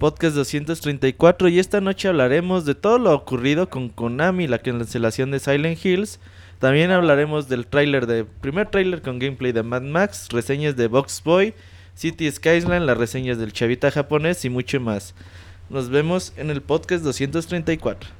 Podcast 234 y esta noche hablaremos de todo lo ocurrido con Konami, la cancelación de Silent Hills. También hablaremos del tráiler de primer tráiler con gameplay de Mad Max, reseñas de Box Boy, City Skyline, las reseñas del Chavita japonés y mucho más. Nos vemos en el podcast 234.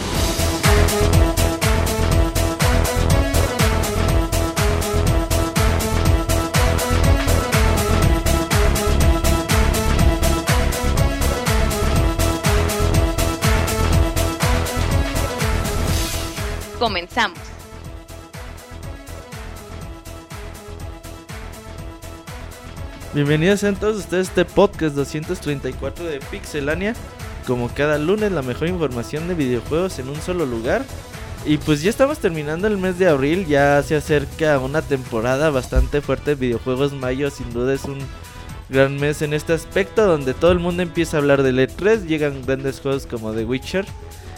Comenzamos. Bienvenidos sean todos ustedes a este podcast 234 de Pixelania. Como cada lunes, la mejor información de videojuegos en un solo lugar. Y pues ya estamos terminando el mes de abril, ya se acerca una temporada bastante fuerte de videojuegos. Mayo sin duda es un gran mes en este aspecto, donde todo el mundo empieza a hablar de E3, llegan grandes juegos como The Witcher.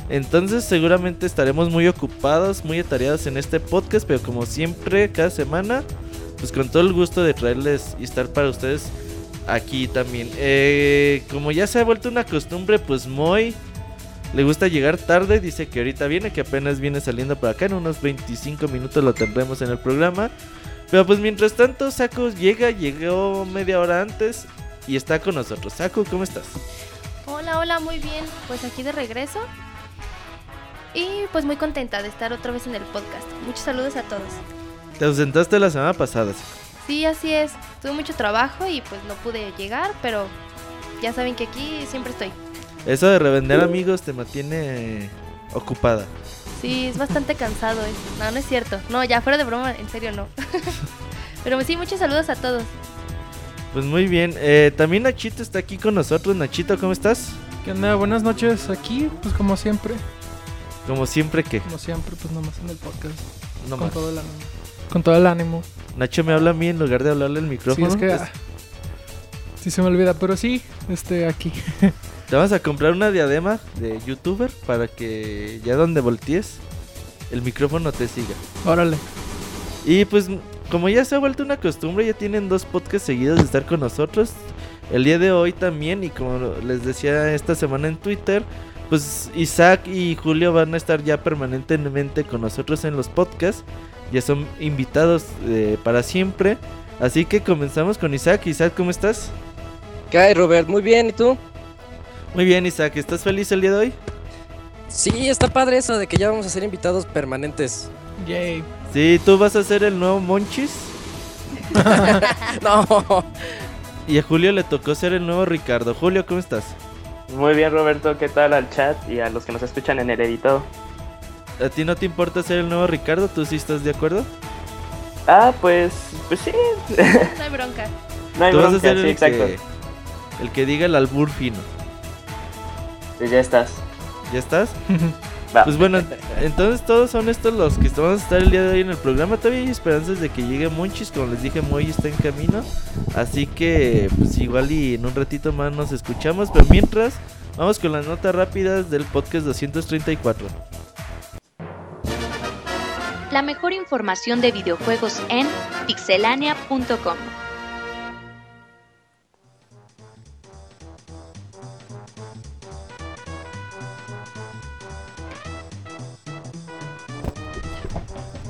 Entonces seguramente estaremos muy ocupados, muy atareados en este podcast, pero como siempre, cada semana, pues con todo el gusto de traerles y estar para ustedes aquí también. Eh, como ya se ha vuelto una costumbre, pues Moy le gusta llegar tarde, dice que ahorita viene, que apenas viene saliendo por acá, en unos 25 minutos lo tendremos en el programa. Pero pues mientras tanto, Saku llega, llegó media hora antes y está con nosotros. Saku, ¿cómo estás? Hola, hola, muy bien. Pues aquí de regreso. Y pues muy contenta de estar otra vez en el podcast. Muchos saludos a todos. Te ausentaste la semana pasada. Sí, así es. Tuve mucho trabajo y pues no pude llegar, pero ya saben que aquí siempre estoy. Eso de revender amigos te mantiene ocupada. Sí, es bastante cansado. ¿eh? No, no es cierto. No, ya fuera de broma, en serio no. pero sí, muchos saludos a todos. Pues muy bien. Eh, también Nachito está aquí con nosotros. Nachito, ¿cómo estás? ¿Qué onda? Buenas noches aquí, pues como siempre, Como siempre que. como siempre, pues nomás en el podcast. No con más. todo el ánimo. Con todo el ánimo. Nacho me habla a mí en lugar de hablarle al Sí, micrófono. es que Pues, ah, sí se me olvida, pero sí, este aquí. Te vas a comprar una diadema de youtuber para que ya donde voltees el micrófono te siga. Órale. Y pues como ya se ha vuelto una costumbre, ya tienen dos podcasts seguidos de estar con nosotros. El día de hoy también, y como les decía esta semana en Twitter, pues Isaac y Julio van a estar ya permanentemente con nosotros en los podcasts. Ya son invitados eh, para siempre. Así que comenzamos con Isaac. Isaac, ¿cómo estás? ¿Qué hay, Robert? Muy bien, ¿y tú? Muy bien, Isaac. ¿Estás feliz el día de hoy? Sí, está padre eso de que ya vamos a ser invitados permanentes. Yay. Sí, tú vas a ser el nuevo Monchis. No, Y a Julio le tocó ser el nuevo Ricardo. Julio, ¿cómo estás? Muy bien, Roberto, ¿qué tal al chat y a los que nos escuchan en el editado? ¿A ti no te importa ser el nuevo Ricardo? ¿Tú sí estás de acuerdo? Ah, pues, pues sí, No hay bronca. no hay Tú vas a bronca, ser sí, el exacto. que, el que diga el albur fino. Sí, ya estás. ¿Ya estás? Va. Pues bueno, entonces todos son estos los que vamos a estar el día de hoy en el programa. Todavía hay esperanzas de que llegue Monchis. Como les dije, Moy está en camino. Así que, pues igual y en un ratito más nos escuchamos. Pero mientras, vamos con las notas rápidas del podcast 234. La mejor información de videojuegos en pixelania.com.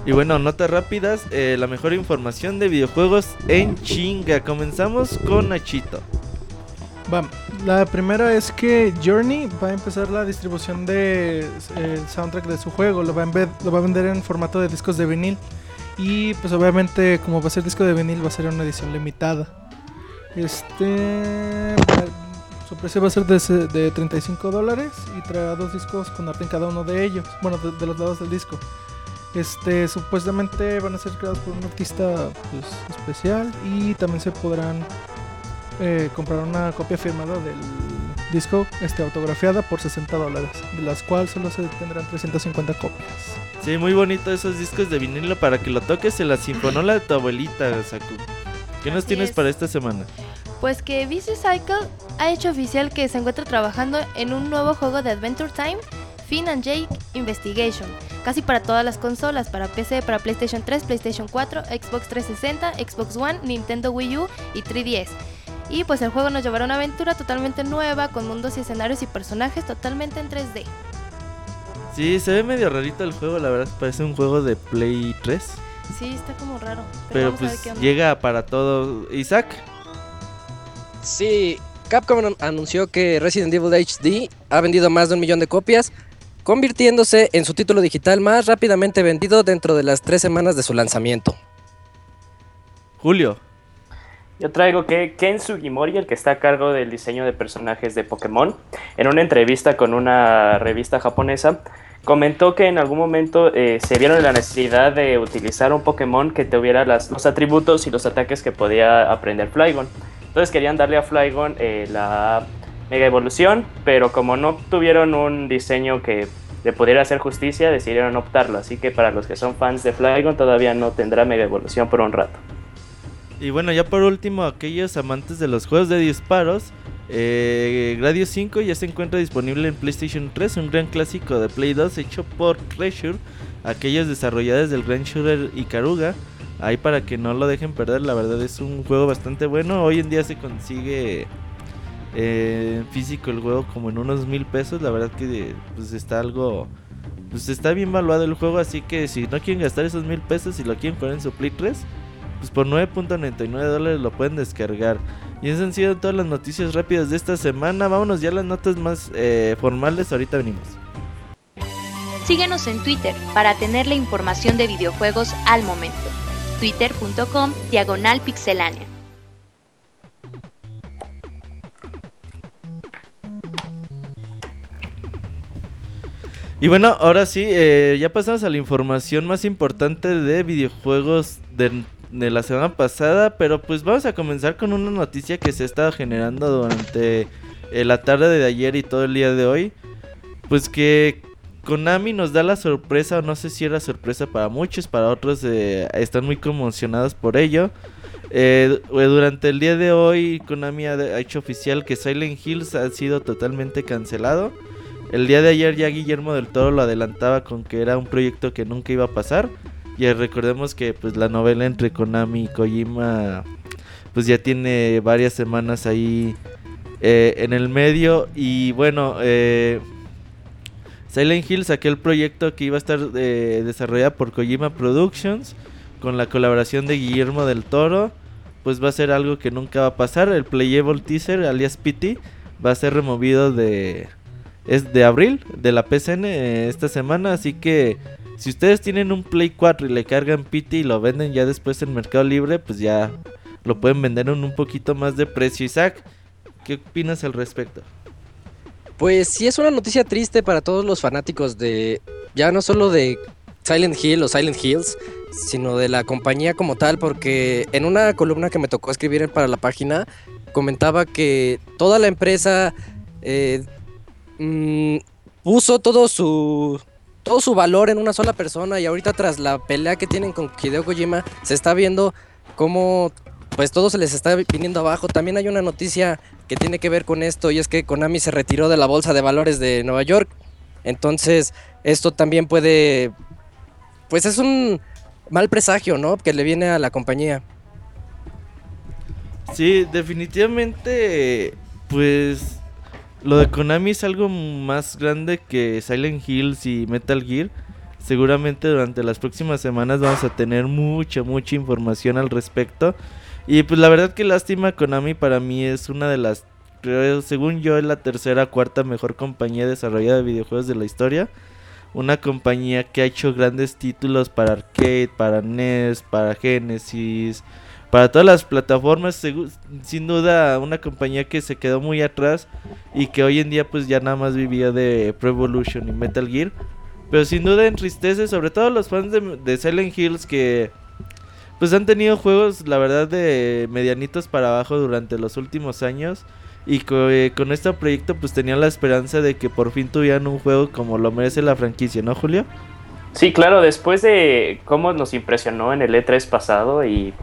Y bueno, notas rápidas. eh, la mejor información de videojuegos en chinga. Comenzamos con Nachito. Va, la primera es que Journey va a empezar la distribución de el soundtrack de su juego, lo va, a vender en formato de discos de vinil y pues obviamente como va a ser disco de vinil va a ser una edición limitada. Este Su precio va a ser de, de 35 dólares y traerá dos discos con arte en cada uno de ellos. Bueno, de los lados del disco. Este, supuestamente van a ser creados por un artista pues, especial y también se podrán eh, comprar una copia firmada del disco este, autografiada por 60 dólares, de las cuales solo se tendrán 350 copias. Sí, muy bonito esos discos de vinilo para que lo toques en la sinfonola de tu abuelita, Saku. ¿Qué nos tienes es. para esta semana? Pues que VC Cycle ha hecho oficial que se encuentra trabajando en un nuevo juego de Adventure Time, Finn and Jake Investigation, casi para todas las consolas, para PC, para PlayStation 3, PlayStation 4, Xbox 360, Xbox One, Nintendo Wii U y 3DS. Y pues el juego nos llevará a una aventura totalmente nueva, con mundos y escenarios y personajes totalmente en 3D. Sí, se ve medio rarito el juego, la verdad, parece un juego de Play 3. Sí, está como raro. Pero, Pero vamos a ver pues qué onda. llega para todo. Isaac, Sí, Capcom an- anunció que Resident Evil HD ha vendido más de un millón de copias, convirtiéndose en su título digital más rápidamente vendido dentro de las tres semanas de su lanzamiento. Julio. Yo traigo que Ken Sugimori, el que está a cargo del diseño de personajes de Pokémon, en una entrevista con una revista japonesa, comentó que en algún momento eh, se vieron en la necesidad de utilizar un Pokémon que tuviera las- los atributos y los ataques que podía aprender Flygon. Entonces querían darle a Flygon eh, la Mega Evolución, pero como no tuvieron un diseño que le pudiera hacer justicia, decidieron optarlo. Así que para los que son fans de Flygon todavía no tendrá Mega Evolución por un rato. Y bueno, ya por último, aquellos amantes de los juegos de disparos, eh, Gradius 5 ya se encuentra disponible en PlayStation 3, un gran clásico de Play 2 hecho por Treasure, aquellos desarrolladores del gran shooter Ikaruga. Ahí para que no lo dejen perder, la verdad es un juego bastante bueno. Hoy en día se consigue eh, físico el juego como en unos mil pesos. La verdad que pues está algo... Pues está bien valuado el juego, así que si no quieren gastar esos mil pesos y lo quieren jugar en su Play 3, pues por 9.99 dólares lo pueden descargar. Y esas han sido todas las noticias rápidas de esta semana. Vámonos ya a las notas más eh, formales. Ahorita venimos. Síguenos en Twitter para tener la información de videojuegos al momento. Twitter.com Diagonal Pixelánea. Y bueno, ahora sí, eh, ya pasamos a la información más importante de videojuegos de, la semana pasada. Pero pues vamos a comenzar con una noticia que se ha estado generando durante eh, la tarde de ayer y todo el día de hoy. Pues que Konami nos da la sorpresa, o no sé si era sorpresa para muchos, para otros eh, están muy conmocionados por ello. Eh, du- durante el día de hoy, Konami ha hecho oficial que Silent Hills ha sido totalmente cancelado. El día de ayer ya Guillermo del Toro lo adelantaba con que era un proyecto que nunca iba a pasar. Y recordemos que pues la novela entre Konami y Kojima pues ya tiene varias semanas ahí eh, en el medio. Y bueno, eh, Silent Hills, aquel proyecto que iba a estar eh, desarrollado por Kojima Productions con la colaboración de Guillermo del Toro, pues va a ser algo que nunca va a pasar. El playable teaser, alias PT, va a ser removido de es de abril de la PCN eh, esta semana, así que si ustedes tienen un Play 4 y le cargan PT y lo venden ya después en Mercado Libre, pues ya lo pueden vender en un poquito más de precio. Isaac, ¿qué opinas al respecto? Pues sí es una noticia triste para todos los fanáticos de ya no solo de Silent Hill o Silent Hills, sino de la compañía como tal, porque en una columna que me tocó escribir para la página comentaba que toda la empresa eh, mm, puso todo su todo su valor en una sola persona y ahorita tras la pelea que tienen con Hideo Kojima se está viendo cómo pues todo se les está viniendo abajo. También hay una noticia que tiene que ver con esto y es que Konami se retiró de la bolsa de valores de Nueva York. Entonces, esto también puede pues es un mal presagio, ¿no? Que le viene a la compañía. Sí, definitivamente, pues lo de Konami es algo más grande que Silent Hills y Metal Gear. Seguramente durante las próximas semanas vamos a tener mucha, mucha información al respecto. Y pues la verdad que lástima, Konami para mí es una de las, según yo, es la tercera, cuarta mejor compañía desarrollada de videojuegos de la historia. Una compañía que ha hecho grandes títulos para arcade, para NES, para Genesis, para todas las plataformas, sin duda una compañía que se quedó muy atrás y que hoy en día pues ya nada más vivía de Pro Evolution y Metal Gear. Pero sin duda entristece, sobre todo los fans de, Silent Hills que pues han tenido juegos, la verdad, de medianitos para abajo durante los últimos años. Y eh, con este proyecto pues tenían la esperanza de que por fin tuvieran un juego como lo merece la franquicia, ¿no, Julio? Sí, claro, después de cómo nos impresionó en el E3 pasado y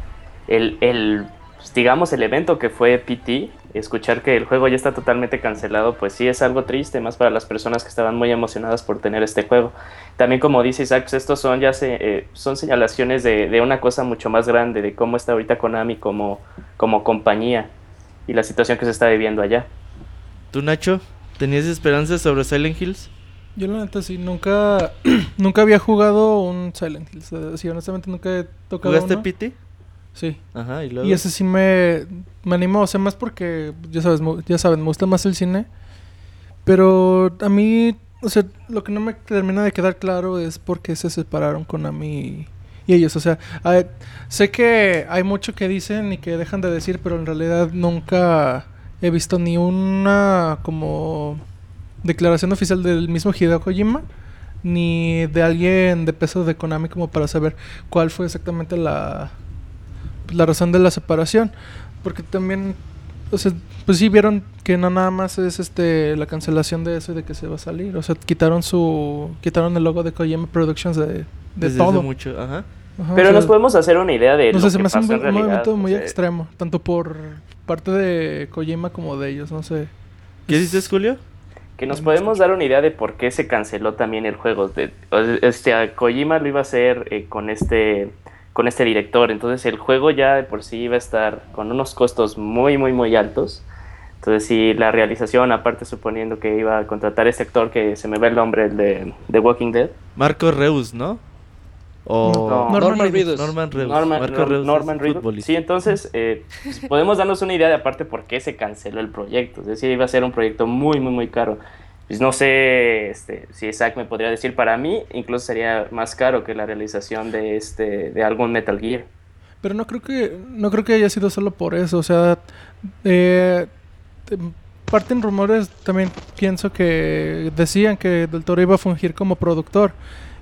el, el pues, digamos, el evento que fue PT, escuchar que el juego ya está totalmente cancelado, pues sí es algo triste, más para las personas que estaban muy emocionadas por tener este juego. También como dice Isaac, pues estos son ya se, eh, son señalaciones de, de, una cosa mucho más grande, de cómo está ahorita Konami como, como compañía y la situación que se está viviendo allá. ¿Tú, Nacho, tenías esperanzas sobre Silent Hills? Yo la neta sí, nunca, nunca había jugado un Silent Hills. Sí, honestamente nunca he tocado ¿Jugaste PT? Sí. Ajá, y luego. Y ese sí me, me animó, o sea, más porque, ya sabes, ya saben, me gusta más el cine. Pero a mí, o sea, lo que no me termina de quedar claro es por qué se separaron con y, y ellos. O sea, sé que hay mucho que dicen y que dejan de decir, pero en realidad nunca he visto ni una como declaración oficial del mismo Hideo Kojima ni de alguien de peso de Konami como para saber cuál fue exactamente la la razón de la separación. Porque también, o sea, pues sí vieron que no nada más es este la cancelación de eso y de que se va a salir. O sea, quitaron su quitaron el logo de Kojima Productions de, de todo. mucho, ajá. Pero nos podemos hacer una idea de. No sé, se me hace un, movimiento muy extremo, tanto por parte de Kojima como de ellos, no sé. ¿Qué dices, Julio? Que nos podemos dar una idea de por qué se canceló también el juego. De, este, a Kojima lo iba a hacer eh, con este con este director. Entonces el juego ya de por sí iba a estar con unos costos muy, muy, muy altos. Entonces si la realización, aparte suponiendo que iba a contratar a este actor que se me ve el nombre de, de Walking Dead. Marco Reus, ¿no? O Norman, Reedus. Norman Reus. Norman, Reus Sí, entonces eh, pues, podemos darnos una idea de aparte por qué se canceló el proyecto. Es decir, iba a ser un proyecto muy, muy, muy caro pues no sé este, si Isaac me podría decir, para mí incluso sería más caro que la realización de, este, de algún Metal Gear. Pero no creo que, no creo que haya sido solo por eso, o sea, eh, parten rumores, también pienso que decían que Del Toro iba a fungir como productor.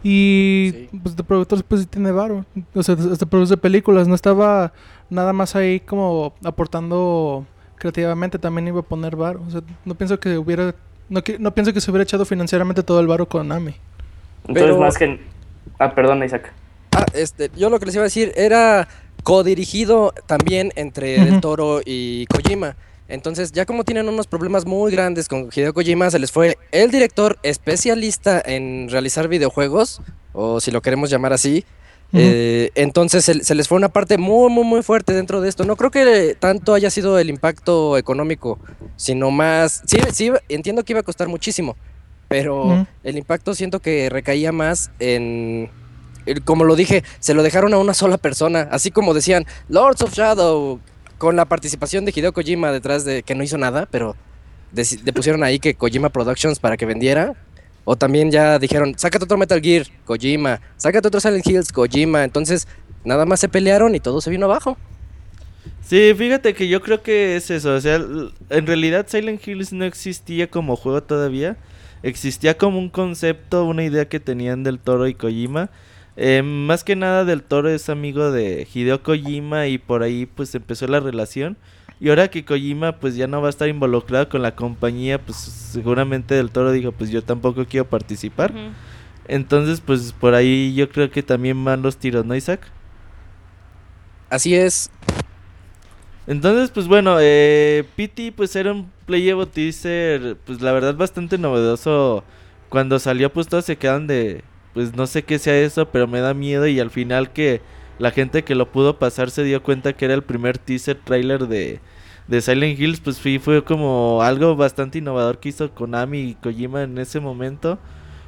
Y pues de productor pues sí tiene varo. O sea, este produce películas. No estaba nada más ahí como aportando creativamente. También iba a poner varo. O sea, no pienso que hubiera no, no pienso que se hubiera echado financieramente todo el varo con Ami. Entonces, más que. Ah, perdón, Isaac. Ah, este, yo lo que les iba a decir era codirigido también entre El Toro y Kojima. Entonces, ya como tienen unos problemas muy grandes con Hideo Kojima, se les fue el director especialista en realizar videojuegos, o si lo queremos llamar así. Eh, entonces se, les fue una parte muy, muy, muy fuerte dentro de esto. No creo que tanto haya sido el impacto económico, sino más... Sí, sí, entiendo que iba a costar muchísimo, pero el impacto siento que recaía más en... Como lo dije, se lo dejaron a una sola persona, así como decían Lords of Shadow, con la participación de Hideo Kojima detrás de que no hizo nada, pero le pusieron ahí que Kojima Productions para que vendiera. O también ya dijeron, sácate otro Metal Gear, Kojima, sácate otro Silent Hills, Kojima. Entonces, nada más se pelearon y todo se vino abajo. Sí, fíjate que yo creo que es eso. O sea, en realidad Silent Hills no existía como juego todavía. Existía como un concepto, una idea que tenían del Toro y Kojima. Eh, más que nada del Toro es amigo de Hideo Kojima y por ahí pues empezó la relación. Y ahora que Kojima pues ya no va a estar involucrado con la compañía, pues seguramente del Toro dijo, pues yo tampoco quiero participar. Entonces, pues por ahí yo creo que también van los tiros, ¿no, Isaac? Así es. Entonces, pues bueno, eh, PT pues era un playable teaser, pues la verdad bastante novedoso. Cuando salió pues todos se quedan de, pues no sé qué sea eso, pero me da miedo y al final que la gente que lo pudo pasar se dio cuenta que era el primer teaser trailer de, de Silent Hills, pues fue, como algo bastante innovador que hizo Konami y Kojima en ese momento.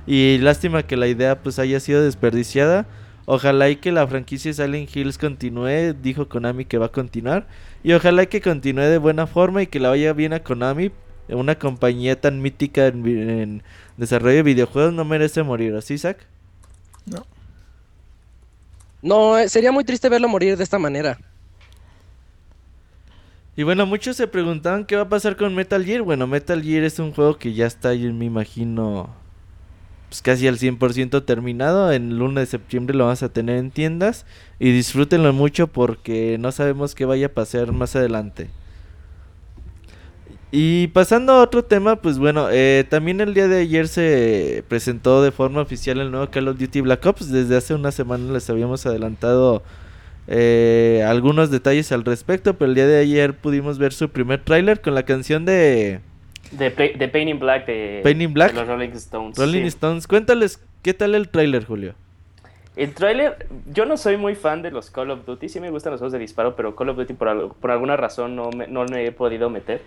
Y lástima que la idea pues haya sido desperdiciada. Ojalá y que la franquicia Silent Hills continúe, dijo Konami que va a continuar. Y ojalá y que continúe de buena forma y que la vaya bien a Konami. Una compañía tan mítica en, en desarrollo de videojuegos no merece morir, ¿así, Isaac? No. No, eh, sería muy triste verlo morir de esta manera. Y bueno, muchos se preguntaban qué va a pasar con Metal Gear. Bueno, Metal Gear es un juego que ya está, yo me imagino, pues casi al 100% terminado. En el 1 de septiembre lo vamos a tener en tiendas. Y disfrútenlo mucho porque no sabemos qué vaya a pasar más adelante. Y pasando a otro tema, pues bueno, eh, también el día de ayer se presentó de forma oficial el nuevo Call of Duty Black Ops. Desde hace una semana les habíamos adelantado eh, algunos detalles al respecto, pero el día de ayer pudimos ver su primer tráiler con la canción de... De, Play- de Pain in Black de, Pain in Black. de los Rolling Stones. Rolling sí. Stones. Cuéntales, ¿qué tal el tráiler, Julio? El tráiler, yo no soy muy fan de los Call of Duty, sí me gustan los juegos de disparo, pero Call of Duty por, algo- por alguna razón no me, no me he podido meter.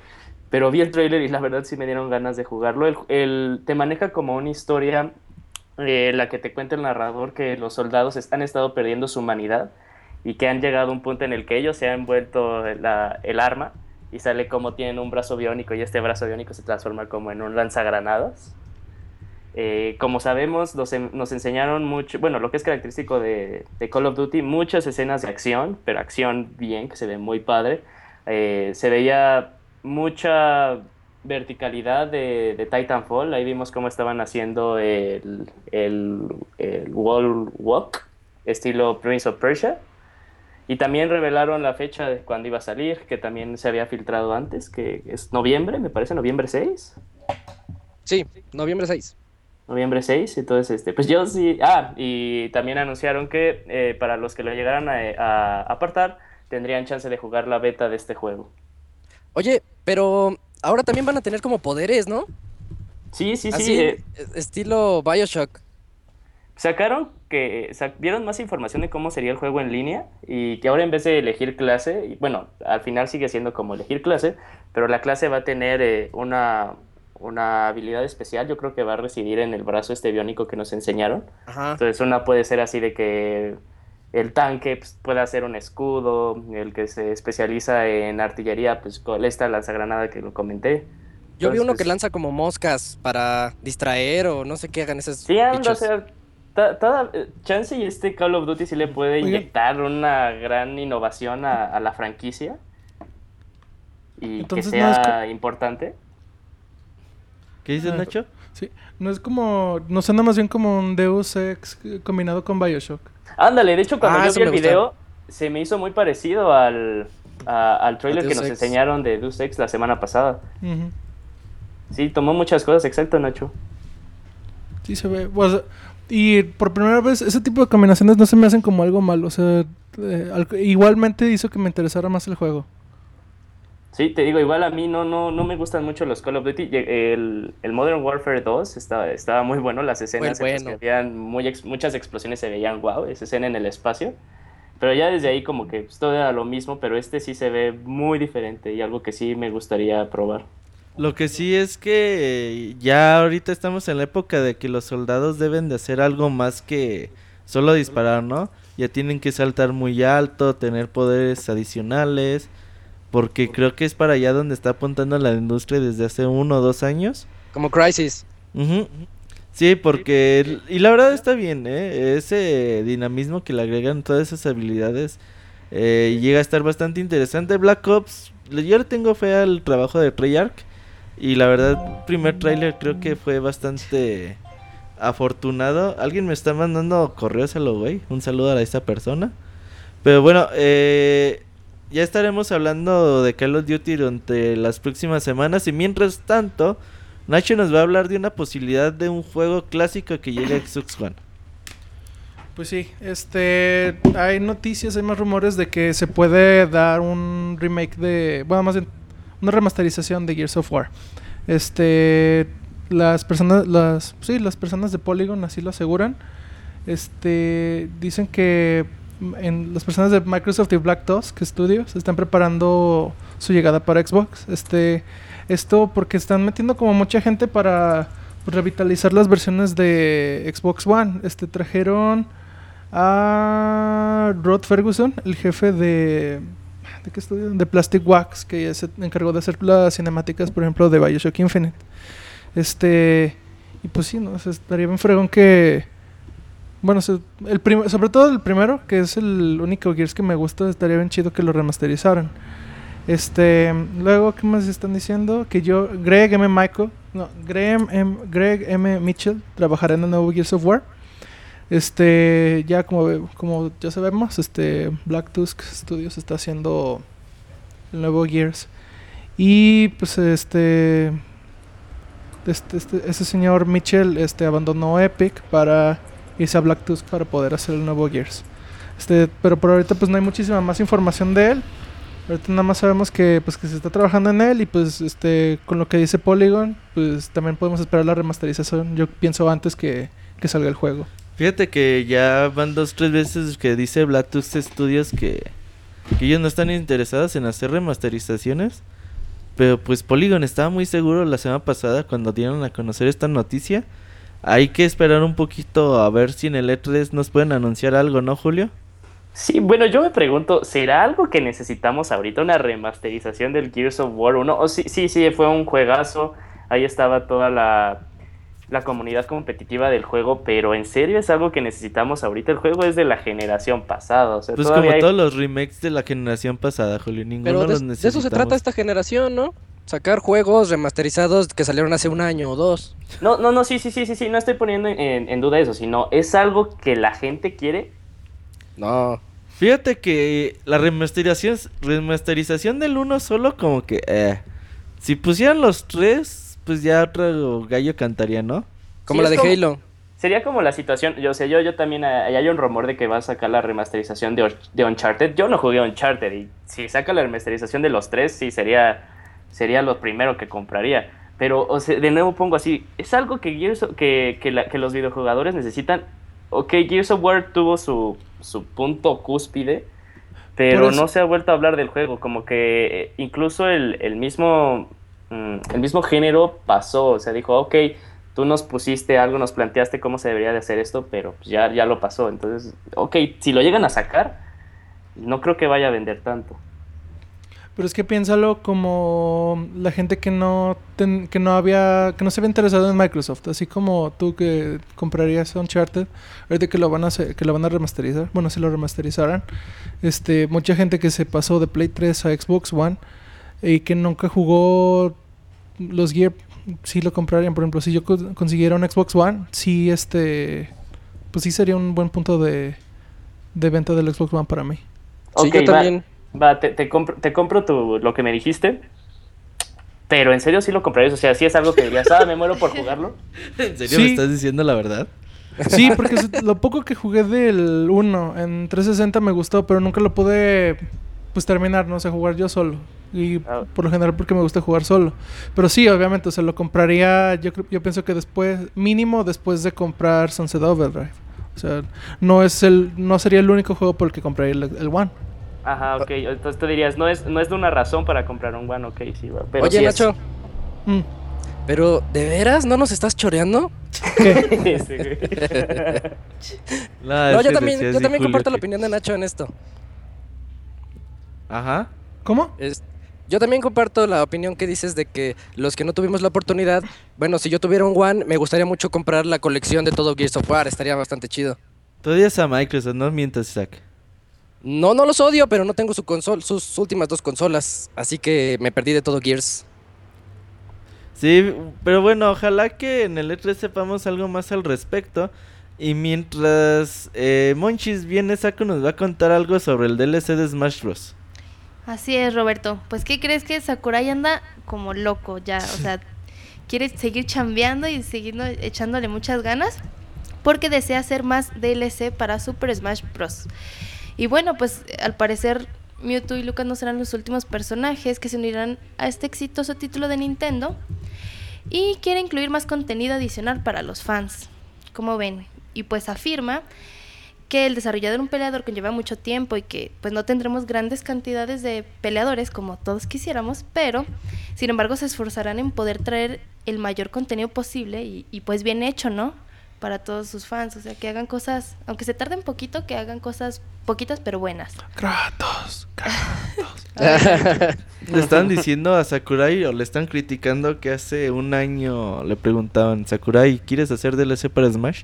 Pero vi el tráiler y la verdad sí me dieron ganas de jugarlo. El, el- te maneja como una historia eh, la que te cuenta el narrador que los soldados han estado perdiendo su humanidad y que han llegado a un punto en el que ellos se han vuelto la- el arma y sale como tienen un brazo biónico y este brazo biónico se transforma como en un lanzagranadas. Eh, como sabemos, nos, en- nos enseñaron mucho, bueno, lo que es característico de, de Call of Duty, muchas escenas de acción, pero acción bien, que se ve muy padre. Eh, se veía mucha verticalidad de, de Titanfall, ahí vimos cómo estaban haciendo el, el, el wall walk, estilo Prince of Persia. Y también revelaron la fecha de cuando iba a salir, que también se había filtrado antes, que es noviembre, me parece, noviembre 6. Sí, noviembre 6. Noviembre 6, entonces, este, pues yo sí, ah, y también anunciaron que eh, para los que lo llegaran a, a apartar, tendrían chance de jugar la beta de este juego. Oye, pero ahora también van a tener como poderes, ¿no? Sí, sí, sí, eh, estilo Bioshock. sacaron que, vieron más información de cómo sería el juego en línea y que ahora en vez de elegir clase, y bueno, al final sigue siendo como elegir clase, pero la clase va a tener eh, una, una habilidad especial, yo creo que va a residir en el brazo este biónico que nos enseñaron. Ajá. Entonces una puede ser así de que el tanque pues, puede hacer un escudo, el que se especializa en artillería, pues con esta lanzagranada que lo comenté. Yo vi uno que lanza como moscas para distraer o no sé qué hagan esos Sí, anda, o bichos. sea, Chance y este Call of Duty sí le puede inyectar una gran innovación a, a la franquicia y Entonces, que no es sea importante. ¿Qué dices, Nacho? Sí, no es como, no suena más bien como un Deus Ex combinado con Bioshock. Ándale, de hecho cuando Ah, yo eso vi el gusta. video se me hizo muy parecido al, a- al trailer que nos enseñaron de Deus Ex la semana pasada. Ujú. Sí, tomó muchas cosas, exacto, Nacho. Sí se ve. sea, y por primera vez, ese tipo de combinaciones no se me hacen como algo malo. O sea, eh, al- igualmente hizo que me interesara más el juego. Sí, te digo, igual a mí no, no, no me gustan mucho los Call of Duty. El, el Modern Warfare 2 estaba, estaba muy bueno, las escenas en las bueno. que habían muy ex- muchas explosiones se veían wow, esa escena en el espacio. Pero ya desde ahí como que pues, todo era lo mismo, pero este sí se ve muy diferente y algo que sí me gustaría probar. Lo que sí es que ya ahorita estamos en la época de que los soldados deben de hacer algo más que solo disparar, ¿no? Ya tienen que saltar muy alto, tener poderes adicionales, porque creo que es para allá donde está apuntando la industria desde hace uno o dos años. Como Crisis. Sí, porque... Y la verdad está bien, ¿eh? Ese dinamismo que le agregan todas esas habilidades eh, llega a estar bastante interesante. Black Ops, yo le tengo fe al trabajo de Treyarch. Y la verdad, primer tráiler creo que fue bastante afortunado. Alguien me está mandando correos a lo güey. Un saludo a esa persona. Pero bueno, eh, ya estaremos hablando de Call of Duty durante las próximas semanas. Y mientras tanto, Nacho nos va a hablar de una posibilidad de un juego clásico que llegue a Xbox One. Pues sí, este, hay noticias, hay más rumores de que se puede dar un remake de, bueno, más bien una remasterización de Gears of War. Este, las personas, las, sí, las personas de Polygon así lo aseguran. Este, dicen que en las personas de Microsoft y Black Tusk Studios están preparando su llegada para Xbox. Este, esto porque están metiendo como mucha gente para revitalizar las versiones de Xbox One. Este trajeron a Rod Ferguson, el jefe de ¿de qué estudio? De Plastic Wax, que se encargó de hacer las cinemáticas, por ejemplo, de BioShock Infinite. Este y pues sí, no, estaría bien fregón que bueno, el prim- sobre todo el primero, que es el único Gears que me gusta, estaría bien chido que lo remasterizaran. Este, luego, ¿qué más están diciendo? Que yo, Greg M. Michael, no, Greg M. Greg M. Mitchell trabajará en el nuevo Gears of War. Este, ya como, como ya sabemos, este, Black Tusk Studios está haciendo el nuevo Gears. Y pues este, este, este, ese señor Mitchell este, abandonó Epic para irse a Black Tusk para poder hacer el nuevo Gears. Este, pero por ahorita pues no hay muchísima más información de él. Ahorita nada más sabemos que pues que se está trabajando en él y pues este con lo que dice Polygon, pues también podemos esperar la remasterización. Yo pienso antes que, que salga el juego. Fíjate que ya van dos tres veces que dice Black Tusk Studios que, que ellos no están interesados en hacer remasterizaciones. Pero pues Polygon estaba muy seguro la semana pasada cuando dieron a conocer esta noticia. Hay que esperar un poquito a ver si en el E3 nos pueden anunciar algo, ¿no, Julio? Sí, bueno, yo me pregunto, ¿será algo que necesitamos ahorita? ¿Una remasterización del Gears of War 1? O sí, sí, sí, fue un juegazo. Ahí estaba toda la, la comunidad competitiva del juego, pero ¿en serio es algo que necesitamos ahorita? El juego es de la generación pasada. O sea, Pues como hay- todos los remakes de la generación pasada, Julio, ninguno Pero de, los de necesitamos. eso se trata esta generación, ¿no? Sacar juegos remasterizados que salieron hace un año o dos. No, no, no, sí, sí, sí, sí, sí, no estoy poniendo en, en duda eso, sino es algo que la gente quiere. No. Fíjate que la remasterización, remasterización del 1 solo como que... eh, si pusieran los tres, pues ya otro gallo cantaría, ¿no? Como Sí, la de como- Halo. Sería como la situación, yo sé, yo, yo también, eh, hay un rumor de que va a sacar la remasterización de, de Uncharted. Yo no jugué Uncharted y si saca la remasterización de los tres, sí, sería, sería lo primero que compraría. Pero, o sea, de nuevo pongo así, es algo que, Gears que, que, la- que los videojugadores necesitan. Ok, Gears of War tuvo su, su punto cúspide, pero no se ha vuelto a hablar del juego. Como que eh, incluso el, el mismo mm, el mismo género pasó. O sea, dijo, ok, tú nos pusiste algo, nos planteaste cómo se debería de hacer esto, pero pues ya, ya lo pasó. Entonces, ok, si lo llegan a sacar, no creo que vaya a vender tanto. Pero es que piénsalo como la gente que no ten- que no había que no se había interesado en Microsoft, así como tú que comprarías Uncharted, ahorita que lo van a hacer, que lo van a remasterizar, bueno, si lo remasterizaran, este mucha gente que se pasó de Play 3 a Xbox One y que nunca jugó los Gear sí lo comprarían, por ejemplo, si yo co- consiguiera un Xbox One, sí este pues sí sería un buen punto de de venta del Xbox One para mí. Sí, Ok, yo también. Va, te, te compro, te compro tu, lo que me dijiste. Pero en serio sí lo comprarías. O sea, sí es algo que dirías, ah, me muero por jugarlo. ¿En serio Sí. me estás diciendo la verdad? Sí, porque lo poco que jugué del 1 en 360 me gustó, pero nunca lo pude pues terminar, no sé, jugar yo solo. Y Ah. por lo general porque me gusta jugar solo. Pero sí, obviamente, o sea, lo compraría, yo creo, yo pienso que después, mínimo después de comprar Sunset Overdrive. O sea, no es el, no sería el único juego por el que compraría el, el One. Ajá, ok. Entonces tú dirías, no es, no es de una razón para comprar un One, ok, sí, va. Pero Oye, sí. Nacho, Mm. pero ¿de veras no nos estás choreando? No, yo también, yo también comparto la opinión de Nacho en esto. Ajá. ¿Cómo? Es- yo también comparto la opinión que dices de que los que no tuvimos la oportunidad, bueno, si yo tuviera un One, me gustaría mucho comprar la colección de todo Gears of War, estaría bastante chido. Tú odias a Microsoft, no mientas, Isaac. No, no los odio, pero no tengo su consol, sus últimas dos consolas, así que me perdí de todo Gears. Sí, pero bueno, ojalá que en el E3 sepamos algo más al respecto. Y mientras eh, Monchis viene, Saco nos va a contar algo sobre el DLC de Smash Bros. Así es, Roberto. Pues, ¿qué crees que Sakurai anda como loco ya? O sea, quiere seguir chambeando y seguir echándole muchas ganas porque desea hacer más DLC para Super Smash Bros. Y bueno, pues al parecer Mewtwo y Lucas no serán los últimos personajes que se unirán a este exitoso título de Nintendo y quiere incluir más contenido adicional para los fans. Como ven, y pues afirma que el desarrollador un peleador conlleva mucho tiempo y que pues no tendremos grandes cantidades de peleadores como todos quisiéramos, pero sin embargo se esforzarán en poder traer el mayor contenido posible y, y, pues bien hecho, ¿no? Para todos sus fans, o sea, que hagan cosas, aunque se tarden poquito, que hagan cosas poquitas pero buenas. Kratos, Kratos. Le están diciendo a Sakurai o le están criticando que hace un año le preguntaban, Sakurai, ¿quieres hacer DLC para Smash?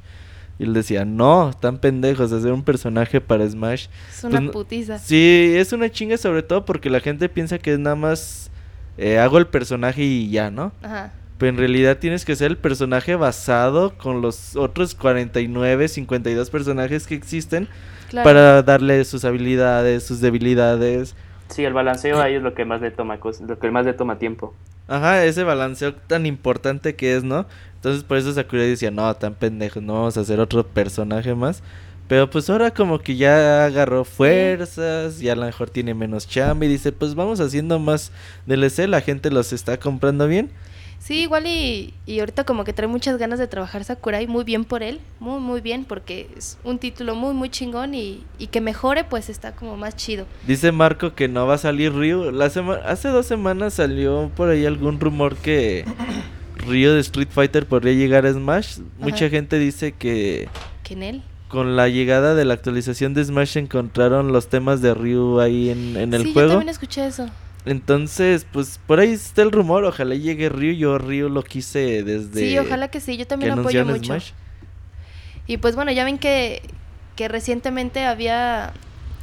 Y él decía, no, están pendejos, hacer un personaje para Smash. Es una Pues no- putiza. Sí, es una chinga sobre todo porque la gente piensa que es nada más eh, hago el personaje y ya, ¿no? Ajá. Pero en realidad tienes que ser el personaje basado con los otros 49, 52 personajes que existen Claro. para darle sus habilidades, sus debilidades. Sí, el balanceo ahí es lo que más le toma lo que más le toma tiempo. Ajá, ese balanceo tan importante que es, ¿no? Entonces por eso Sakurai decía, no, tan pendejos, no vamos a hacer otro personaje más. Pero pues ahora como que ya agarró fuerzas, ya a lo mejor tiene menos chamba y dice, pues vamos haciendo más DLC, la gente los está comprando bien. Sí, igual y, y ahorita como que trae muchas ganas de trabajar Sakurai, muy bien por él, muy muy bien, porque es un título muy muy chingón y, y que mejore pues está como más chido. Dice Marco que no va a salir Ryu. La hace dos semanas salió por ahí algún rumor que Ryu de Street Fighter podría llegar a Smash. Mucha gente dice que Que en él. con la llegada de la actualización de Smash encontraron los temas de Ryu ahí en, en el sí, yo juego. también escuché eso. Entonces, pues por ahí está el rumor. Ojalá llegue Ryu. Yo Ryu lo quise desde Sí, ojalá que sí, yo también lo apoyo mucho. Smash. Y pues bueno, ya ven que, que recientemente había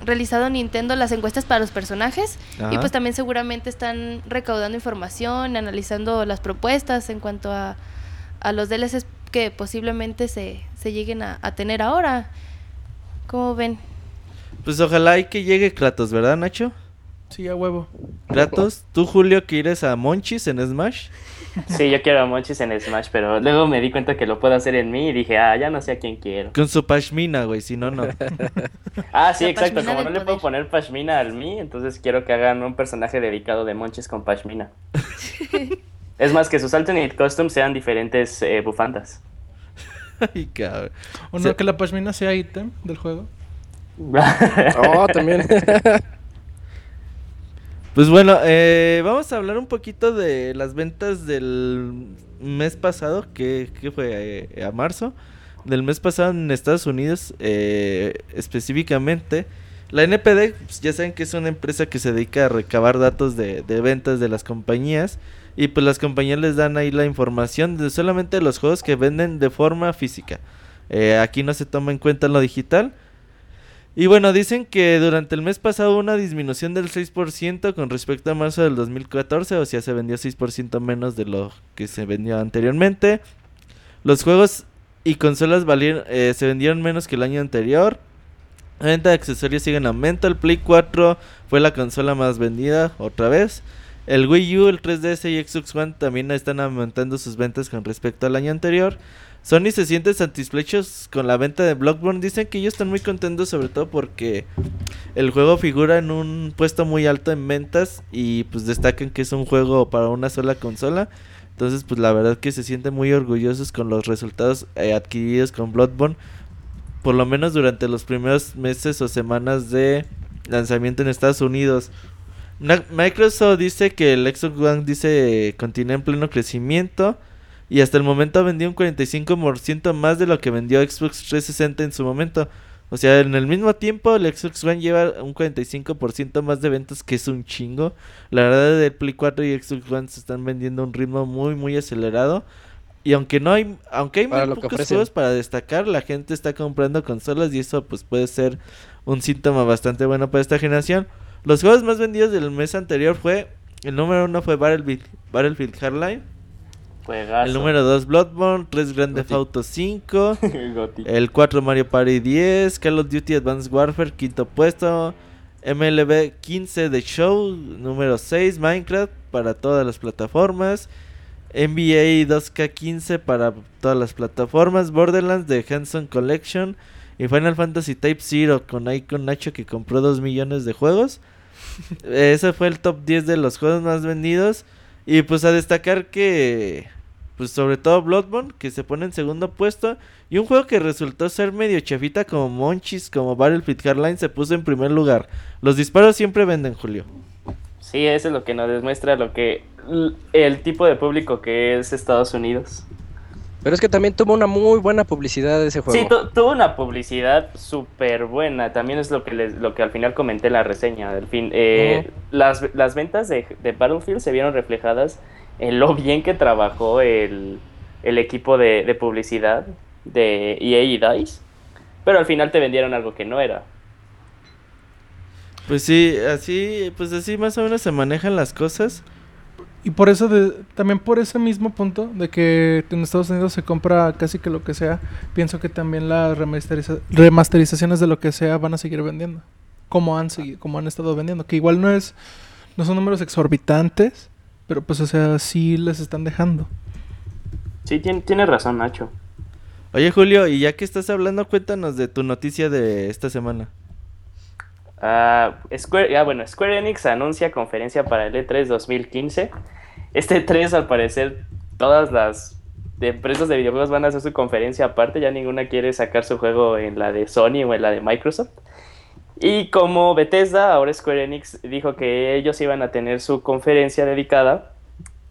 realizado Nintendo las encuestas para los personajes y pues también seguramente están recaudando información, analizando las propuestas en cuanto a, a los DLCs que posiblemente se, se lleguen a, a tener ahora. ¿Cómo ven? Pues ojalá y que llegue Kratos, ¿verdad, Nacho? Sí, a huevo. Kratos, tú Julio quieres a Monchis en Smash. Sí, yo quiero a Monchis en Smash, pero luego me di cuenta que lo puedo hacer en mí y dije, ah, ya no sé a quién quiero. Con su pashmina, güey, si no, no. Ah, sí, La exacto. pashmina Como no le puedo poner Pashmina al mí, entonces quiero que hagan un personaje dedicado de Monchis con Pashmina. es más, que sus alternate costumes sean diferentes eh, bufandas. Ay, cabrón. O no, que la pashmina sea ítem del juego. Oh, también. Pues bueno, eh, vamos a hablar un poquito de las ventas del mes pasado, que, fue eh, a marzo, del mes pasado en Estados Unidos, eh, específicamente. La NPD, pues, ya saben que es una empresa que se dedica a recabar datos de, de ventas de las compañías. Y pues las compañías les dan ahí la información de solamente los juegos que venden de forma física. Eh, aquí no se toma en cuenta lo digital. Y bueno, dicen que durante el mes pasado hubo una disminución del 6% con respecto a marzo del 2014, o sea, se vendió 6% menos de lo que se vendió anteriormente. Los juegos y consolas valieron, eh, se vendieron menos que el año anterior. La venta de accesorios sigue en aumento. El Play 4 fue la consola más vendida otra vez. El Wii U, el 3DS y Xbox One también están aumentando sus ventas con respecto al año anterior. Sony se siente satisfechos con la venta de Bloodborne. Dicen que ellos están muy contentos sobre todo porque el juego figura en un puesto muy alto en ventas y pues destacan que es un juego para una sola consola. Entonces pues la verdad que se sienten muy orgullosos con los resultados eh, adquiridos con Bloodborne. Por lo menos durante los primeros meses o semanas de lanzamiento en Estados Unidos. Microsoft dice que el Xbox One dice continúa en pleno crecimiento. Y hasta el momento ha vendido un 45% más de lo que vendió Xbox 360 en su momento. O sea, en el mismo tiempo el Xbox One lleva un 45% más de ventas, que es un chingo. La verdad, el Play 4 y Xbox One se están vendiendo a un ritmo muy, muy acelerado. Y aunque no hay, aunque hay Para muy pocos juegos para destacar, la gente está comprando consolas y eso pues puede ser un síntoma bastante bueno para esta generación. Los juegos más vendidos del mes anterior fue, el número uno fue Battlefield, Battlefield Hardline. Juegazo. El número 2 Bloodborne, 3 Grand Theft. Auto 5, Goti. el 4 Mario Party 10, Call of Duty Advanced Warfare quinto puesto, MLB 15 The Show, número 6 Minecraft para todas las plataformas, NBA 2K15 para todas las plataformas, Borderlands de Hanson Collection y Final Fantasy Type Zero con Icon Nacho que compró 2 millones de juegos. Ese fue el top 10 de los juegos más vendidos. Y pues a destacar que, pues sobre todo Bloodborne, que se pone en segundo puesto. Y un juego que resultó ser medio chafita como Monchis, como Battlefield Hardline, se puso en primer lugar. Los disparos siempre venden, Julio. Sí, eso es lo que nos demuestra lo que el tipo de público que es Estados Unidos. Pero es que también tuvo una muy buena publicidad ese juego. Sí, tu- tuvo una publicidad súper buena. También es lo que les, lo que al final comenté en la reseña. Del fin, Eh, las, las ventas de, de Battlefield se vieron reflejadas en lo bien que trabajó el, el equipo de, de publicidad. de EA y DICE, pero al final te vendieron algo que no era. Pues sí, así, pues así más o menos se manejan las cosas. Y por eso, de, también por ese mismo punto de que en Estados Unidos se compra casi que lo que sea, pienso que también las remasteriza- remasterizaciones de lo que sea van a seguir vendiendo. Como han, como han estado vendiendo. Que igual no es no son números exorbitantes, pero pues o sea, sí les están dejando. Sí, tien- tienes razón, Nacho. Oye, Julio, y ya que estás hablando, cuéntanos de tu noticia de esta semana. Ah, Square, ah, bueno, Square Enix anuncia conferencia para el E3 2015. Este E3, al parecer, todas las de empresas de videojuegos van a hacer su conferencia aparte. Ya ninguna quiere sacar su juego en la de Sony o en la de Microsoft. Y como Bethesda, ahora Square Enix dijo que ellos iban a tener su conferencia dedicada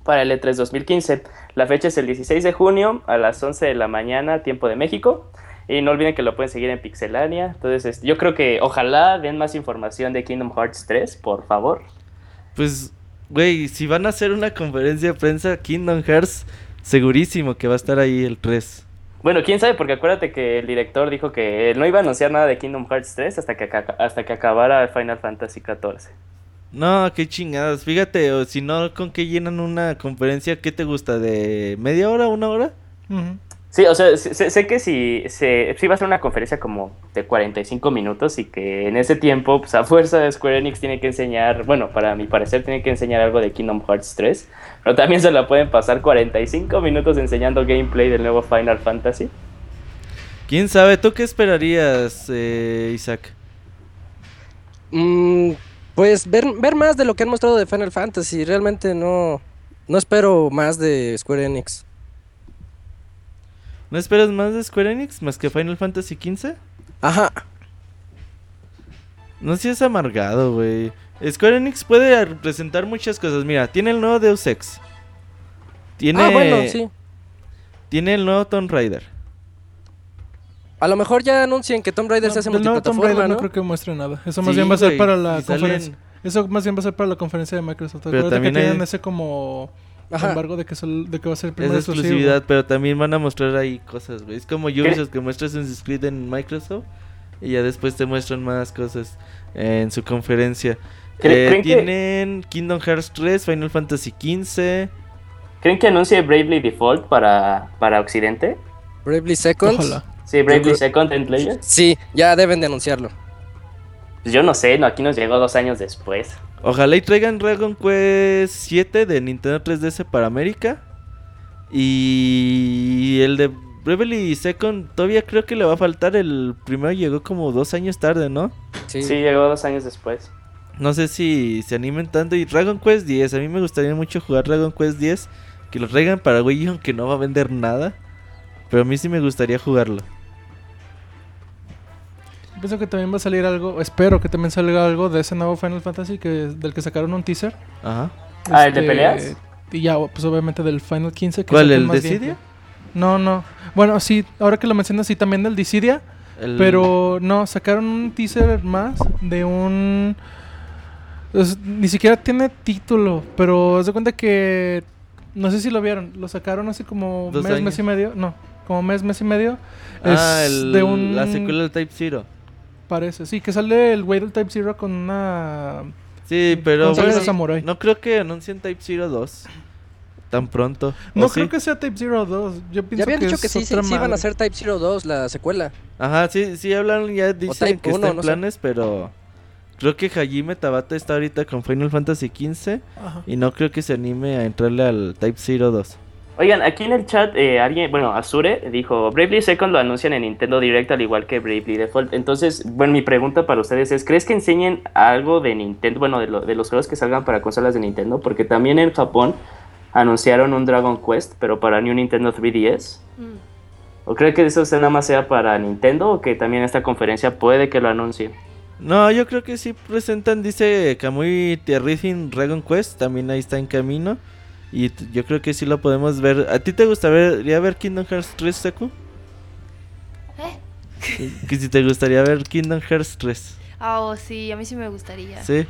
para el E3 2015. La fecha es el 16 de junio a las 11 de la mañana, tiempo de México. Y no olviden que lo pueden seguir en Pixelania. Entonces, yo creo que ojalá den más información de Kingdom Hearts 3, por favor. Pues, güey, si van a hacer una conferencia de prensa, Kingdom Hearts, segurísimo que va a estar ahí el 3. Bueno, quién sabe, porque acuérdate que el director dijo que no iba a anunciar nada de Kingdom Hearts 3 hasta que, hasta que acabara Final Fantasy 14. No, qué chingadas. Fíjate, o si no, ¿con qué llenan una conferencia? ¿Qué te gusta? ¿De media hora, una hora? Ujú. Sí, o sea, sé, que si, se, sí va a ser una conferencia como de 45 minutos y que en ese tiempo, pues a fuerza de Square Enix tiene que enseñar, bueno, para mi parecer tiene que enseñar algo de Kingdom Hearts 3, pero también se la pueden pasar 45 minutos enseñando gameplay del nuevo Final Fantasy. ¿Quién sabe? ¿Tú qué esperarías, eh, Isaac? Mm, pues ver, ver más de lo que han mostrado de Final Fantasy. Realmente no, no espero más de Square Enix. ¿No esperas más de Square Enix más que Final Fantasy XV? Ajá. No seas amargado, güey. Square Enix puede presentar muchas cosas. Mira, tiene el nuevo Deus Ex. Tiene, Ah, bueno, sí. tiene el nuevo Tomb Raider. A lo mejor ya anuncien que Tomb Raider se hace Del nuevo Tomb multiplataforma, Raider no ¿no? creo que muestre nada. Eso más Sí, bien va a ser para la salen- conferencia. Eso más bien va a ser para la conferencia de Microsoft. Pero Acuérdate también que hay- tienen ese como Ajá. embargo de que, sol- de que va a ser el Es exclusividad, pero también van a mostrar ahí cosas, güey. Es como Ubisoft que muestra Assassin's Creed en Microsoft y ya después te muestran más cosas en su conferencia. ¿Cre- Eh, creen que- tienen Kingdom Hearts 3, Final Fantasy 15. ¿Creen que anuncie Bravely Default para, para Occidente? Bravely Second. Ojalá. Sí, Bravely Second en Player. Sí, ya deben de anunciarlo. Pues yo no sé, no, aquí nos llegó dos años después. Ojalá y traigan Dragon Quest 7 de Nintendo 3DS para América. Y el de Bravely Second todavía creo que le va a faltar. El primero llegó como dos años tarde, ¿no? Sí. Sí, llegó dos años después. No sé si se animen tanto. Y Dragon Quest 10, a mí me gustaría mucho jugar Dragon Quest 10. Que lo traigan para Wii, aunque no va a vender nada. Pero a mí sí me gustaría jugarlo. Pienso que también va a salir algo, espero que también salga algo de ese nuevo Final Fantasy que del que sacaron un teaser. Ajá. Ah, ¿el de peleas? Y ya, pues obviamente del Final 15. Que ¿Cuál, el más de gameplay. Cydia? No, no. Bueno, sí, ahora que lo mencionas, sí, también del Dissidia. El- Pero no, sacaron un teaser más de un... pues, ni siquiera tiene título, pero haz de cuenta que... No sé si lo vieron, lo sacaron hace como Dos mes, años. mes y medio. No, como mes, mes y medio. Ah, es el- de un... la secuela del Type Zero. Parece, sí, que sale el güey del Type Zero con una... Sí, pero Con bueno, samurai. no creo que anuncien Type Zero 2 tan pronto. ¿o No sí? creo que sea Type Zero 2. Yo pienso Ya habían dicho es que sí, sí, iban a hacer Type Zero 2, la secuela. Ajá, sí, sí hablaron, ya dicen que está 1, en no sé. planes, pero creo que Hajime Tabata está ahorita con Final Fantasy XV Ajá. y no creo que se anime a entrarle al Type Zero 2. Oigan, aquí en el chat, eh, alguien, bueno, Azure dijo, Bravely Second lo anuncian en Nintendo Direct al igual que Bravely Default. Entonces, bueno, mi pregunta para ustedes es, ¿crees que enseñen algo de Nintendo, bueno, de, lo- de los juegos que salgan para consolas de Nintendo? Porque también en Japón anunciaron un Dragon Quest, pero para New Nintendo 3DS. Mm. ¿O cree que eso nada más sea para Nintendo o que también esta conferencia puede que lo anuncie? No, yo creo que sí presentan, dice Kamui Terrizin Dragon Quest, también ahí está en camino. Y yo creo que sí lo podemos ver. ¿A ti te gustaría ver Kingdom Hearts 3, Seku? ¿Eh? Que si te gustaría ver Kingdom Hearts 3. Ah, oh, sí, a mí sí me gustaría. Sí.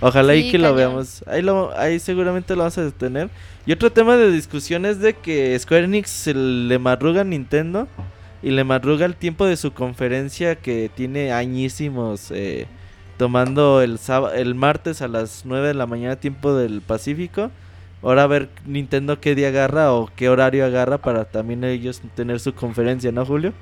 Ojalá y Sí, que lo veamos. Ahí, lo, ahí seguramente lo vamos a tener. Y otro tema de discusión es de que Square Enix se le marruga a Nintendo y le madruga el tiempo de su conferencia que tiene añísimos eh, tomando el, el martes a las 9 de la mañana tiempo del Pacífico. Ahora a ver Nintendo qué día agarra o qué horario agarra para también ellos tener su conferencia, ¿no, Julio?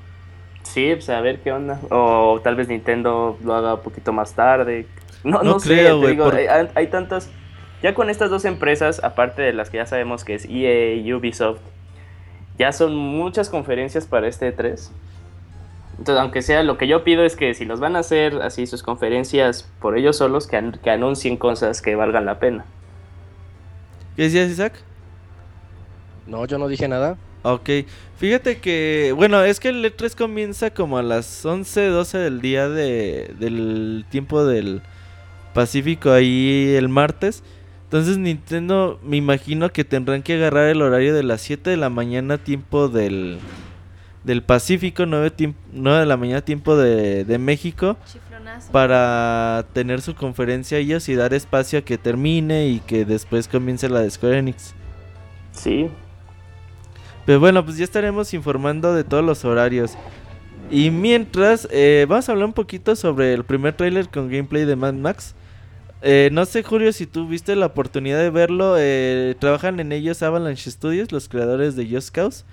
Sí, pues a ver qué onda. O tal vez Nintendo lo haga un poquito más tarde. No, no, creo, güey. Hay, hay, tantas. Ya con estas dos empresas, aparte de las que ya sabemos que es EA y Ubisoft, ya son muchas conferencias para este 3. Entonces, aunque sea, lo que yo pido es que si los van a hacer así sus conferencias por ellos solos, que, que anuncien cosas que valgan la pena. ¿Qué decías, Isaac? No, yo no dije nada. Ok, fíjate que, bueno, es que el E3 comienza como a las 11, 12 del día de, del tiempo del Pacífico ahí el martes. Entonces Nintendo me imagino que tendrán que agarrar el horario de las 7 de la mañana tiempo del, del Pacífico, 9, 9 de la mañana tiempo de, de México. Para tener su conferencia ellos y dar espacio a que termine y que después comience la de Square Enix. Sí. Pero bueno, pues ya estaremos informando de todos los horarios. Y mientras, eh, vamos a hablar un poquito sobre el primer tráiler con gameplay de Mad Max. Eh, no sé, Julio, si tú viste la oportunidad de verlo. Eh, trabajan en ellos Avalanche Studios, los creadores de Just Cause.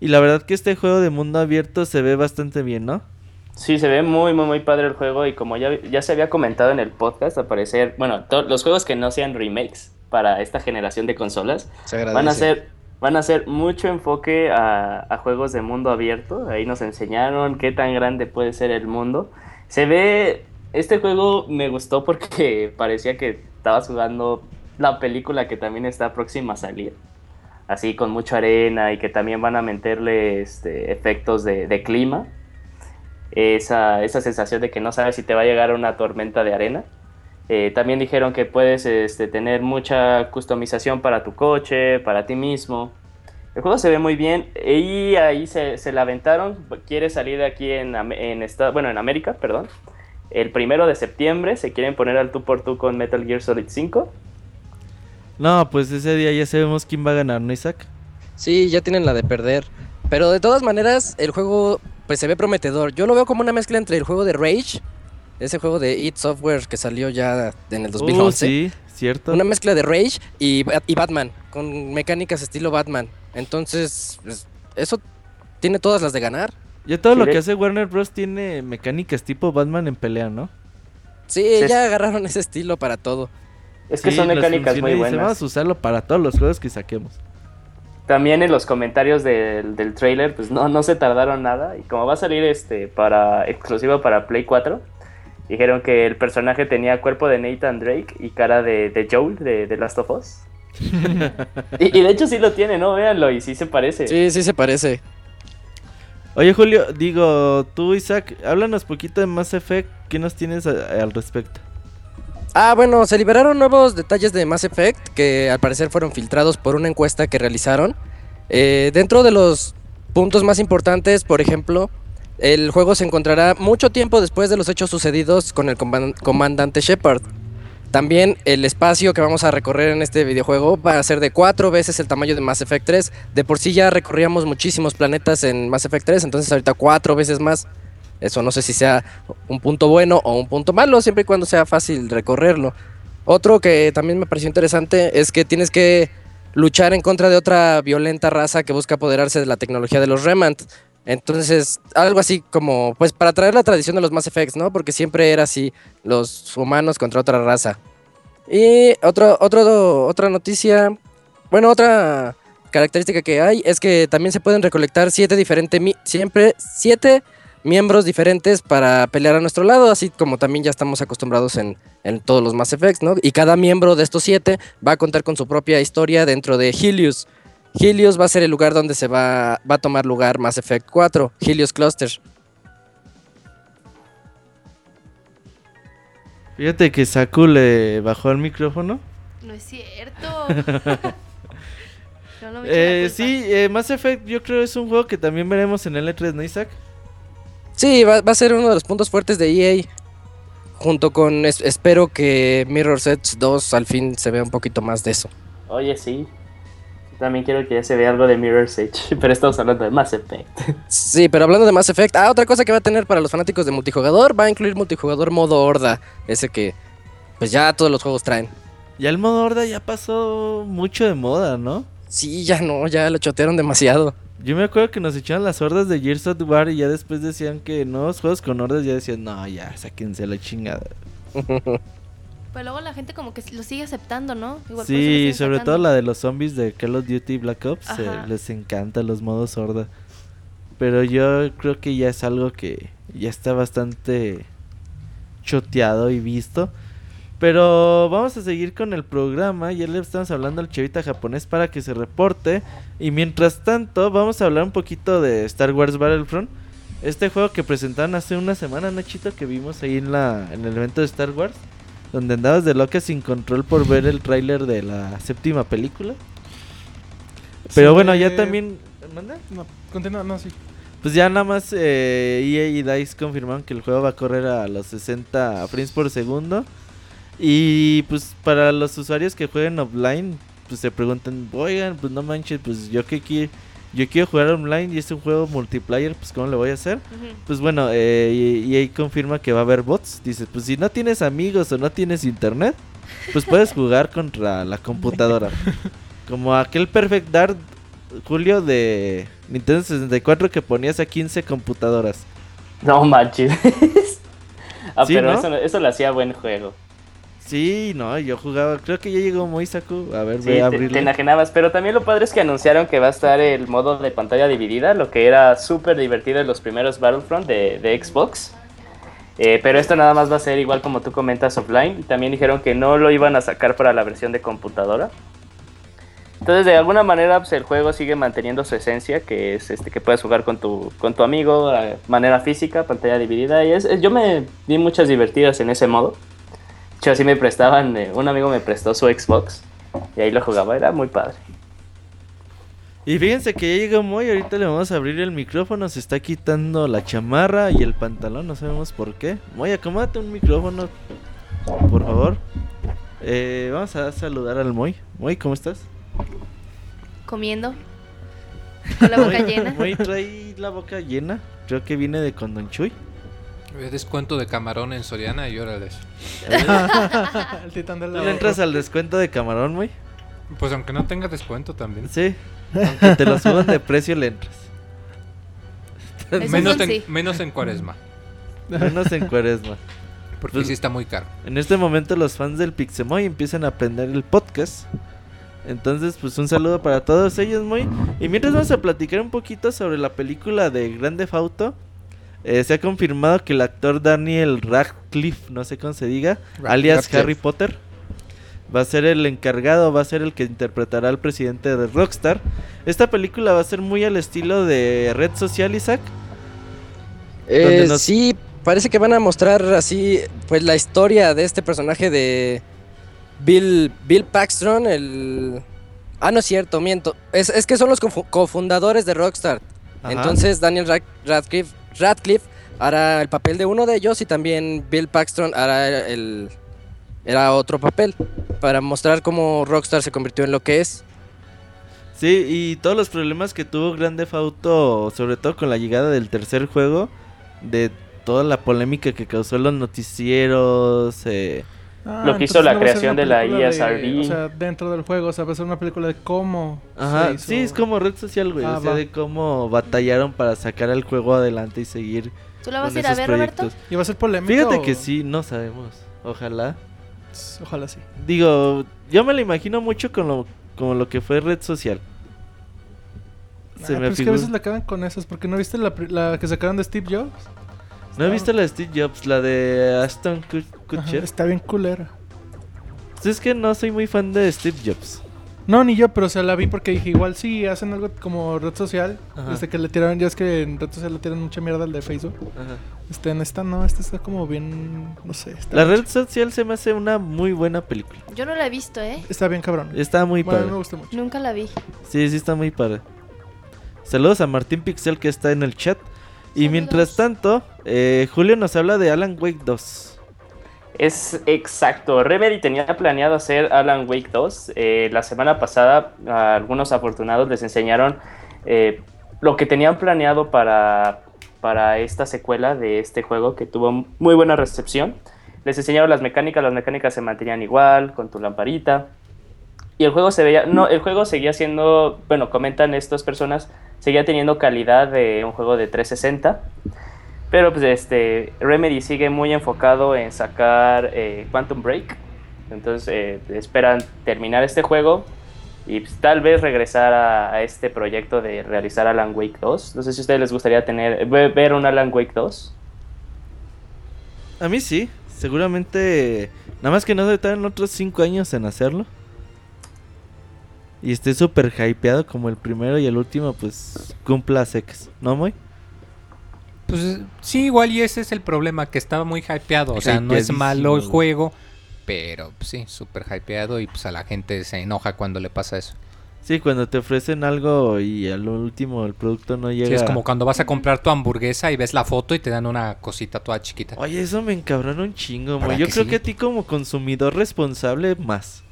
Y la verdad que este juego de mundo abierto se ve bastante bien, ¿no? Sí, se ve muy, muy, muy padre el juego. Y como ya, ya se había comentado en el podcast, aparecer. Bueno, los juegos que no sean remakes para esta generación de consolas van a ser van a hacer mucho enfoque a, a, juegos de mundo abierto. Ahí nos enseñaron qué tan grande puede ser el mundo. Se ve este juego me gustó porque parecía que estabas jugando la película que también está próxima a salir. Así con mucha arena y que también van a meterle este, efectos de, clima. Esa, esa, sensación de que no sabes si te va a llegar una tormenta de arena. Eh, también dijeron que puedes este, tener mucha customización para tu coche, para ti mismo. El juego se ve muy bien y ahí se, se la aventaron. Quiere salir de aquí en, en, bueno, en América, perdón el primero de septiembre se quieren poner al tú por tú con Metal Gear Solid 5. No, pues ese día ya sabemos quién va a ganar, ¿no, Isaac? Sí, ya tienen la de perder. Pero de todas maneras, el juego pues se ve prometedor. Yo lo veo como una mezcla entre el juego de Rage, ese juego de It Software que salió ya en el 2011. Uh, sí, cierto. Una mezcla de Rage y, y Batman, con mecánicas estilo Batman. Entonces, pues, eso tiene todas las de ganar. Ya todo lo que hace Warner Bros. tiene mecánicas tipo Batman en pelea, ¿no? Sí, ya agarraron ese estilo para todo. Es que son mecánicas muy buenas. Vamos a usarlo para todos los juegos que saquemos. También en los comentarios del, del trailer, pues no, no se tardaron nada. Y como va a salir este para exclusivo para Play 4, dijeron que el personaje tenía cuerpo de Nathan Drake y cara de, de Joel de, de Last of Us. y, y, de hecho sí lo tiene, ¿no? Véanlo, y sí se parece. Sí, sí se parece. Oye, Julio, digo, tú, Isaac, háblanos poquito de Mass Effect. ¿Qué nos tienes al respecto? Ah, bueno, se liberaron nuevos detalles de Mass Effect que al parecer fueron filtrados por una encuesta que realizaron. Eh, dentro de los puntos más importantes, por ejemplo, el juego se encontrará mucho tiempo después de los hechos sucedidos con el comandante Shepard. También el espacio que vamos a recorrer en este videojuego va a ser de cuatro veces el tamaño de Mass Effect 3. De por sí ya recorríamos muchísimos planetas en Mass Effect 3, entonces ahorita cuatro veces más. Eso no sé si sea un punto bueno o un punto malo, siempre y cuando sea fácil recorrerlo. Otro que también me pareció interesante es que tienes que luchar en contra de otra violenta raza que busca apoderarse de la tecnología de los Remant. Entonces, algo así como, pues para traer la tradición de los Mass Effects, ¿no? Porque siempre era así, los humanos contra otra raza. Y otro, otra noticia, bueno, otra característica que hay es que también se pueden recolectar siete diferentes, siempre siete miembros diferentes para pelear a nuestro lado, así como también ya estamos acostumbrados en, en todos los Mass Effects, ¿no? Y cada miembro de estos siete va a contar con su propia historia dentro de Helios. Helios va a ser el lugar donde se va, va a tomar lugar Mass Effect 4, Helios Cluster. Fíjate que Saku le bajó el micrófono. No es cierto. eh, sí, eh, Mass Effect yo creo es un juego que también veremos en el E3, ¿no, Isaac? Sí, va, va, a ser uno de los puntos fuertes de EA. Junto con, espero que Mirror's Edge 2 al fin se vea un poquito más de eso. Oye, sí. También quiero que ya se vea algo de Mirror's Edge, pero estamos hablando de Mass Effect. Sí, pero hablando de Mass Effect, ah, otra cosa que va a tener para los fanáticos de multijugador, va a incluir multijugador modo horda, ese que pues ya todos los juegos traen. Ya el modo horda ya pasó mucho de moda, ¿no? Sí, ya no, ya lo chotearon demasiado. Yo me acuerdo que nos echaban las hordas de Gears of War y ya después decían que nuevos juegos con hordas ya decían, no, ya, sáquense la chingada. Pero luego la gente como que lo sigue aceptando, ¿no? Igual Sí, sobre sacando. todo la de los zombies de Call of Duty Black Ops, eh, les encanta los modos horda. Pero yo creo que ya es algo que ya está bastante choteado y visto. Pero vamos a seguir con el programa. Ya le estamos hablando al chavita japonés para que se reporte. Y mientras tanto, vamos a hablar un poquito de Star Wars Battlefront. Este juego que presentaron hace una semana, Nachito, que vimos ahí en, la, en el evento de Star Wars. Donde andabas de loca sin control por ver el tráiler de la séptima película. Pero Sí, bueno, ya eh, también... ¿Manda? No, continúa, no, sí. Pues ya nada más eh, EA y DICE confirmaron que el juego va a correr a los 60 frames por segundo. Y pues para los usuarios que jueguen offline, pues se preguntan, oigan, pues no manches, pues yo que qui- yo quiero jugar online y es un juego multiplayer, pues ¿cómo le voy a hacer? Pues bueno, eh, EA confirma que va a haber bots. Dice, pues si no tienes amigos o no tienes internet, pues puedes jugar contra la computadora. Como aquel Perfect Dark, Julio, de Nintendo 64 que ponías a 15 computadoras. No manches. ah, Sí, pero ¿no? eso, eso lo hacía buen juego. Sí, no, yo jugaba, creo que ya llegó Moisaku. A ver, Sí, ve a te, te enajenabas, pero también lo padre es que anunciaron que va a estar el modo de pantalla dividida, lo que era súper divertido en los primeros Battlefront de, de Xbox. Eh, pero esto nada más va a ser igual como tú comentas offline. También dijeron que no lo iban a sacar para la versión de computadora. Entonces de alguna manera pues, el juego sigue manteniendo su esencia, que es este que puedes jugar con tu, con tu amigo de manera física, pantalla dividida. Y es, es- yo me di muchas divertidas en ese modo. De hecho, así me prestaban, eh, un amigo me prestó su Xbox y ahí lo jugaba, era muy padre. Y fíjense que ya llegó Moy, ahorita le vamos a abrir el micrófono, se está quitando la chamarra y el pantalón, no sabemos por qué. Moy, acomódate un micrófono, por favor. Eh, vamos a saludar al Moy. Moy, ¿cómo estás? Comiendo. Con la boca Moy- llena. Moy trae la boca llena, creo que viene de Condonchuy. Descuento de camarón en Soriana y órales. el titán de ¿Tú la le entras al descuento de camarón, Moy? Pues aunque no tenga descuento también. Sí, aunque te lo suban de precio le entras. Menos en, sí. menos en cuaresma. Menos en cuaresma. Porque Pues- sí está muy caro. En este momento los fans del Pixemoy empiezan a aprender el podcast. Entonces, pues un saludo para todos ellos, muy. Y mientras vamos a platicar un poquito sobre la película de Grande Fauto. Se ha confirmado que el actor Daniel Radcliffe, no sé cómo se diga, alias Radcliffe. Harry Potter, va a ser el encargado, va a ser el que interpretará al presidente de Rockstar. Esta película va a ser muy al estilo de Red Social, Isaac. Eh, nos- Sí, parece que van a mostrar así, pues la historia de este personaje de Bill, Bill Paxton, el... Ah, no es cierto, miento. Es, es que son los cofu- cofundadores de Rockstar. Ajá. Entonces Daniel Rad- Radcliffe, Radcliffe hará el papel de uno de ellos y también Bill Paxton hará el... Era otro papel para mostrar cómo Rockstar se convirtió en lo que es. Sí, y todos los problemas que tuvo Grande Auto, sobre todo con la llegada del tercer juego, de toda la polémica que causó los noticieros, eh, Ah, Lo que hizo la no creación de la ESRB. O sea, dentro del juego, o sea, va a ser una película de cómo. Ajá, se hizo. sí, es como red social, güey, Ah, o sea, va. de cómo batallaron para sacar el juego adelante y seguir ¿Tú la vas con a ir a ver, Roberto? ¿Y va a ser polémica? Fíjate o- que sí, no sabemos, ojalá. Ojalá sí. Digo, yo me lo imagino mucho con lo, como lo que fue red social. Ah, Se me pero es que a veces la cagan con esas, porque no viste la, la que sacaron de Steve Jobs. ¿No he visto la de Steve Jobs, la de Aston Ajá, Kutcher? está bien culera. Pues es que no soy muy fan de Steve Jobs. No, ni yo, pero o sea, la vi porque dije, igual sí hacen algo como red social. Ajá. Desde que le tiraron, ya es que en red social le tiran mucha mierda al de Facebook. Ajá. Este, en esta no, esta está como bien, no sé. Está, La red social se me hace una muy buena película. Yo no la he visto, ¿eh? Está bien cabrón. Está muy bueno, a mí padre. me gusta mucho. Nunca la vi. Sí, sí está muy padre. Saludos a Martín Pixel que está en el chat. Y mientras tanto, eh, Julio nos habla de Alan Wake 2. Es exacto. Remedy tenía planeado hacer Alan Wake 2. Eh, la semana pasada, a algunos afortunados les enseñaron eh, lo que tenían planeado para, para esta secuela de este juego que tuvo muy buena recepción. Les enseñaron las mecánicas, las mecánicas se mantenían igual, con tu lamparita. Y el juego se veía, no, el juego seguía siendo, bueno, comentan estas personas, seguía teniendo calidad de un juego de 360. Pero pues este, Remedy sigue muy enfocado en sacar eh, Quantum Break. Entonces eh, esperan terminar este juego y pues, tal vez regresar a, a, este proyecto de realizar Alan Wake 2. No sé si a ustedes les gustaría tener ver un Alan Wake 2. A mí sí, seguramente. Nada más que no se tardan otros 5 años en hacerlo. Y esté súper hypeado como el primero y el último, pues cumpla sex, ¿no, muy? Pues sí, igual y ese es el problema, que estaba muy hypeado. O sea, no es malo el juego, pero pues, sí, súper hypeado y pues a la gente se enoja cuando le pasa eso. Sí, cuando te ofrecen algo y al último el producto no llega. Sí, es como cuando vas a comprar tu hamburguesa y ves la foto y te dan una cosita toda chiquita. Oye, eso me encabrona un chingo, Yo creo sí? que a ti como consumidor responsable más.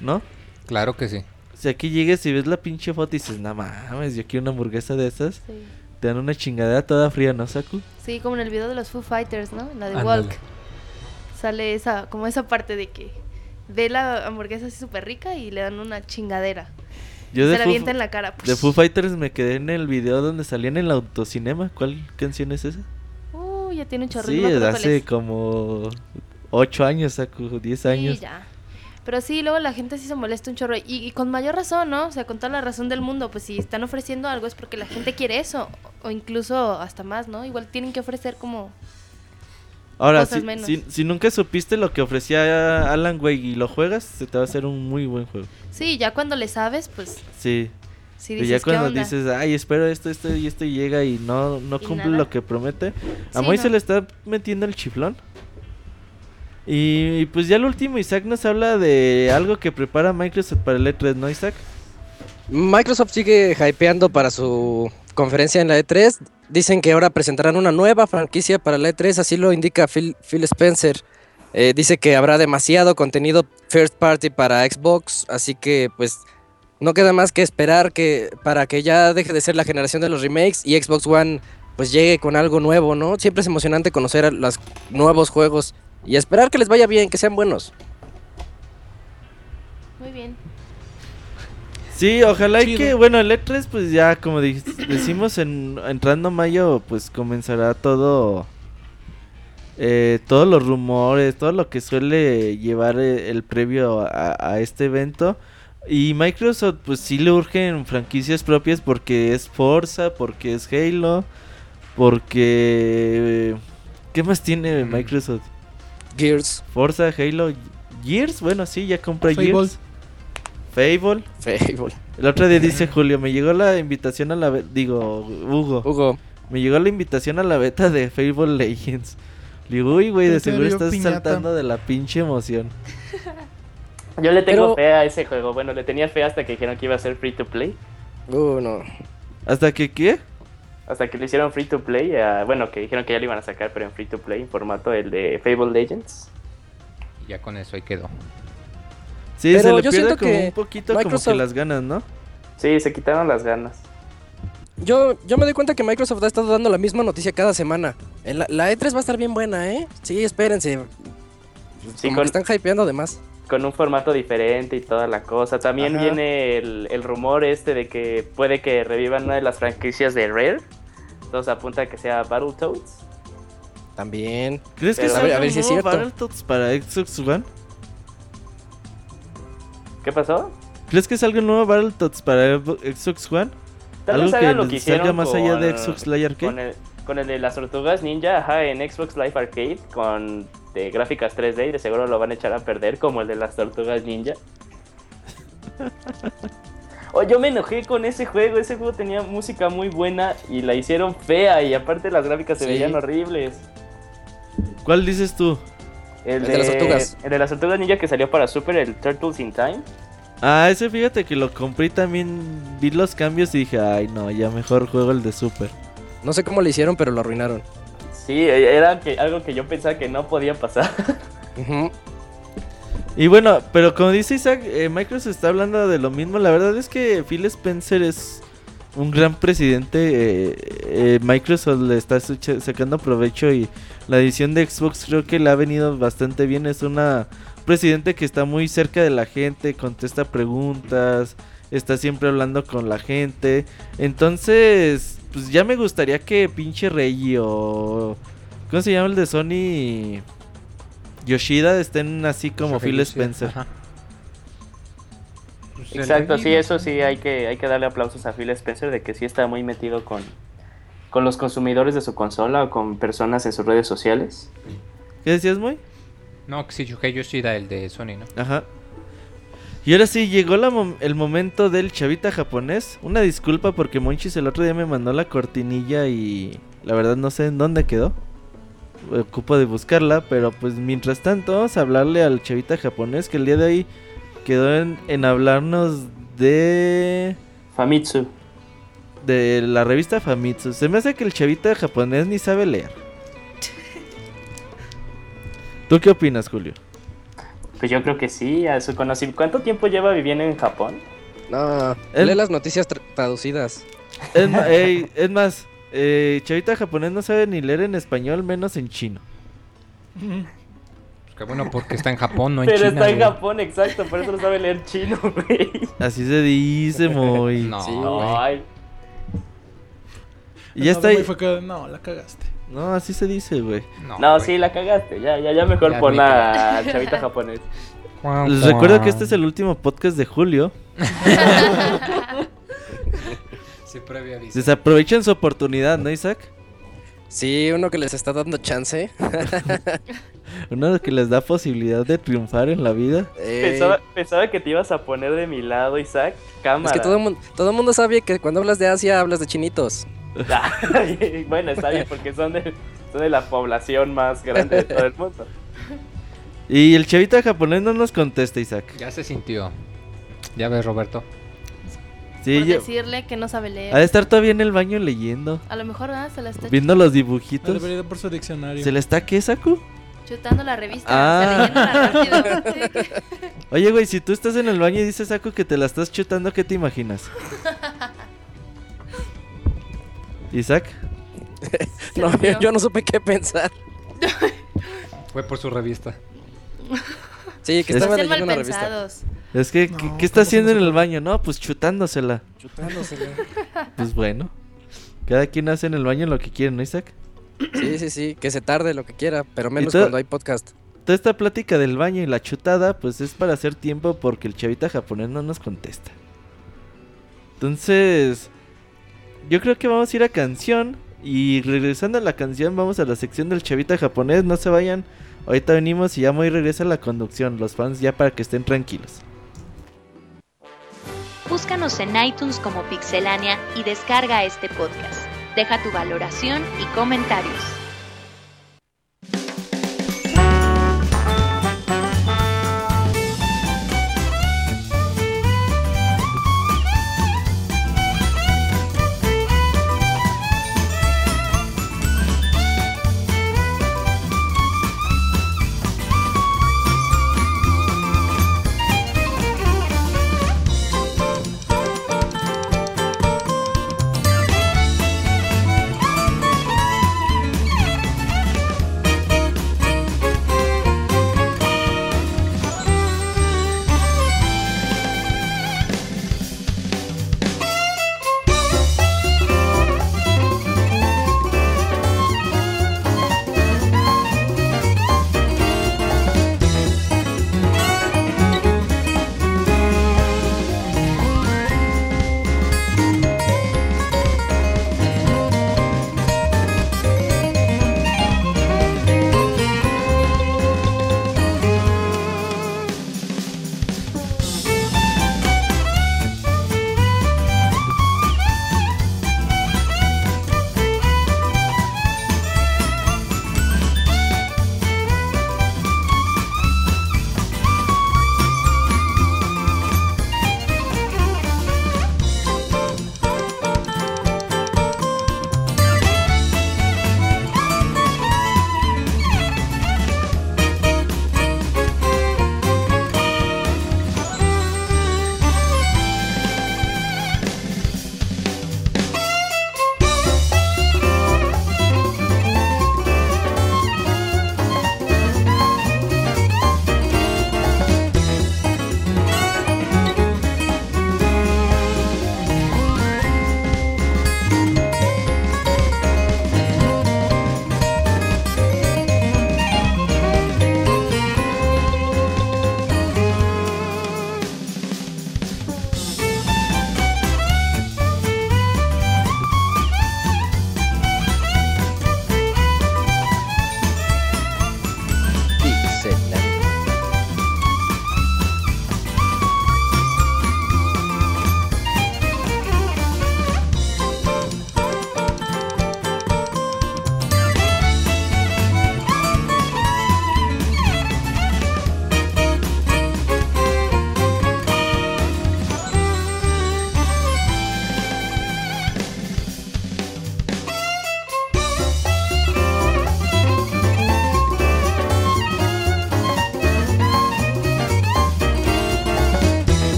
¿No? Claro que sí. Si aquí llegues y ves la pinche foto y dices, no mames, yo quiero una hamburguesa de esas. Sí. Te dan una chingadera toda fría, ¿no, Saku? Sí, como en el video de los Foo Fighters, ¿no? La de. Walk. Sale esa, como esa parte de que ve la hamburguesa así súper rica y le dan una chingadera. Yo se de la avienta en la cara. De Foo Fighters me quedé en el video donde salían en el autocinema. ¿Cuál canción es esa? Uh, ya tiene un chorro. Sí, no hace como 8 años, Saku, 10 años. Sí, ya. Pero sí, luego la gente sí se molesta un chorro. Y, y, con mayor razón, ¿no? O sea, con toda la razón del mundo. Pues si están ofreciendo algo es porque la gente quiere eso. O incluso hasta más, ¿no? Igual tienen que ofrecer como. Ahora, si, si, si, nunca supiste lo que ofrecía Alan Wake y lo juegas, se te va a hacer un muy buen juego. Sí, ya cuando le sabes, pues. Sí. sí y ya cuando dices, ay, espero esto, esto y esto y llega y no, no cumple lo que promete. A sí, Moy no. se le está metiendo el chiflón. Y, pues ya el último, Isaac nos habla de algo que prepara Microsoft para el E3, ¿no, Isaac? Microsoft sigue hypeando para su conferencia en la E3. Dicen que ahora presentarán una nueva franquicia para la E3, así lo indica Phil, Phil Spencer. Eh, dice que habrá demasiado contenido first party para Xbox, así que pues no queda más que esperar que para que ya deje de ser la generación de los remakes y Xbox One pues llegue con algo nuevo, ¿no? Siempre es emocionante conocer los nuevos juegos y esperar que les vaya bien, que sean buenos. Muy bien. Sí, ojalá y que, bueno, el E3 pues ya como decimos en, entrando mayo pues comenzará todo, eh, todos los rumores, todo lo que suele llevar el, el previo a, a, este evento. Y Microsoft pues sí le urgen franquicias propias porque es Forza, porque es Halo, porque... ¿Qué más tiene Microsoft? Gears. Forza, Halo, Gears, bueno, sí, ya compré Fable. Gears. Fable. Fable. El otro día dice Julio, me llegó la invitación a la beta, digo, Hugo. Hugo. Me llegó la invitación a la beta de Fable Legends. Le digo, uy, güey, de seguro estás piñata. saltando de la pinche emoción. Yo le tengo Pero... fe a ese juego. Bueno, le tenía fe hasta que dijeron que iba a ser free to play. Uh, no. ¿Hasta que qué? Hasta que lo hicieron free to play. Uh, bueno, que dijeron que ya lo iban a sacar, pero en free to play, en formato el de Fable Legends. Y ya con eso ahí quedó. Sí, pero se le yo pierde como que un poquito Microsoft... como que las ganas, ¿no? Sí, se quitaron las ganas. Yo, yo me doy cuenta que Microsoft ha estado dando la misma noticia cada semana. La, la E3 va a estar bien buena, ¿eh? Sí, espérense. Sí, como con... están hypeando además con un formato diferente y toda la cosa. También Ajá. viene el, el, rumor este de que puede que revivan una de las franquicias de Rare. Entonces apunta a que sea Battletoads. También. ¿Crees que salga a ver si es cierto. Battletoads para Xbox One? ¿Qué pasó? ¿Crees que salga un nuevo Battletoads para Xbox One? Tal Algo que, lo que salga más con, allá de Xbox Live Arcade. Con el, con el de las tortugas ninja, ajá, en Xbox Live Arcade, con de gráficas 3D y de seguro lo van a echar a perder como el de las tortugas ninja. oh, yo me enojé con ese juego, ese juego tenía música muy buena y la hicieron fea y aparte las gráficas se sí. veían horribles. ¿Cuál dices tú? El, el de, de, las tortugas. El de las tortugas ninja que salió para Super, el Turtles in Time. Ah, ese fíjate que lo compré y también vi los cambios y dije, ay no, ya mejor juego el de Super. No sé cómo lo hicieron, pero lo arruinaron. Sí, era que, algo que yo pensaba que no podía pasar. Y bueno, pero como dice Isaac, eh, Microsoft está hablando de lo mismo. La verdad es que Phil Spencer es un gran presidente. Eh, eh, Microsoft le está sacando provecho y la edición de Xbox creo que le ha venido bastante bien. Es una presidente que está muy cerca de la gente, contesta preguntas, está siempre hablando con la gente. Entonces, pues ya me gustaría que pinche Rey o... ¿Cómo se llama el de Sony? Yoshida estén así como Phil Spencer. Pues Exacto, sí, eso sí, hay que, hay que darle aplausos a Phil Spencer de que sí está muy metido con, con los consumidores de su consola o con personas en sus redes sociales. ¿Qué decías, muy? No, que sí, Yoshida, el de Sony, ¿no? Ajá. Y ahora sí, llegó el momento del chavita japonés. Una disculpa porque Monchis el otro día me mandó la cortinilla y la verdad no sé en dónde quedó. Ocupo de buscarla, pero pues mientras tanto vamos a hablarle al chavita japonés que el día de hoy quedó en, hablarnos de... Famitsu. De la revista Famitsu. Se me hace que el chavita japonés ni sabe leer. ¿Tú qué opinas, Julio? Pues yo creo que sí, a su conocimiento. ¿Cuánto tiempo lleva viviendo en Japón? No, lee las noticias traducidas. Es, más, eh, Chavita japonés no sabe ni leer en español, menos en chino. Qué bueno, porque está en Japón, no en China. Pero está en Japón, exacto, por eso no sabe leer chino, güey. Así se dice, muy. No, sí, güey. Y ya está ahí. no, la cagaste. No, así se dice, güey. No, sí, la cagaste. Ya, ya, ya mejor pon la chavita japonés. Les recuerdo que este es el último podcast de julio. sí, previo aviso. Desaprovechen su oportunidad, ¿no, Isaac? Sí, uno que les está dando chance. uno que les da posibilidad de triunfar en la vida. Pensaba, que te ibas a poner de mi lado, Isaac. Cámara. Es que todo el todo el mundo sabe que cuando hablas de Asia hablas de chinitos. bueno, está bien, porque son de, la población más grande de todo el mundo. Y el chavita japonés no nos contesta, Isaac. Ya se sintió. Ya ves, Roberto. Sí, Por decirle que no sabe leer. Ha de estar todavía en el baño leyendo. A lo mejor ah, se la está Viendo los dibujitos. por su diccionario. ¿Se le está qué, Saku? Chutando la revista. Ah. rápido. Oye, güey, si tú estás en el baño y dices, Saku, que te la estás chutando, ¿qué te imaginas? Isaac. no, yo, no supe qué pensar. Fue por su revista. Sí, que estaba leyendo una revista. Es que, ¿qué, está haciendo en el baño? No, pues chutándosela. Chutándosela. pues bueno. Cada quien hace en el baño lo que quiere, ¿no, Isaac? Sí, sí, sí. Que se tarde lo que quiera, pero menos cuando hay podcast. Toda esta plática del baño y la chutada, pues es para hacer tiempo porque el chavita japonés no nos contesta. Entonces, yo creo que vamos a ir a canción. Y regresando a la canción, vamos a la sección del chavita japonés. No se vayan. Ahorita venimos y ya muy regresa la conducción. Los fans ya para que estén tranquilos. Búscanos en iTunes como Pixelania y descarga este podcast. Deja tu valoración y comentarios.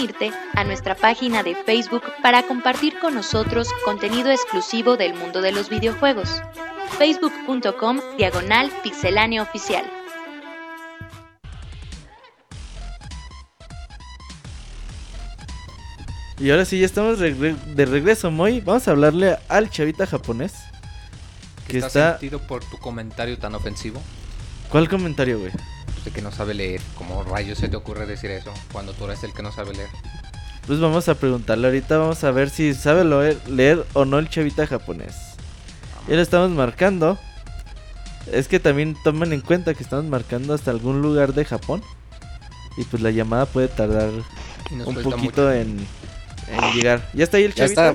Unirte a nuestra página de Facebook para compartir con nosotros contenido exclusivo del mundo de los videojuegos. facebook.com diagonal pixelánea oficial. Y ahora sí, ya estamos de regreso, Moy. Vamos a hablarle al chavita japonés. Que está, sentido por tu comentario tan ofensivo. ¿Cuál comentario, güey? Pues de que no sabe leer. ¿Cómo rayos se te ocurre decir eso cuando tú eres el que no sabe leer? Pues vamos a preguntarle ahorita, vamos a ver si sabe leer, o no el chavita japonés. Ya lo estamos marcando. Es que también tomen en cuenta que estamos marcando hasta algún lugar de Japón. Y pues la llamada puede tardar un poquito en en llegar. ¿Ya está ahí el chavita?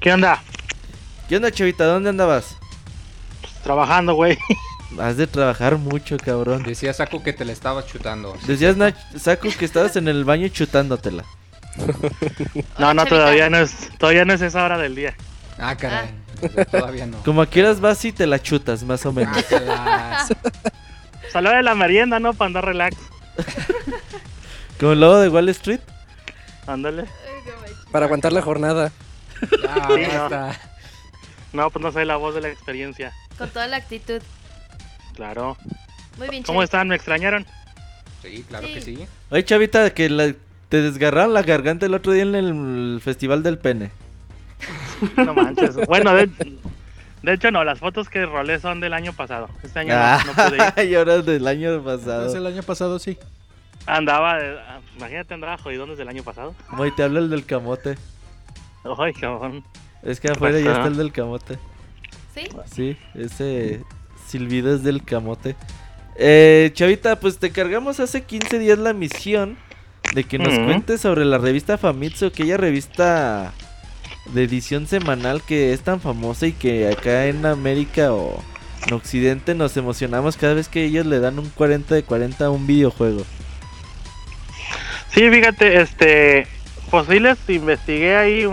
¿Qué onda? ¿Qué onda, chavita? ¿Dónde andabas? Pues, trabajando, güey. Has de trabajar mucho, cabrón. Decía Saco que te la estabas chutando. Decías, Saco, que estabas en el baño chutándotela. no, no, todavía no es, todavía no es esa hora del día. Ah, caray. Ah. Todavía no. Como quieras vas y te la chutas, más o menos. Ah, Salud de la merienda, ¿no? Para andar relax. Como el logo de Wall Street. Ándale. Para aguantar la jornada. no. pues no soy la voz de la experiencia. Con toda la actitud. Claro. Muy bien, ¿Cómo están? ¿Me extrañaron? Sí, claro que sí. Oye, Chavita, que te desgarraron la garganta el otro día en el Festival del Pene. no manches. Bueno, de, hecho no, las fotos que rolé son del año pasado. Este año no, pude ir. y ahora del año pasado. Es el año pasado, sí. Andaba, ah, imagínate, andaba jodidón desde el año pasado. Muy te habla el del camote. Ay, cabrón. Es que afuera ya está el del camote. ¿Sí? Sí, ese silbido es del camote. Eh, Chavita, pues te cargamos hace 15 días la misión de que nos cuentes sobre la revista Famitsu, aquella revista de edición semanal que es tan famosa y que acá en América o en Occidente nos emocionamos cada vez que ellos le dan un 40 de 40 a un videojuego. Sí, fíjate, este, fósiles investigué ahí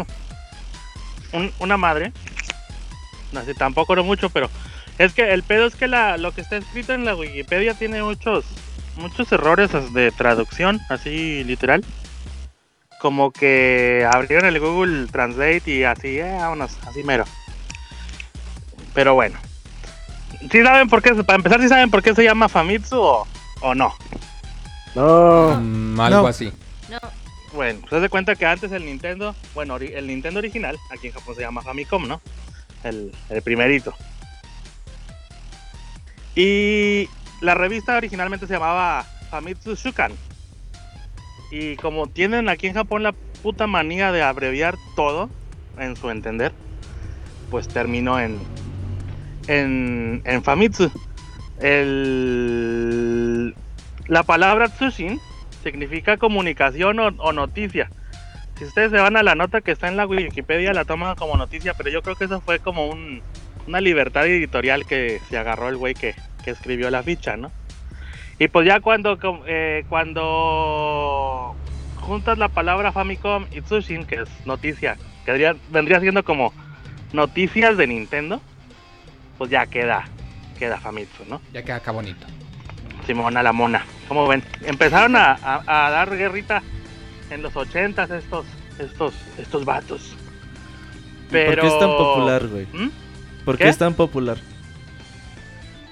una madre. No sé, tampoco no mucho, pero es que el pedo es que la, lo que está escrito en la Wikipedia tiene muchos, muchos errores de traducción, así literal. Como que abrieron el Google Translate y así, eh, vámonos, así mero. Pero bueno. ¿Sí saben por qué? Para empezar, ¿sí saben por qué se llama Famitsu o, o no? No. Mm, algo así. No. Bueno, se de cuenta que antes el Nintendo, bueno, el Nintendo original, aquí en Japón se llama Famicom, ¿no? El, el primerito. Y la revista originalmente se llamaba Famitsu Shukan. Y como tienen aquí en Japón la puta manía de abreviar todo, en su entender, pues terminó en, en, en Famitsu. El, la palabra Tsushin significa comunicación o, noticia. Si ustedes se van a la nota que está en la Wikipedia, la toman como noticia, pero yo creo que eso fue como una libertad editorial que se agarró el güey que, escribió la ficha, ¿no? Y pues ya cuando, eh, cuando juntas la palabra Famicom y Tsushin, que es noticia, que vendría, siendo como noticias de Nintendo, pues ya queda, queda Famitsu, ¿no? Ya queda acá bonito. Simona la mona. ¿Cómo ven? Empezaron a, dar guerrita en los ochentas estos, estos, estos vatos. Pero... ¿Por qué es tan popular, güey? ¿Mm? ¿Por qué? es tan popular?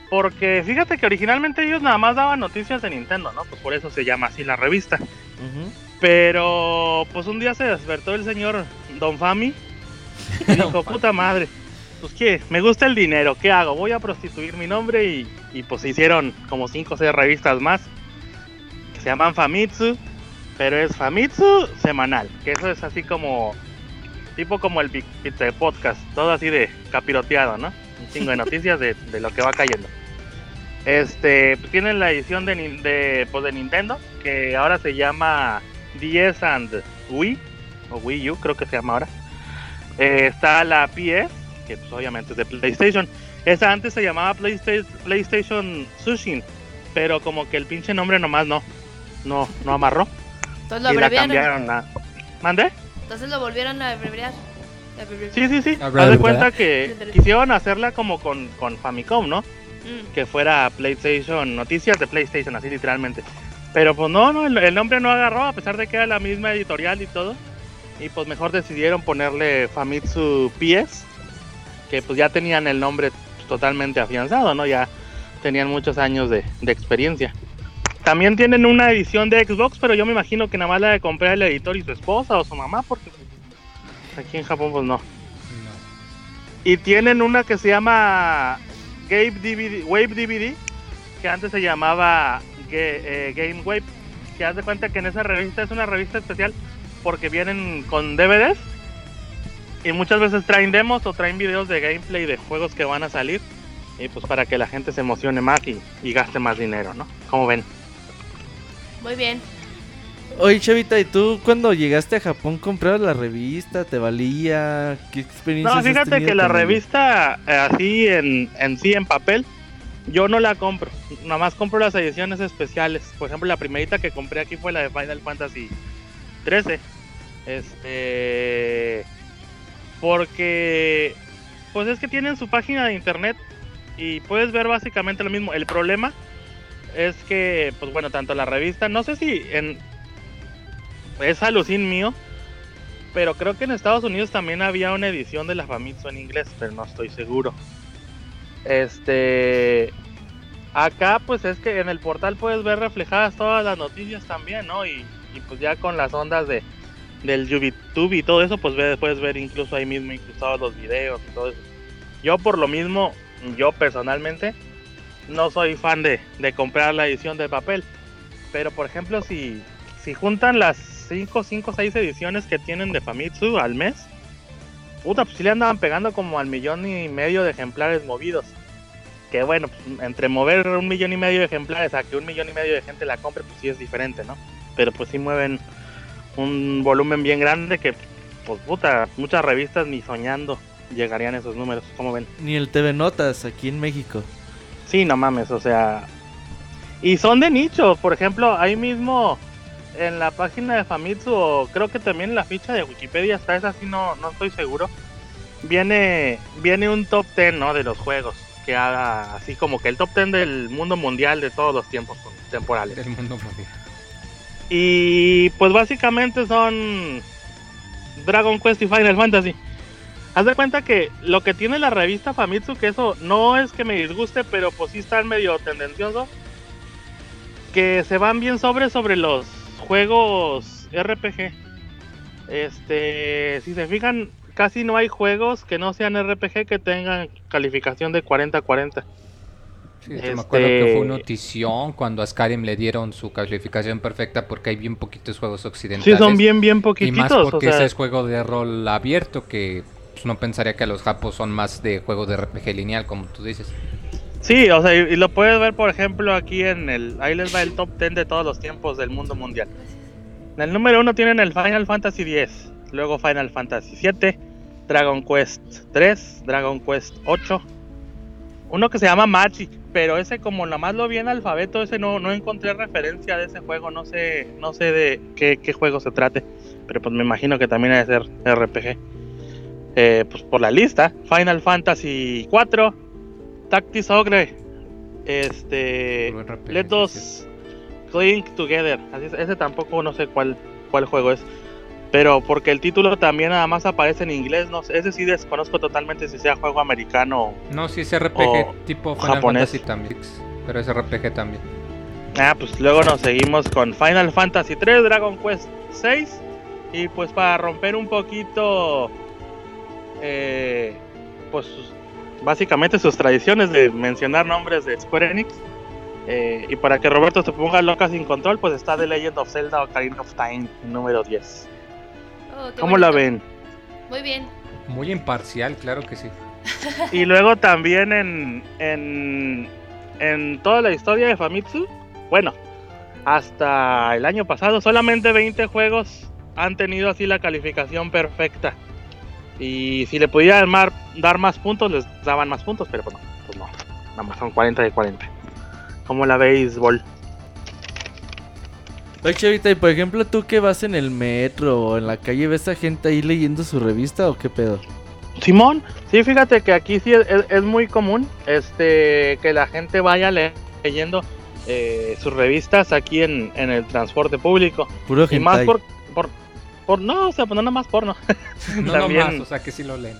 Porque fíjate que originalmente ellos nada más daban noticias de Nintendo, ¿no? Pues por eso se llama así la revista. Pero pues un día se despertó el señor Don Fami y dijo, puta madre, pues qué, me gusta el dinero, ¿qué hago? Voy a prostituir mi nombre y, y pues hicieron como 5 o 6 revistas más que se llaman Famitsu, pero es Famitsu semanal, que eso es así como tipo como el Pizza Podcast, todo así de capiroteado, ¿no? Un chingo de noticias de, lo que va cayendo. Este, pues tienen la edición de, de, pues de Nintendo, que ahora se llama 10 and Wii, o Wii U creo que se llama ahora. Eh, está la PS, que pues obviamente es de PlayStation. Esa antes se llamaba PlayStation, PlayStation Sushin, pero como que el pinche nombre nomás no, no, no amarró. Entonces lo. Y la cambiaron a... ¿Mande? Entonces lo volvieron a abreviar. Sí, sí, sí. Haz de cuenta que quisieron hacerla como con, con Famicom, ¿no? Mm. Que fuera PlayStation, noticias de PlayStation, así literalmente. Pero pues no, no, el, nombre no agarró, a pesar de que era la misma editorial y todo. Y pues mejor decidieron ponerle Famitsu PS, que pues ya tenían el nombre totalmente afianzado, ¿no? Ya tenían muchos años de, experiencia. También tienen una edición de Xbox, pero yo me imagino que nada más la de comprar el editor y su esposa o su mamá, porque pues, aquí en Japón pues no. Y tienen una que se llama Wave DVD, Wave DVD que antes se llamaba eh, Game Wave, que haz de cuenta que en esa revista es una revista especial porque vienen con DVDs y muchas veces traen demos o traen videos de gameplay de juegos que van a salir y pues para que la gente se emocione más y, gaste más dinero, ¿no? Como ven. Muy bien. Oye, Chavita, ¿y tú cuando llegaste a Japón comprabas la revista? ¿Te valía? ¿Qué experiencia? No, fíjate que la revista eh, así en, en sí, en papel, yo no la compro. Nada más compro las ediciones especiales. Por ejemplo, la primerita que compré aquí fue la de Final Fantasy 13. Este. Porque. Pues es que tienen su página de internet y puedes ver básicamente lo mismo. El problema es que, pues bueno, tanto la revista, no sé si en. Es alucín mío, pero creo que en Estados Unidos también había una edición de la Famitsu en inglés, pero no estoy seguro. Este. Acá, pues es que en el portal puedes ver reflejadas todas las noticias también, ¿no? Y, pues ya con las ondas de del YouTube y todo eso, pues puedes ver incluso ahí mismo incluso los videos y todo eso. Yo por lo mismo, yo personalmente, no soy fan de, comprar la edición de papel. Pero por ejemplo, si, si juntan las 5, 5, 6 ediciones que tienen de Famitsu al mes, puta, pues sí le andaban pegando como al millón y medio de ejemplares movidos. Que bueno, pues, entre mover un millón y medio de ejemplares a que un millón y medio de gente la compre, pues sí es diferente, ¿no? Pero pues sí mueven un volumen bien grande que, pues puta, muchas revistas ni soñando llegarían esos números, como ven? Ni el TV Notas aquí en México. Sí, no mames, o sea... Y son de nicho, por ejemplo, ahí mismo en la página de Famitsu, o creo que también en la ficha de Wikipedia está esa, así no, no estoy seguro. Viene, viene un top 10 ¿no? de los juegos que haga así como que el top 10 del mundo mundial de todos los tiempos temporales. Del mundo mundial. Y pues básicamente son Dragon Quest y Final Fantasy. Haz de cuenta que lo que tiene la revista Famitsu, que eso no es que me disguste, pero pues sí están medio tendencioso. Que se van bien sobre sobre los juegos RPG. Este, si se fijan, casi no hay juegos que no sean RPG que tengan calificación de 40-40. Sí, me acuerdo que fue una este, notición cuando a Skyrim le dieron su calificación perfecta porque hay bien poquitos juegos occidentales. Sí, son bien, bien poquitos. Y más porque ese es juego de rol abierto que pues, no pensaría que los japos son más de juego de RPG lineal, como tú dices. Sí, o sea, y, lo puedes ver, por ejemplo, aquí en el. Ahí les va el top 10 de todos los tiempos del mundo mundial. En el número 1 tienen el Final Fantasy X, luego Final Fantasy 7, Dragon Quest 3, Dragon Quest 8, uno que se llama Magic, pero ese como nada más lo vi en alfabeto, ese no, no encontré referencia de ese juego, no sé, no sé de qué, qué juego se trate, pero pues me imagino que también debe ser RPG. Eh, pues por la lista, Final Fantasy 4, Tactics Ogre. Este. Let Us Clink Together. ese tampoco no sé cuál, cuál juego es. Pero porque el título también nada más aparece en inglés, no sé, ese sí desconozco totalmente si sea juego americano. No, sí es RPG tipo Final japonés. Fantasy también, pero es RPG también. Ah, pues luego nos seguimos con Final Fantasy 3, Dragon Quest 6 y pues para romper un poquito eh, pues básicamente sus tradiciones de mencionar nombres de Square Enix. Eh, y para que Roberto se ponga loca sin control, pues está The Legend of Zelda Ocarina of Time número 10. ¿Cómo la ven? Muy bien. Muy imparcial, claro que sí. y luego también en, en, en toda la historia de Famitsu, bueno, hasta el año pasado solamente 20 juegos han tenido así la calificación perfecta. Y si le pudiera dar más puntos, les daban más puntos, pero bueno, pues no. Nada más son 40 de 40. Como la béisbol. Oye, Chavita, y por ejemplo, tú que vas en el metro o en la calle, ¿ves a gente ahí leyendo su revista o qué pedo? Simón, sí, fíjate que aquí sí es, muy común este que la gente vaya leyendo eh, sus revistas aquí en, en, el transporte público. Puro y más por, por, por, no, o sea, pues no nada más porno. no También, más, o sea, que sí lo leen.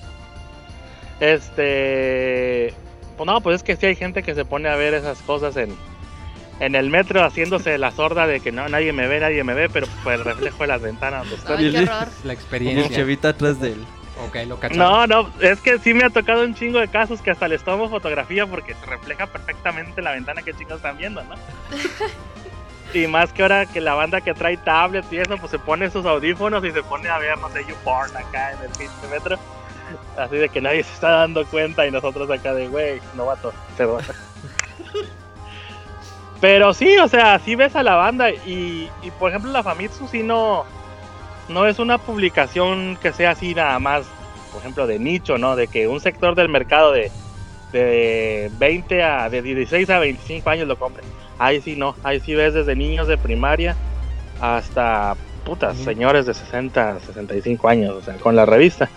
Este, pues no, pues es que sí hay gente que se pone a ver esas cosas en, en el metro haciéndose la sorda de que no, nadie me ve, nadie me ve, pero pues el reflejo de las ventanas. Ay, qué horror. La experiencia. El chavita atrás de él. Okay, lo no, no, es que sí me ha tocado un chingo de casos que hasta les tomo fotografía porque se refleja perfectamente la ventana que chicos están viendo, ¿no? y más que ahora que la banda que trae tablets y eso, pues se pone sus audífonos y se pone a ver, no sé, YouPorn acá en el pinche metro. Así de que nadie se está dando cuenta y nosotros acá de, güey, novato, te Pero sí, o sea, sí ves a la banda y, y por ejemplo la Famitsu sí no, no es una publicación que sea así nada más, por ejemplo, de nicho, ¿no? De que un sector del mercado de, de 20 a, de 16 a 25 años lo compre. Ahí sí no, ahí sí ves desde niños de primaria hasta putas, señores de 60, 65 años, o sea, con la revista.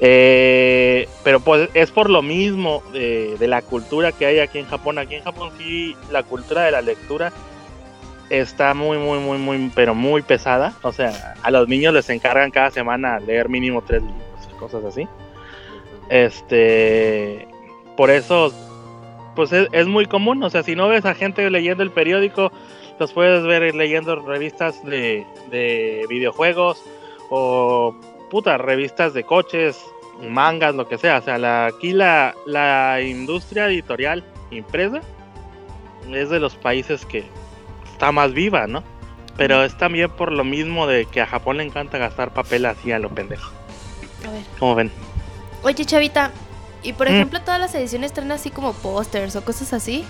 Eh, pero pues es por lo mismo de, la cultura que hay aquí en Japón. Aquí en Japón sí la cultura de la lectura está muy, muy, muy, muy, pero muy pesada. O sea, a los niños les encargan cada semana leer mínimo tres libros, cosas así. Este, por eso, pues es, muy común. O sea, si no ves a gente leyendo el periódico, los puedes ver leyendo revistas de, de videojuegos o puta, revistas de coches, mangas, lo que sea. O sea, la, aquí la, la industria editorial impresa es de los países que está más viva, ¿no? Pero es también por lo mismo de que a Japón le encanta gastar papel así a lo pendejo. A ver. ¿Cómo ven? Oye, Chavita, ¿y por mm. ejemplo todas las ediciones traen así como pósters o cosas así?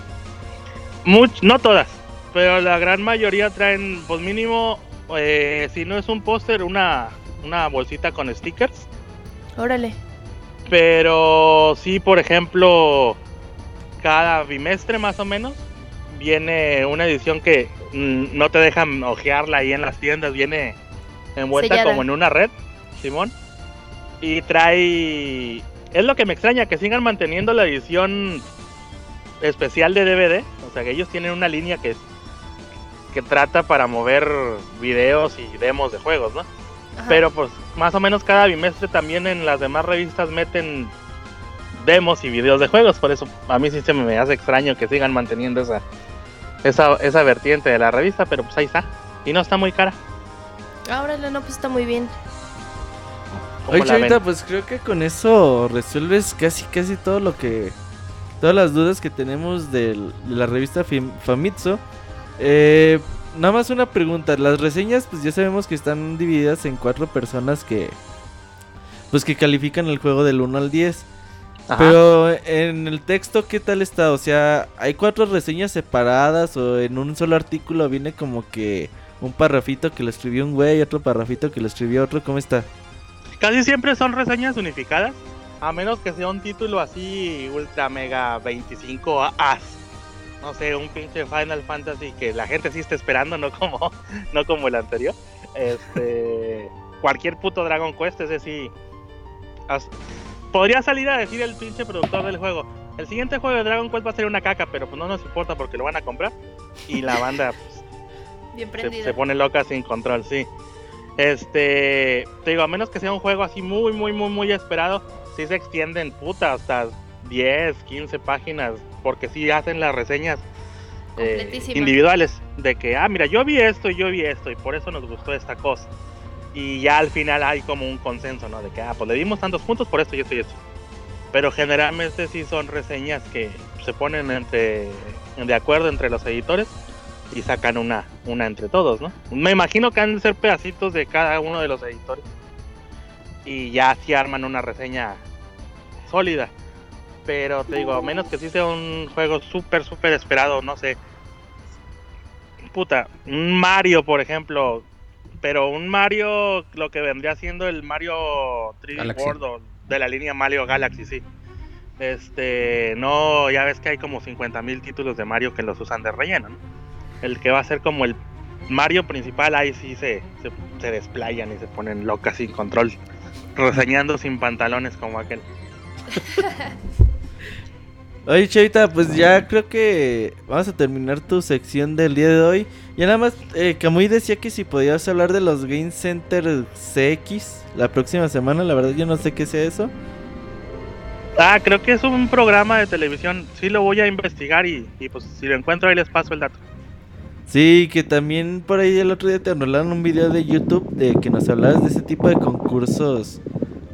Much, no todas, pero la gran mayoría traen, pues mínimo, eh, si no es un póster, una, una bolsita con stickers. Órale. Pero sí, por ejemplo, cada bimestre más o menos viene una edición que mm, no te dejan ojearla ahí en las tiendas, viene envuelta como en una red, Simón. Y trae... Es lo que me extraña, que sigan manteniendo la edición especial de DVD. O sea, que ellos tienen una línea que, que trata para mover videos y demos de juegos, ¿no? Pero pues más o menos cada bimestre también en las demás revistas meten demos y videos de juegos. Por eso a mí sí se me hace extraño que sigan manteniendo esa, esa, esa vertiente de la revista. Pero pues ahí está. Y no está muy cara. Ahora no, pues está muy bien. Oye, Chavita, pues creo que con eso resuelves casi casi todo lo que... Todas las dudas que tenemos de la revista Famitsu. Eh, nada más una pregunta. Las reseñas, pues ya sabemos que están divididas en cuatro personas que. Pues que califican el juego del 1 al 10. Pero en el texto, ¿qué tal está? O sea, ¿hay cuatro reseñas separadas o en un solo artículo viene como que un parrafito que lo escribió un güey y otro parrafito que lo escribió otro? ¿Cómo está? Casi siempre son reseñas unificadas, a menos que sea un título así ultra mega 25 as no sé, un pinche Final Fantasy que la gente sí está esperando, no como, no como el anterior. Este, cualquier puto Dragon Quest, ese sí. podría salir a decir el pinche productor del juego. El siguiente juego de Dragon Quest va a ser una caca, pero pues no nos importa porque lo van a comprar. Y la banda pues, Bien se, pone loca sin control, sí. Este, te digo, a menos que sea un juego así muy, muy, muy, muy esperado, sí se extienden puta hasta 10, 15 páginas porque sí hacen las reseñas eh, individuales de que, ah, mira, yo vi esto y yo vi esto y por eso nos gustó esta cosa. Y ya al final hay como un consenso, ¿no? De que, ah, pues le dimos tantos puntos por esto y esto y esto. Pero generalmente sí son reseñas que se ponen entre, de acuerdo entre los editores y sacan una, una entre todos, ¿no? Me imagino que han de ser pedacitos de cada uno de los editores. Y ya así arman una reseña sólida. Pero te digo, a menos que sí sea un juego súper, súper esperado, no sé. Puta, un Mario, por ejemplo. Pero un Mario, lo que vendría siendo el Mario 3D World de la línea Mario Galaxy, sí. Este, no, ya ves que hay como 50 mil títulos de Mario que los usan de relleno, ¿no? El que va a ser como el Mario principal, ahí sí se, se, se desplayan y se ponen locas sin control, reseñando sin pantalones como aquel. Oye, Chavita, pues ya creo que vamos a terminar tu sección del día de hoy. Y nada más, eh, Camuy decía que si podías hablar de los Game Center CX la próxima semana. La verdad, yo no sé qué sea eso. Ah, creo que es un programa de televisión. Sí, lo voy a investigar y, y pues si lo encuentro ahí les paso el dato. Sí, que también por ahí el otro día te anularon un video de YouTube de que nos hablabas de ese tipo de concursos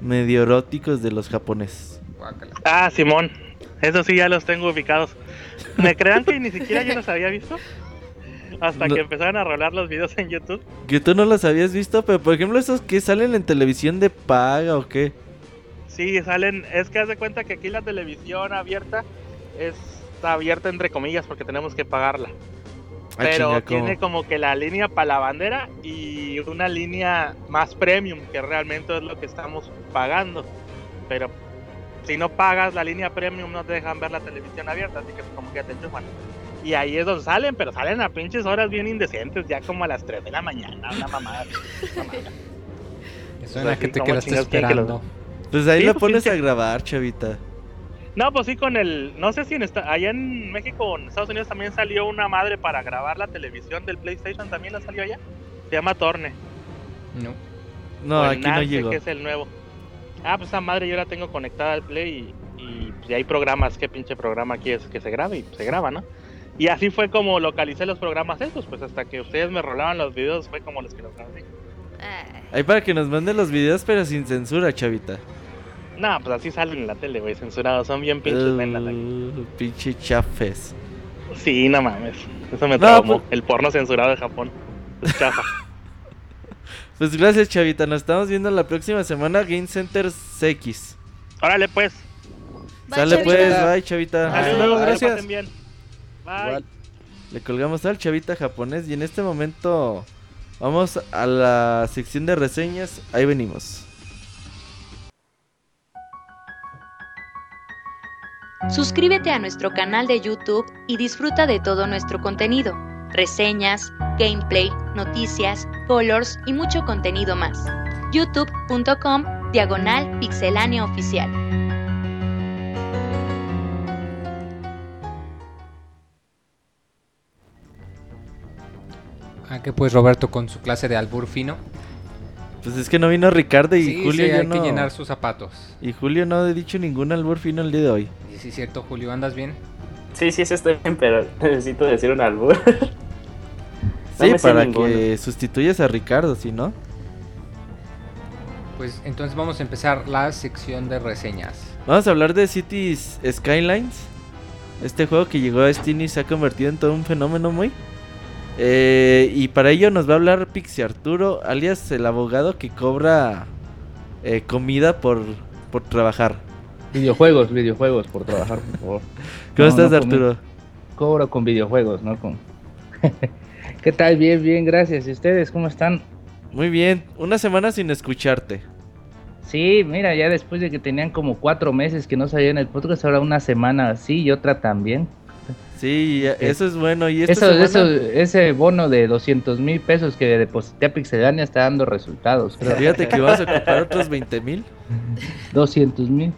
medio eróticos de los japoneses. Ah, Simón, eso sí ya los tengo ubicados. ¿Me crean que ni siquiera yo los había visto? Hasta No. que empezaron a rolar los videos en YouTube. Que tú no los habías visto, pero por ejemplo esos que salen en televisión de paga o qué. Sí, salen. Es que haz de cuenta que aquí la televisión abierta está abierta entre comillas porque tenemos que pagarla. Ah, Pero tiene como que la línea para la bandera y una línea más premium, que realmente es lo que estamos pagando. Pero si no pagas la línea premium, no te dejan ver la televisión abierta, así que como que ya te enchufan. Y ahí es donde salen, pero salen a pinches horas bien indecentes, ya como a las 3 de la mañana, una mamada. mamada. Eso en la Así que te quedaste esperando. Pues ahí Sí, lo pues, pones pinche- a grabar, chavita. No, pues sí, con el. No sé si en esta, allá en México o en Estados Unidos también salió una madre para grabar la televisión del PlayStation. También la salió allá. Se llama Torne. No. No, o aquí no Nance, llegó. que es el nuevo. Ah, pues esa madre yo la tengo conectada al Play y, y, pues, y hay programas. ¿Qué pinche programa quieres que se grabe? Y pues, se graba, ¿no? Y así fue como localicé los programas esos. Pues hasta que ustedes me rolaban los videos, fue como los que los grabé. Ahí para que nos manden los videos, pero sin censura, chavita. No, pues así salen en la tele, güey, censurados. Son bien pinches. Uh, pinche chafes. Sí, no mames. Eso me No, traumó. pues- El porno censurado de Japón. Es chafa. Pues gracias, chavita. Nos estamos viendo la próxima semana Game Center CX. Órale, pues. Bye, Sale Chavita. pues, bye, chavita. Hasta luego, gracias. bien. Bye. Igual. Le colgamos al chavita japonés y en este momento vamos a la sección de reseñas. Ahí venimos. Suscríbete a nuestro canal de YouTube y disfruta de todo nuestro contenido, reseñas, gameplay, noticias, colors y mucho contenido más. youtube.com diagonal pixelánea oficial. Pues Roberto con su clase de albur fino. Pues es que no vino Ricardo y sí, Julio sí, ya hay no. que llenar sus zapatos. Y Julio no ha dicho ningún albur fino el día de hoy. Y sí, es cierto, Julio, ¿andas bien? Sí, sí, sí estoy bien, pero necesito decir un albur. Sí, para que sustituyas a Ricardo, si no. Pues entonces vamos a empezar la sección de reseñas. Vamos a hablar de Cities Skylines. Este juego que llegó a Steam y se ha convertido en todo un fenómeno muy. Eh, y para ello nos va a hablar Pixie Arturo, alias el abogado que cobra eh, comida por, por trabajar. Videojuegos, videojuegos por trabajar, por favor. ¿Cómo No, estás, no. Arturo? Cobro con videojuegos, no con. ¿Qué tal? Bien, bien, gracias. ¿Y ustedes cómo están? Muy bien, una semana sin escucharte. Sí, mira, ya después de que tenían como cuatro meses que no salían el podcast, ahora una semana así y otra también. Sí, eso es bueno. Y Eso, semana- eso, ese bono de 200 mil pesos que deposité a Pixelania está dando resultados. Pero fíjate que vas a ocupar otros 20 mil. 200 mil.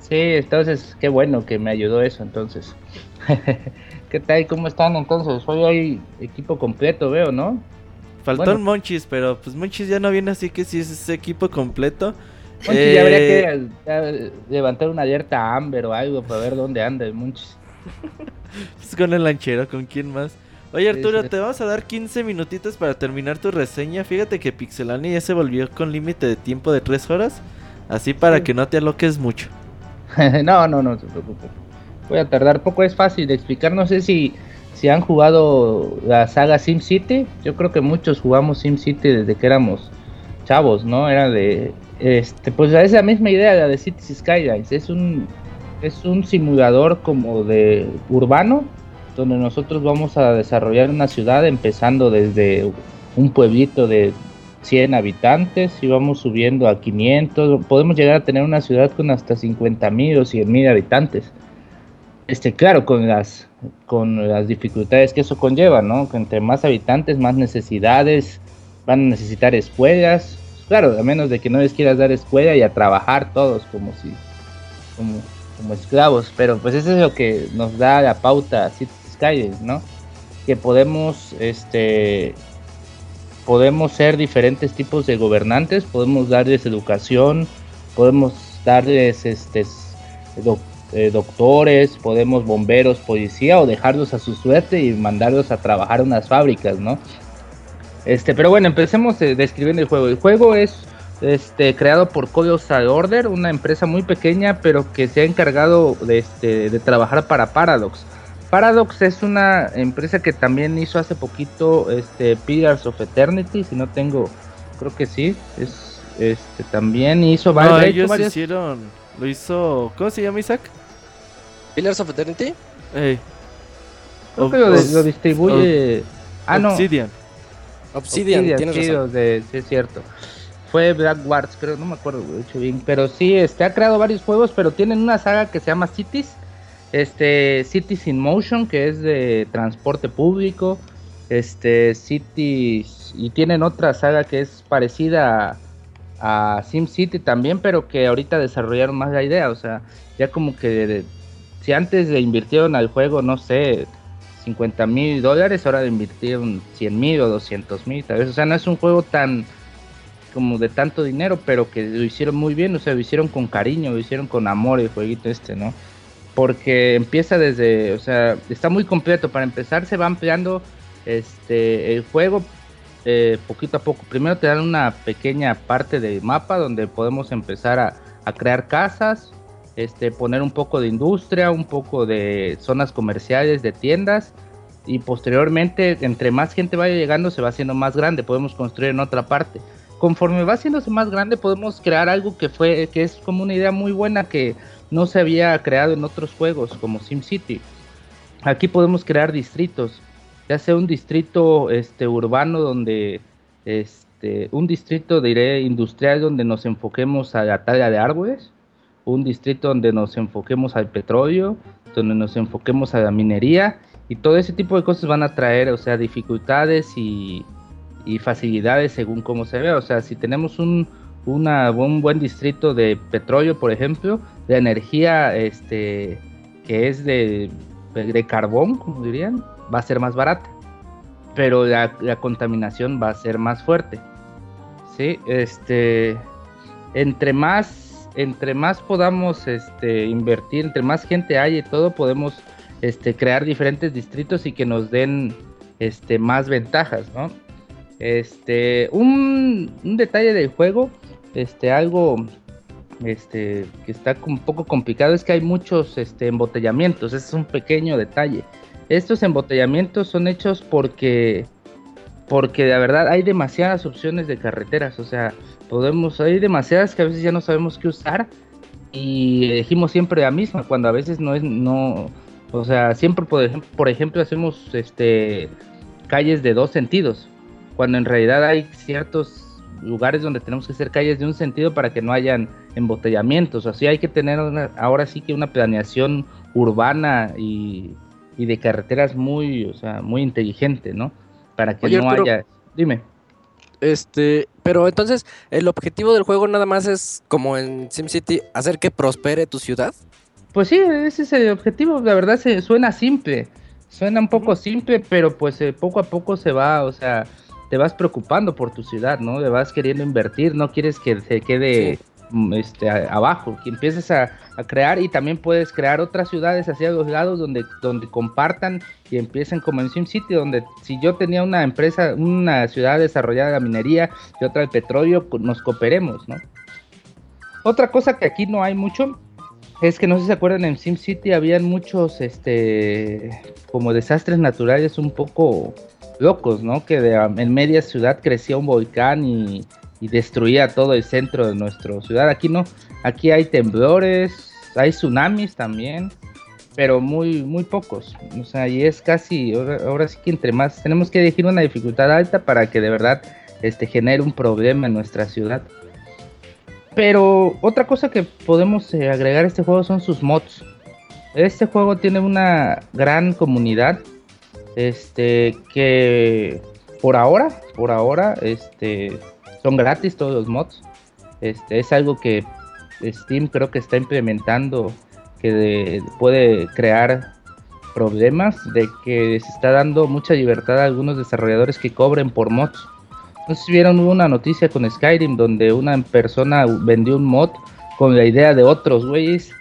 Sí, entonces, qué bueno que me ayudó eso entonces. ¿Qué tal? ¿Cómo están entonces? Hoy hay equipo completo, veo, ¿no? Faltó Bueno. el Monchis, pero pues Monchis ya no viene así que si es ese equipo completo. Monchis, ya habría Eh, que eh, levantar una alerta a Amber o algo para ver dónde anda el Monchis. Pues con el lanchero, ¿con quién más? Oye Arturo, te vamos a dar 15 minutitos para terminar tu reseña. Fíjate que Pixelania ya se volvió con límite de tiempo de 3 horas. Así para Sí. que no te aloques mucho. no, no, no se preocupe. Voy a tardar poco, es fácil de explicar. No sé si, si han jugado la saga SimCity. Yo creo que muchos jugamos SimCity desde que éramos chavos, ¿no? Era de. Este, pues es la misma idea, la de Cities Skylines. Es un, es un simulador como de urbano, donde nosotros vamos a desarrollar una ciudad empezando desde un pueblito de 100 habitantes y vamos subiendo a 500. Podemos llegar a tener una ciudad con hasta 50 mil o 100 mil habitantes. Este, claro, con las, con las dificultades que eso conlleva, ¿no? Que entre más habitantes, más necesidades, van a necesitar escuelas. Claro, a menos de que no les quieras dar escuela y a trabajar todos como si, como, como esclavos, pero pues eso es lo que nos da la pauta City Skylines, ¿no? Que podemos, este, podemos ser diferentes tipos de gobernantes, podemos darles educación, podemos darles, este, eh, doctores, podemos bomberos, policía o dejarlos a su suerte y mandarlos a trabajar en unas fábricas, ¿no? Este, pero bueno, empecemos eh, describiendo el juego. El juego es este, creado por Codosal Order, una empresa muy pequeña, pero que se ha encargado de, este, de trabajar para Paradox. Paradox es una empresa que también hizo hace poquito este, Pillars of Eternity, si no tengo, creo que sí, es este también hizo varios. No, ellos hicieron, lo hizo, ¿cómo se llama Isaac? Pillars of Eternity. Creo que lo, distribuye. ah, no. Obsidian. Obsidian, tienes razón. sí, es cierto. Fue Black Wars, pero no me acuerdo bien. Pero sí, este, ha creado varios juegos, pero tienen una saga que se llama Cities. Este, Cities in Motion, que es de transporte público. Este, Cities. Y tienen otra saga que es parecida a, a SimCity también, pero que ahorita desarrollaron más la idea. O sea, ya como que si antes le invirtieron al juego, no sé, 50 mil dólares, ahora le invirtieron 100 mil o 200 mil, tal vez. O sea, no es un juego tan como de tanto dinero, pero que lo hicieron muy bien, o sea, lo hicieron con cariño, lo hicieron con amor el jueguito este, ¿no? Porque empieza desde, o sea, está muy completo. Para empezar, se va ampliando este el juego eh, poquito a poco. Primero te dan una pequeña parte del mapa donde podemos empezar a, a crear casas, este, poner un poco de industria, un poco de zonas comerciales, de tiendas y posteriormente entre más gente vaya llegando se va haciendo más grande, podemos construir en otra parte. Conforme va haciéndose más grande podemos crear algo que fue que es como una idea muy buena que no se había creado en otros juegos como SimCity. Aquí podemos crear distritos, ya sea un distrito este urbano donde este un distrito diré industrial donde nos enfoquemos a la talla de árboles un distrito donde nos enfoquemos al petróleo, donde nos enfoquemos a la minería y todo ese tipo de cosas van a traer, o sea, dificultades y, facilidades según cómo se vea. O sea, si tenemos un, un buen distrito de petróleo, por ejemplo, de energía este, que es de, de carbón, como dirían, va a ser más barata. Pero la, contaminación va a ser más fuerte. Sí, este, entre más entre más podamos este, invertir, entre más gente haya y todo, podemos este, crear diferentes distritos y que nos den este, más ventajas, ¿no? Este, un, detalle del juego, este, algo este, que está un poco complicado es que hay muchos este, embotellamientos, es un pequeño detalle. Estos embotellamientos son hechos porque, porque de verdad hay demasiadas opciones de carreteras, o sea, podemos, hay demasiadas que a veces ya no sabemos qué usar y elegimos siempre la misma, cuando a veces no es, no, o sea, siempre por ejemplo, por ejemplo hacemos este calles de dos sentidos, cuando en realidad hay ciertos lugares donde tenemos que hacer calles de un sentido para que no hayan embotellamientos, así hay que tener ahora sí que una planeación urbana y, de carreteras muy, o sea, muy inteligente, ¿no? Para que no haya, dime. Este, pero entonces, ¿el objetivo del juego nada más es, como en SimCity, hacer que prospere tu ciudad? Pues sí, ese es el objetivo. La verdad se suena simple. Suena un poco simple, pero pues eh, poco a poco se va, o sea, te vas preocupando por tu ciudad, ¿no? Te vas queriendo invertir, no quieres que se quede Mm, este, abajo, que empieces a, crear y también puedes crear otras ciudades hacia los lados donde, donde compartan y empiecen como en SimCity, donde si yo tenía una empresa, una ciudad desarrollada de la minería y otra de petróleo, nos cooperemos, ¿no? Otra cosa que aquí no hay mucho es que no sé si se acuerdan en SimCity habían muchos este como desastres naturales un poco locos, ¿no? Que en media ciudad crecía un volcán y y destruía todo el centro de nuestra ciudad. Aquí no, aquí hay temblores, hay tsunamis también, pero muy, muy pocos. O sea, y es casi, ahora, sí que entre más, tenemos que elegir una dificultad alta para que de verdad este, genere un problema en nuestra ciudad. Pero otra cosa que podemos eh, agregar a este juego son sus mods. Este juego tiene una gran comunidad. Este que por ahora, por ahora, este son gratis todos los mods. Este, es algo que Steam creo que está implementando que puede crear problemas de que se está dando mucha libertad a algunos desarrolladores que cobren por mods. Si vieron una noticia con Skyrim donde una persona vendió un mod con la idea de otros güeyes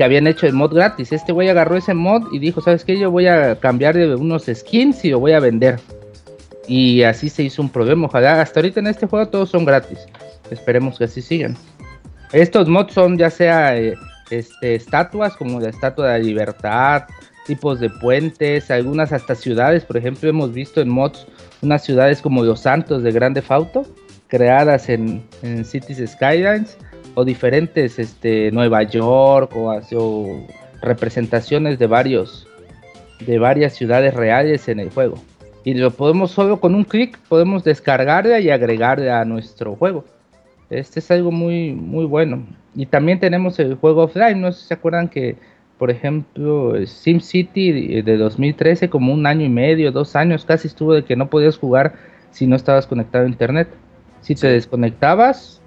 que habían hecho el mod gratis. Este güey agarró ese mod y dijo, ¿sabes qué? Yo voy a cambiar de unos skins y lo voy a vender. Y así se hizo un problema. Ojalá hasta ahorita en este juego todos son gratis. Esperemos que así sigan. Estos mods son ya sea eh, este, estatuas como la Estatua de la Libertad, tipos de puentes, algunas hasta ciudades. Por ejemplo, hemos visto en mods unas ciudades como Los Santos de Grande Fauto, creadas en, Cities Skylines, o diferentes este, Nueva York, o, representaciones de varios de varias ciudades reales en el juego. Y lo podemos solo con un clic, podemos descargarla y agregarla a nuestro juego. Este es algo muy, muy bueno. Y también tenemos el juego offline. No sé si se acuerdan que, por ejemplo, SimCity de 2013, como un año y medio, dos años casi estuvo de que no podías jugar si no estabas conectado a internet. Si te desconectabas,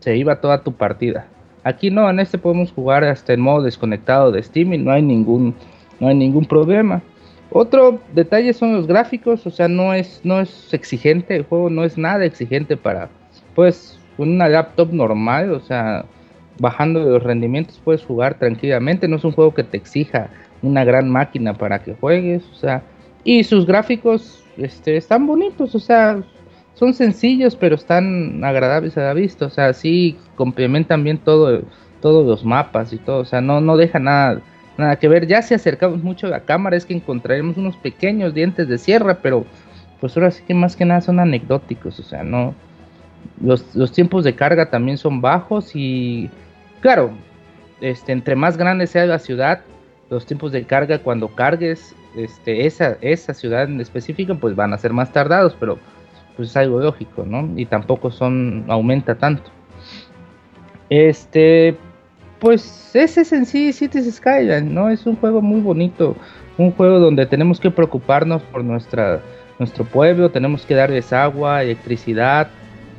se iba toda tu partida. Aquí no, en este podemos jugar hasta en modo desconectado de Steam y no hay ningún, no hay ningún problema. Otro detalle son los gráficos, o sea, no es, no es exigente, el juego no es nada exigente para, pues, una laptop normal, o sea, bajando de los rendimientos puedes jugar tranquilamente, no es un juego que te exija una gran máquina para que juegues, o sea, y sus gráficos este, están bonitos, o sea, son sencillos, pero están agradables a la vista, o sea, sí complementan bien todo, todos los mapas y todo, o sea, no, no deja nada, nada que ver, ya si acercamos mucho a la cámara es que encontraremos unos pequeños dientes de sierra, pero pues ahora sí que más que nada son anecdóticos, o sea, no, los, tiempos de carga también son bajos y claro, este, entre más grande sea la ciudad, los tiempos de carga cuando cargues este, esa, esa ciudad en específico pues van a ser más tardados, pero pues es algo lógico, ¿no? Y tampoco son, aumenta tanto. Este, pues ese es en sí Cities Skyline, ¿no? Es un juego muy bonito, un juego donde tenemos que preocuparnos por nuestra, nuestro pueblo, tenemos que darles agua, electricidad,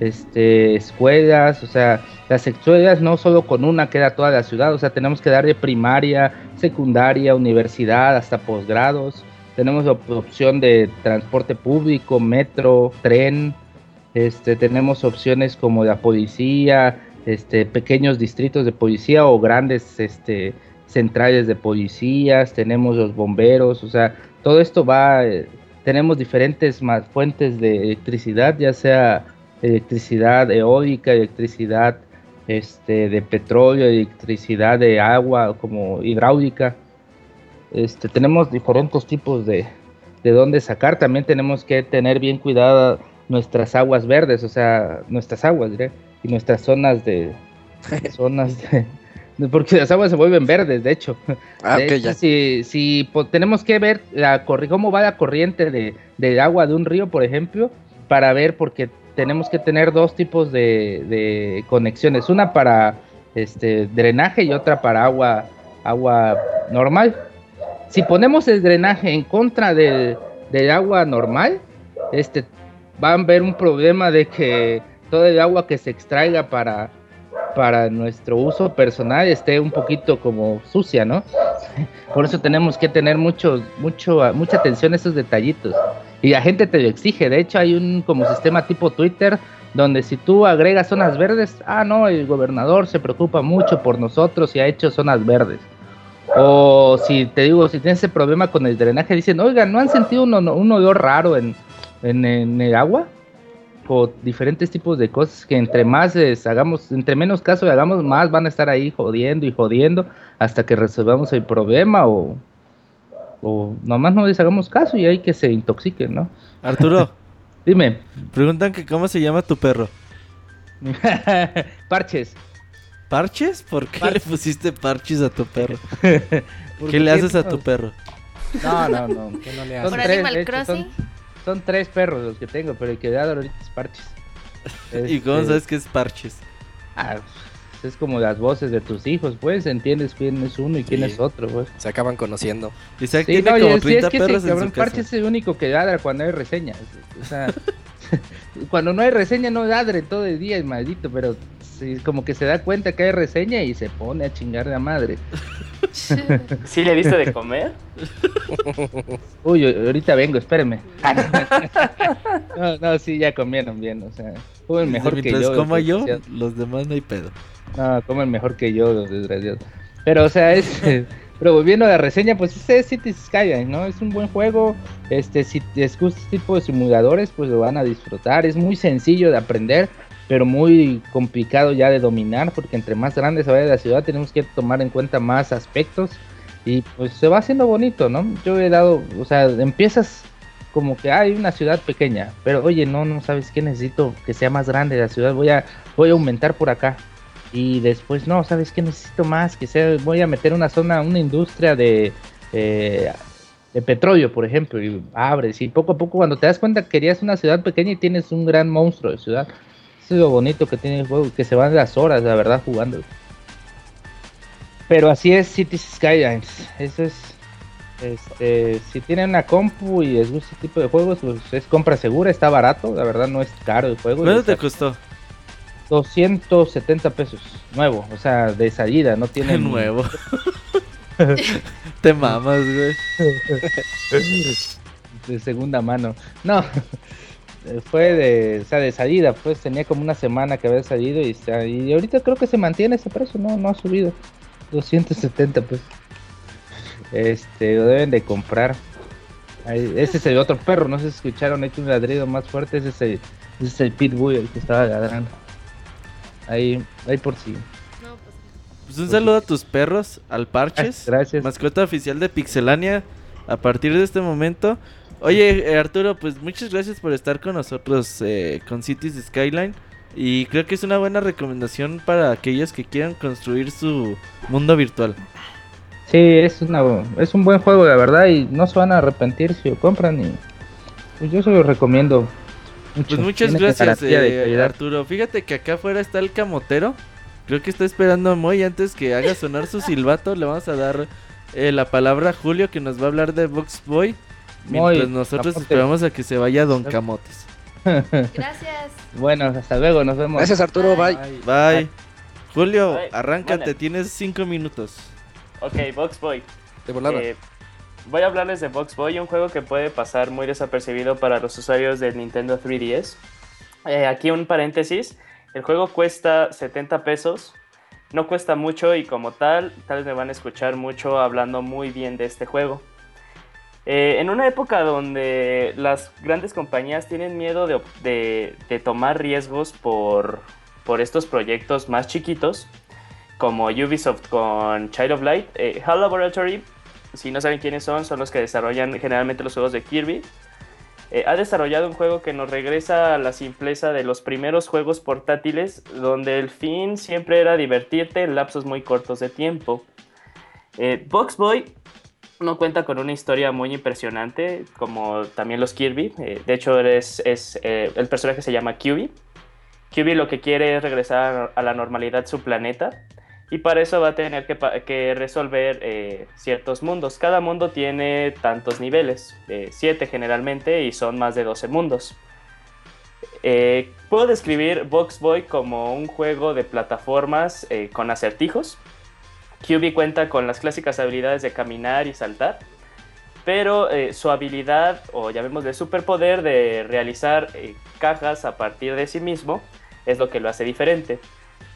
este, escuelas, o sea, las escuelas no solo con una queda toda la ciudad, o sea, tenemos que dar de primaria, secundaria, universidad, hasta posgrados. Tenemos opción de transporte público, metro, tren. Este, tenemos opciones como la policía, este, pequeños distritos de policía o grandes este, centrales de policías. Tenemos los bomberos, o sea, todo esto va. Eh, tenemos diferentes más fuentes de electricidad, ya sea electricidad eólica, electricidad este, de petróleo, electricidad de agua como hidráulica. Este, tenemos diferentes tipos de, de dónde sacar. También tenemos que tener bien cuidado nuestras aguas verdes, o sea, nuestras aguas, diré, y nuestras zonas de zonas de, porque las aguas se vuelven verdes, de hecho. Ah, Si, si tenemos que ver la, cómo va la corriente de, de agua de un río, por ejemplo, para ver, porque tenemos que tener dos tipos de, conexiones, una para este drenaje y otra para agua, agua normal. Si ponemos el drenaje en contra del, agua normal, este va a haber un problema de que todo el agua que se extraiga para, para nuestro uso personal esté un poquito como sucia, ¿no? Por eso tenemos que tener mucho, mucho, mucha atención a esos detallitos. Y la gente te lo exige. De hecho, hay un como sistema tipo Twitter donde si tú agregas zonas verdes, ah, no, el gobernador se preocupa mucho por nosotros y ha hecho zonas verdes. O si te digo, si tienes ese problema con el drenaje, dicen, oigan, ¿no han sentido un, un olor raro en, en, el agua? O diferentes tipos de cosas que entre más hagamos, entre menos caso le hagamos, más van a estar ahí jodiendo y jodiendo hasta que resolvamos el problema o, o nomás no les hagamos caso y hay que se intoxiquen, ¿no? Arturo. Dime. Preguntan que cómo se llama tu perro. parches. ¿Parches? ¿Por qué le pusiste parches a tu perro? ¿Qué le haces a tu perro? No, no, no. ¿Qué no le haces? Son tres, son, tres perros los que tengo, pero el que da ahorita es parches. ¿Y cómo este, sabes que es parches? Ah, es como las voces de tus hijos, pues, entiendes quién es uno y quién es otro, pues. Se acaban conociendo. Y se sí, tiene como 30 es que perros ese, cabrón, Parche es el único que ladra cuando hay reseña. O sea, cuando no hay reseña no ladre todo el día, el maldito, pero y como que se da cuenta que hay reseña y se pone a chingar de madre. ¿Sí le diste de comer? Uy, ahorita vengo, espérenme. no, no, sí, ya comieron bien, o sea, comen mejor que yo. como yo, los demás no hay pedo. No, comen mejor que yo, los desgraciados. Pero, o sea, es... Pero volviendo a la reseña, pues ese es City Skyline, ¿no? Es un buen juego. Este, si les gusta este tipo de simuladores, pues lo van a disfrutar. Es muy sencillo de aprender, pero muy complicado ya de dominar, porque entre más grande se vaya la ciudad, tenemos que tomar en cuenta más aspectos. Y pues se va haciendo bonito, ¿no? Yo he dado, o sea, empiezas como que hay una ciudad pequeña, pero oye, no, no sabes qué necesito que sea más grande la ciudad, voy a, voy a aumentar por acá y después no, ¿sabes qué? Necesito más, que sea, voy a meter una zona, una industria de, eh, de petróleo, por ejemplo, y abres y poco a poco cuando te das cuenta que querías una ciudad pequeña y tienes un gran monstruo de ciudad. Eso es lo bonito que tiene el juego, que se van las horas, la verdad, jugando. Pero así es Cities Skylines, eso es... Este, si tienen una compu y les gusta este tipo de juegos, pues es compra segura, está barato, la verdad no es caro el juego. ¿Cuánto te costó? 270 pesos, nuevo, o sea, de salida, no tiene... Nuevo. Te mamas, güey. de segunda mano. No, fue de, o sea, de salida, pues tenía como una semana que había salido y, y ahorita creo que se mantiene ese precio, no, no ha subido. 270 pues. Este, lo deben de comprar. ese es el otro perro, no se escucharon, hecho un ladrido más fuerte, ese es el, ese es el pitbull el que estaba ladrando. Ahí, ahí por sí. Pues un saludo a tus perros, al Parches. Gracias. Mascota oficial de Pixelania a partir de este momento. Oye, eh, Arturo, pues muchas gracias por estar con nosotros eh, con Cities Skyline. Y creo que es una buena recomendación para aquellos que quieran construir su mundo virtual. Sí, es, una, es un buen juego, la verdad, y no se van a arrepentir si lo compran. Y pues yo se lo recomiendo. Pues muchas gracias, eh, Arturo. Fíjate que acá afuera está el camotero. Creo que está esperando a Moy antes que haga sonar su silbato. Le vamos a dar eh, la palabra a Julio que nos va a hablar de Box Boy. Mientras nosotros esperamos a que se vaya Don Camotes. Gracias. Bueno, hasta luego, nos vemos. Gracias Arturo, bye. Bye. Julio, arráncate, tienes cinco minutos. Ok, Box Boy. De volada. Eh, voy a hablarles de Box Boy, un juego que puede pasar muy desapercibido para los usuarios del Nintendo 3DS. Eh, aquí un paréntesis, el juego cuesta 70 pesos, no cuesta mucho y como tal, tal vez me van a escuchar mucho hablando muy bien de este juego. Eh, en una época donde las grandes compañías tienen miedo de, tomar riesgos por, estos proyectos más chiquitos, como Ubisoft con Child of Light, eh, HAL Laboratory si no saben quiénes son, son los que desarrollan generalmente los juegos de Kirby. Eh, ha desarrollado un juego que nos regresa a la simpleza de los primeros juegos portátiles, donde el fin siempre era divertirte en lapsos muy cortos de tiempo. Eh, Box Boy no cuenta con una historia muy impresionante, como también los Kirby. Eh, de hecho, es, es el personaje se llama QB. QB lo que quiere es regresar a la normalidad su planeta y para eso va a tener que, resolver eh, ciertos mundos. Cada mundo tiene tantos niveles, 7 generalmente, y son más de 12 mundos. Eh, puedo describir Box Boy como un juego de plataformas eh, con acertijos. QB cuenta con las clásicas habilidades de caminar y saltar, pero su habilidad, o llamémosle superpoder, de realizar cajas a partir de sí mismo, es lo que lo hace diferente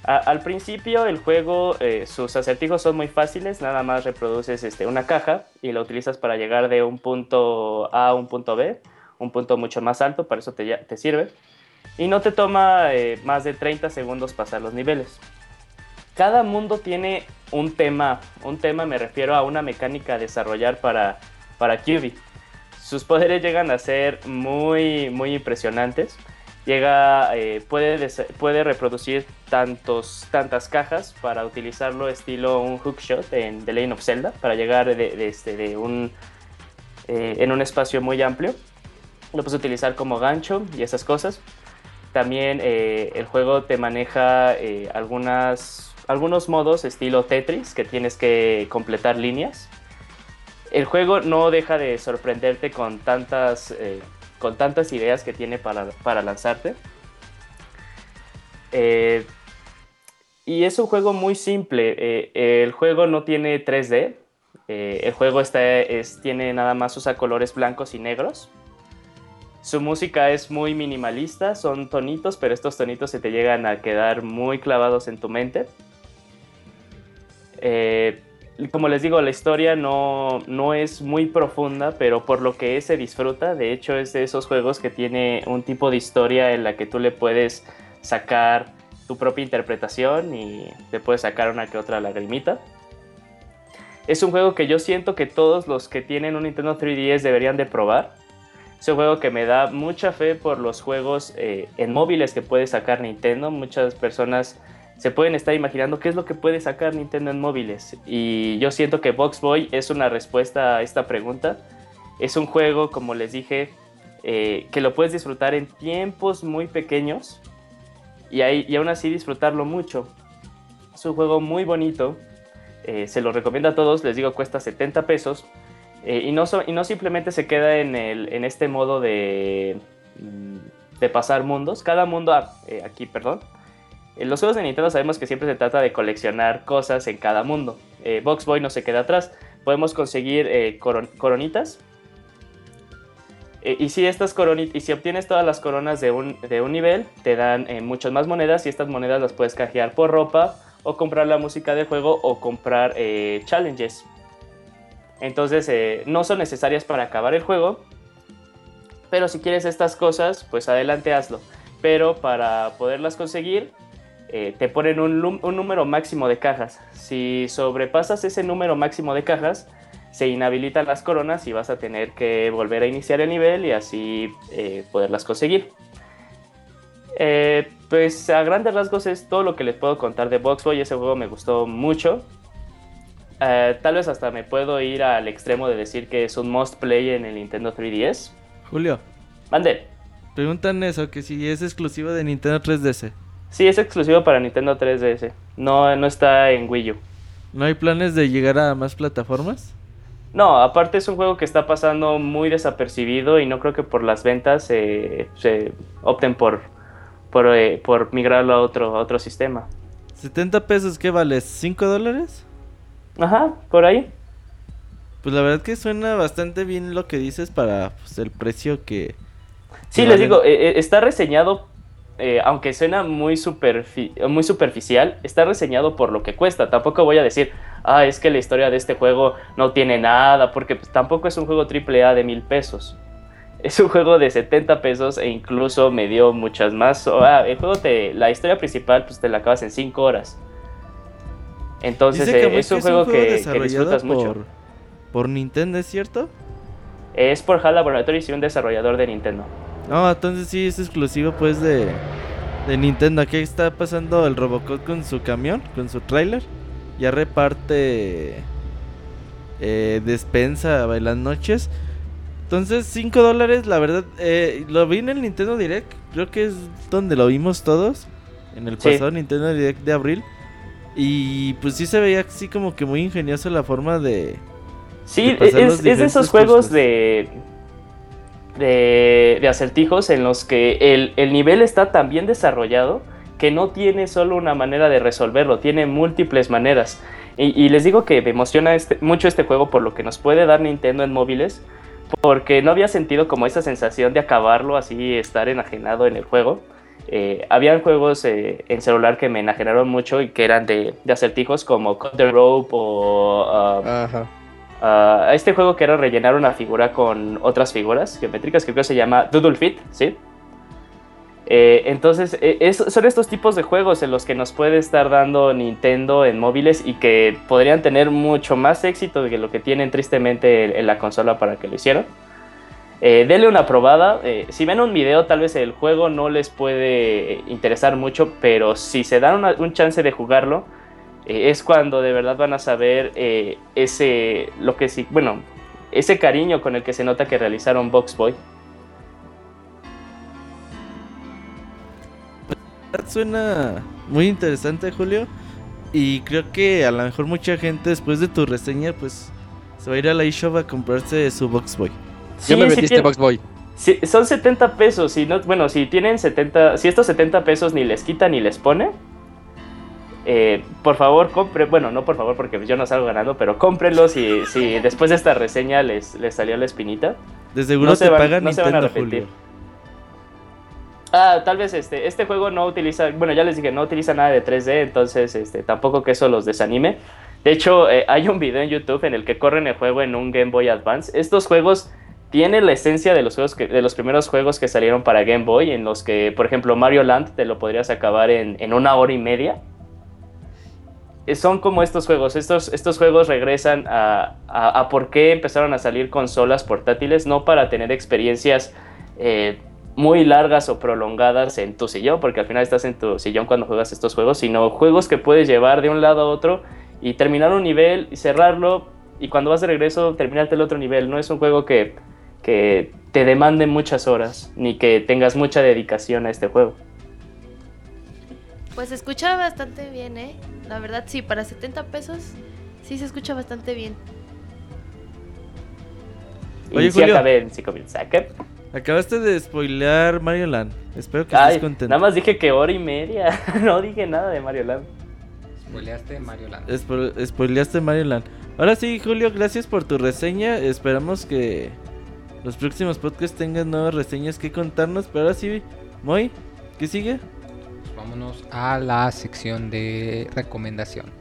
al principio el juego, eh, sus acertijos son muy fáciles, nada más reproduces este, una caja y la utilizas para llegar de un punto A a un punto B, un punto mucho más alto, para eso te, sirve. Y no te toma eh, más de 30 segundos pasar los niveles. Cada mundo tiene un tema, un tema me refiero a una mecánica a desarrollar para, para Kirby. Sus poderes llegan a ser muy, muy impresionantes llega, eh, puede, puede reproducir tantos, tantas cajas para utilizarlo estilo un hookshot en The Lane of Zelda, para llegar de, este, de un, eh, en un espacio muy amplio. Lo puedes utilizar como gancho y esas cosas. También eh, el juego te maneja algunas, algunos modos estilo Tetris que tienes que completar líneas. El juego no deja de sorprenderte con tantas con tantas ideas que tiene para, lanzarte. Eh, y es un juego muy simple. Eh, el juego no tiene 3D. Eh, el juego está, es, tiene nada más usa colores blancos y negros. Su música es muy minimalista, son tonitos, pero estos tonitos se te llegan a quedar muy clavados en tu mente. Eh, como les digo, la historia no, no es muy profunda, pero por lo que es se disfruta. De hecho, es de esos juegos que tiene un tipo de historia en la que tú le puedes sacar tu propia interpretación y te puedes sacar una que otra lagrimita. Es un juego que yo siento que todos los que tienen un Nintendo 3DS deberían de probar. Es un juego que me da mucha fe por los juegos eh, en móviles que puede sacar Nintendo. Muchas personas se pueden estar imaginando qué es lo que puede sacar Nintendo en móviles. Y yo siento que Box Boy es una respuesta a esta pregunta. Es un juego, como les dije, eh, que lo puedes disfrutar en tiempos muy pequeños y, ahí, y aún así disfrutarlo mucho. Es un juego muy bonito. Eh, se lo recomiendo a todos. Les digo, cuesta 70 pesos. Eh, y, no y no simplemente se queda en, en este modo de, mm, de pasar mundos. Cada mundo, ah, aquí, perdón, en los juegos de Nintendo sabemos que siempre se trata de coleccionar cosas en cada mundo. Eh, Box Boy no se queda atrás. Podemos conseguir eh, coronitas. Eh, y, si estas y si obtienes todas las coronas de un, nivel, te dan muchas más monedas y estas monedas las puedes canjear por ropa o comprar la música del juego o comprar challenges. Entonces no son necesarias para acabar el juego, pero si quieres estas cosas, pues adelante hazlo. Pero para poderlas conseguir, eh, te ponen un, número máximo de cajas. Si sobrepasas ese número máximo de cajas, se inhabilitan las coronas y vas a tener que volver a iniciar el nivel y así eh, poderlas conseguir. Eh, pues a grandes rasgos es todo lo que les puedo contar de Boxboy. Ese juego me gustó mucho. tal vez hasta me puedo ir al extremo de decir que es un must play en el Nintendo 3DS. Julio. Mande. Preguntan eso, que si es exclusivo de Nintendo 3DS. Sí, es exclusivo para Nintendo 3DS. No, no está en Wii U. ¿No hay planes de llegar a más plataformas? No, aparte es un juego que está pasando muy desapercibido y no creo que por las ventas se opten por, por, eh, por, migrarlo a otro, otro sistema. ¿70 pesos qué vale? ¿5 dólares? Ajá, por ahí. Pues la verdad que suena bastante bien lo que dices para pues, el precio que... Sí, les digo, eh, eh, está reseñado eh, aunque suena muy, muy superficial, está reseñado por lo que cuesta. Tampoco voy a decir, ah, es que la historia de este juego no tiene nada, porque pues, tampoco es un juego AAA de mil pesos. Es un juego de 70 pesos e incluso me dio muchas más. Ah, el juego te, la historia principal pues te la acabas en 5 horas. Entonces eh, es, un juego que, disfrutas por, mucho. ¿Por Nintendo es cierto? Es por HAL Laboratories y un desarrollador de Nintendo. No, entonces sí es exclusivo pues de, de Nintendo. Aquí está pasando el Robocop con su camión, con su trailer. Ya reparte eh, despensa en las noches. Entonces 5 dólares, la verdad, eh, lo vi en el Nintendo Direct. Creo que es donde lo vimos todos. En el pasado Nintendo Direct de abril. Y pues sí se veía así como que muy ingenioso la forma de... Sí, es, es de esos juegos de de, acertijos en los que el, nivel está tan bien desarrollado que no tiene solo una manera de resolverlo, tiene múltiples maneras. Y, les digo que me emociona este, mucho este juego por lo que nos puede dar Nintendo en móviles, porque no había sentido como esa sensación de acabarlo así, estar enajenado en el juego. Eh, habían juegos eh, en celular que me enajenaron mucho y que eran de, acertijos como Cut the Rope o... Uh, este juego que era rellenar una figura con otras figuras geométricas, que creo se llama Doodle Fit, ¿sí? Eh, entonces, e, son estos tipos de juegos en los que nos puede estar dando Nintendo en móviles y que podrían tener mucho más éxito que lo que tienen tristemente en la consola para que lo hicieron. Eh, denle una probada. Eh, si ven un video, tal vez el juego no les puede interesar mucho, pero si se dan un chance de jugarlo, eh, es cuando de verdad van a saber eh, ese, lo que sí, bueno, ese cariño con el que se nota que realizaron Box Boy. Suena muy interesante, Julio. Y creo que a lo mejor mucha gente después de tu reseña, pues se va a ir a la eShop a comprarse su Box Boy. ya me metiste Box Boy. son 70 pesos. Y no, bueno, si tienen 70, si estos 70 pesos ni les quita ni les pone, Eh, por favor, compre, bueno, no por favor porque yo no salgo ganando, pero cómprenlo si, si después de esta reseña les, les salió la espinita. De seguro no se pagan no se van a arrepentir. Ah, tal vez este, este juego no utiliza, bueno, ya les dije, no utiliza nada de 3D, entonces este, tampoco que eso los desanime. De hecho, eh, hay un video en YouTube en el que corren el juego en un Game Boy Advance. Estos juegos tienen la esencia de los, juegos que, de los primeros juegos que salieron para Game Boy, en los que, por ejemplo, Mario Land te lo podrías acabar en, en una hora y media. Eh, son como estos juegos. Estos, estos juegos regresan a, a, por qué empezaron a salir consolas portátiles, no para tener experiencias eh, muy largas o prolongadas en tu sillón, porque al final estás en tu sillón cuando juegas estos juegos, sino juegos que puedes llevar de un lado a otro y terminar un nivel y cerrarlo y cuando vas de regreso terminarte el otro nivel. No es un juego que, que te demande muchas horas ni que tengas mucha dedicación a este juego. Pues escucha bastante bien, ¿eh? La verdad sí, para 70 pesos sí se escucha bastante bien. Oye, y acabé en 5 minutos. Acabaste de spoilear Mario Land. Espero que estés contento. Nada más dije que hora y media. no dije nada de Mario Land. Spoileaste Mario Land. spoileaste Mario Land. Ahora sí, Julio, gracias por tu reseña. Esperamos que los próximos podcasts tengan nuevas reseñas que contarnos. Pero ahora sí, Moy, ¿qué sigue? Vámonos a la sección de recomendación.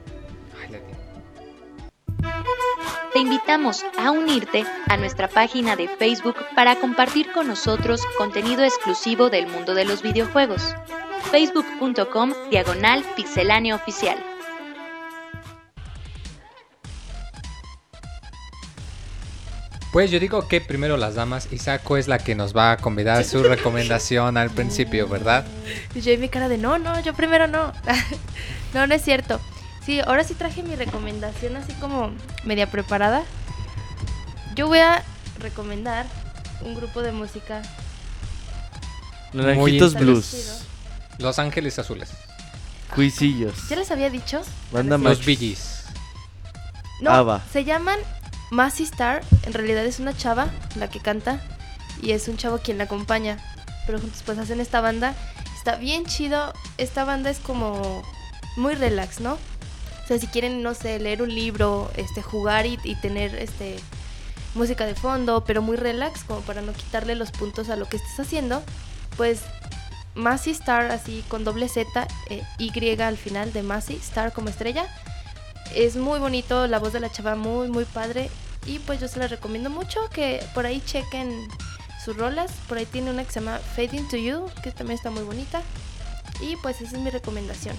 Te invitamos a unirte a nuestra página de Facebook para compartir con nosotros contenido exclusivo del mundo de los videojuegos. facebook.com diagonal pixelánea oficial. Pues yo digo que primero las damas y Saco es la que nos va a convidar su recomendación al principio, ¿verdad? Y yo mi cara de no, no, yo primero no. no, no es cierto. Sí, ahora sí traje mi recomendación así como media preparada. Yo voy a recomendar un grupo de música. Naranjitos Blues. Los Ángeles Azules. Cuisillos. ¿Ya les había dicho? Banda Los Billys. No, se llaman Massy Star, en realidad es una chava la que canta y es un chavo quien la acompaña. Pero juntos pues hacen esta banda. Está bien chido. Esta banda es como muy relax, ¿no? O sea, si quieren, no sé, leer un libro, este, jugar y, tener este música de fondo, pero muy relax, como para no quitarle los puntos a lo que estés haciendo, pues Massy Star, así con doble Z, eh, Y al final de Massy, Star como estrella, es muy bonito, la voz de la chava muy, muy padre. Y pues yo se la recomiendo mucho que por ahí chequen sus rolas. Por ahí tiene una que se llama Fading to You, que también está muy bonita. Y pues esa es mi recomendación.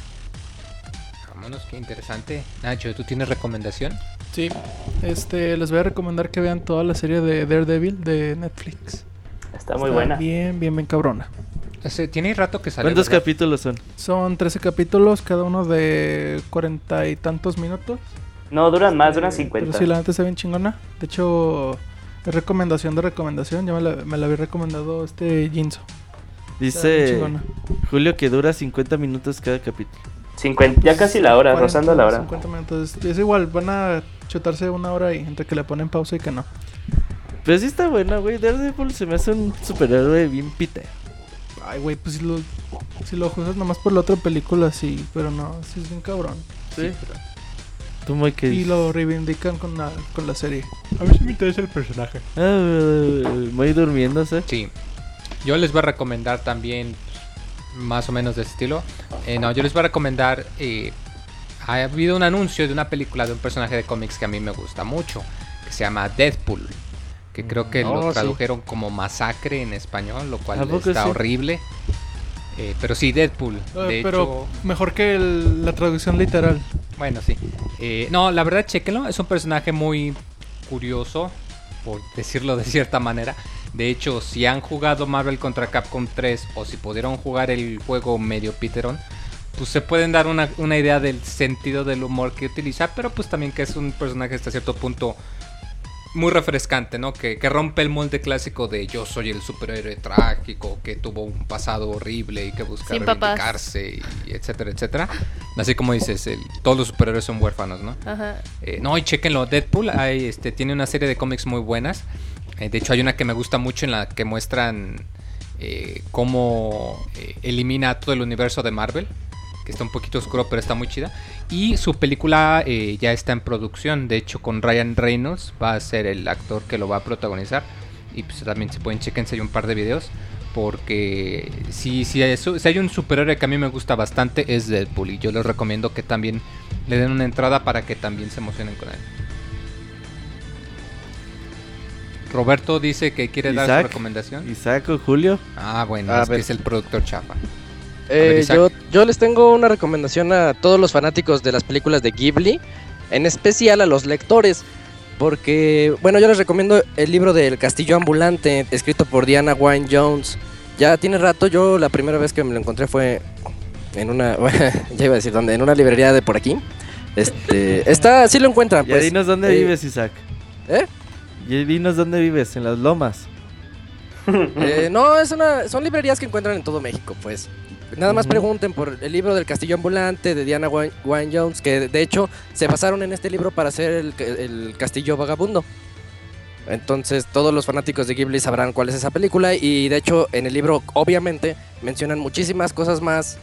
Vámonos, qué interesante. Nacho, ¿tú tienes recomendación? Sí, este, les voy a recomendar que vean toda la serie de Daredevil de Netflix. Está muy buena. Bien, bien, bien cabrona. Tiene rato que salió. ¿Cuántos capítulos son? Son 13 capítulos, cada uno de cuarenta y tantos minutos. No, duran más, duran 50. Pero sí, la neta está bien chingona. De hecho, es recomendación de recomendación. Ya me la, me la había recomendado este Jinzo. Dice Julio que dura 50 minutos cada capítulo. 50, ya casi la hora, rozando la hora. 50 minutos. Es igual, van a chutarse una hora y entre que le ponen pausa y que no. Pero sí está buena, güey. Daredevil se me hace un superhéroe bien pite. Ay, güey, pues si lo, si lo juzgas nomás por la otra película, sí, pero no, sí es bien cabrón. Sí, ¿Tú, muy que Y lo reivindican con la, con la serie. A ver si me interesa el personaje. Ah, muy durmiéndose. Sí. Yo les voy a recomendar también, más o menos de estilo. Eh, no, yo les voy a recomendar. Eh, ha habido un anuncio de una película de un personaje de cómics que a mí me gusta mucho, que se llama Deadpool que creo que lo oh, tradujeron como masacre en español, lo cual está horrible. Eh, pero sí, Deadpool. Eh, pero mejor que la traducción literal. Bueno, sí. Eh, no, la verdad, chequenlo. Es un personaje muy curioso, por decirlo de cierta manera. De hecho, si han jugado Marvel contra Capcom 3 o si pudieron jugar el juego medio Piteron, pues se pueden dar una, una idea del sentido del humor que utiliza, pero pues también que es un personaje hasta cierto punto muy refrescante, ¿no? Que, rompe el molde clásico de yo soy el superhéroe trágico que tuvo un pasado horrible y que busca reivindicarse, y etcétera, etcétera. Así como dices, el, todos los superhéroes son huérfanos, ¿no? Ajá. Eh, no, y chequenlo, Deadpool hay, este, tiene una serie de cómics muy buenas. Eh, de hecho, hay una que me gusta mucho en la que muestran eh, cómo elimina todo el universo de Marvel. Que está un poquito oscuro, pero está muy chida. Y su película eh, ya está en producción, de hecho con Ryan Reynolds va a ser el actor que lo va a protagonizar. Y pues también se pueden chequense hay un par de videos. Porque si, si, hay, si hay un superhéroe que a mí me gusta bastante es Deadpool. Y yo les recomiendo que también le den una entrada para que también se emocionen con él. Roberto dice que quiere dar su recomendación. Isaac o Julio. Ah, bueno, A es ver. que es el productor chafa. Eh, yo, yo les tengo una recomendación a todos los fanáticos de las películas de Ghibli, en especial a los lectores, porque, bueno, yo les recomiendo el libro del Castillo Ambulante, escrito por Diana Wynne Jones. Ya tiene rato, yo la primera vez que me lo encontré fue en una, ya iba a decir dónde, en una librería de por aquí. Este, está, sí lo encuentran, pues. dinos dónde eh, vives, Isaac. ¿Eh? Ya dinos dónde vives, en las lomas. Eh, no, es una, son librerías que encuentran en todo México, pues. Nada más pregunten por el libro del Castillo Ambulante de Diana Wynne Jones, que de hecho se basaron en este libro para hacer el, el Castillo Vagabundo. Entonces todos los fanáticos de Ghibli sabrán cuál es esa película y de hecho en el libro obviamente mencionan muchísimas cosas más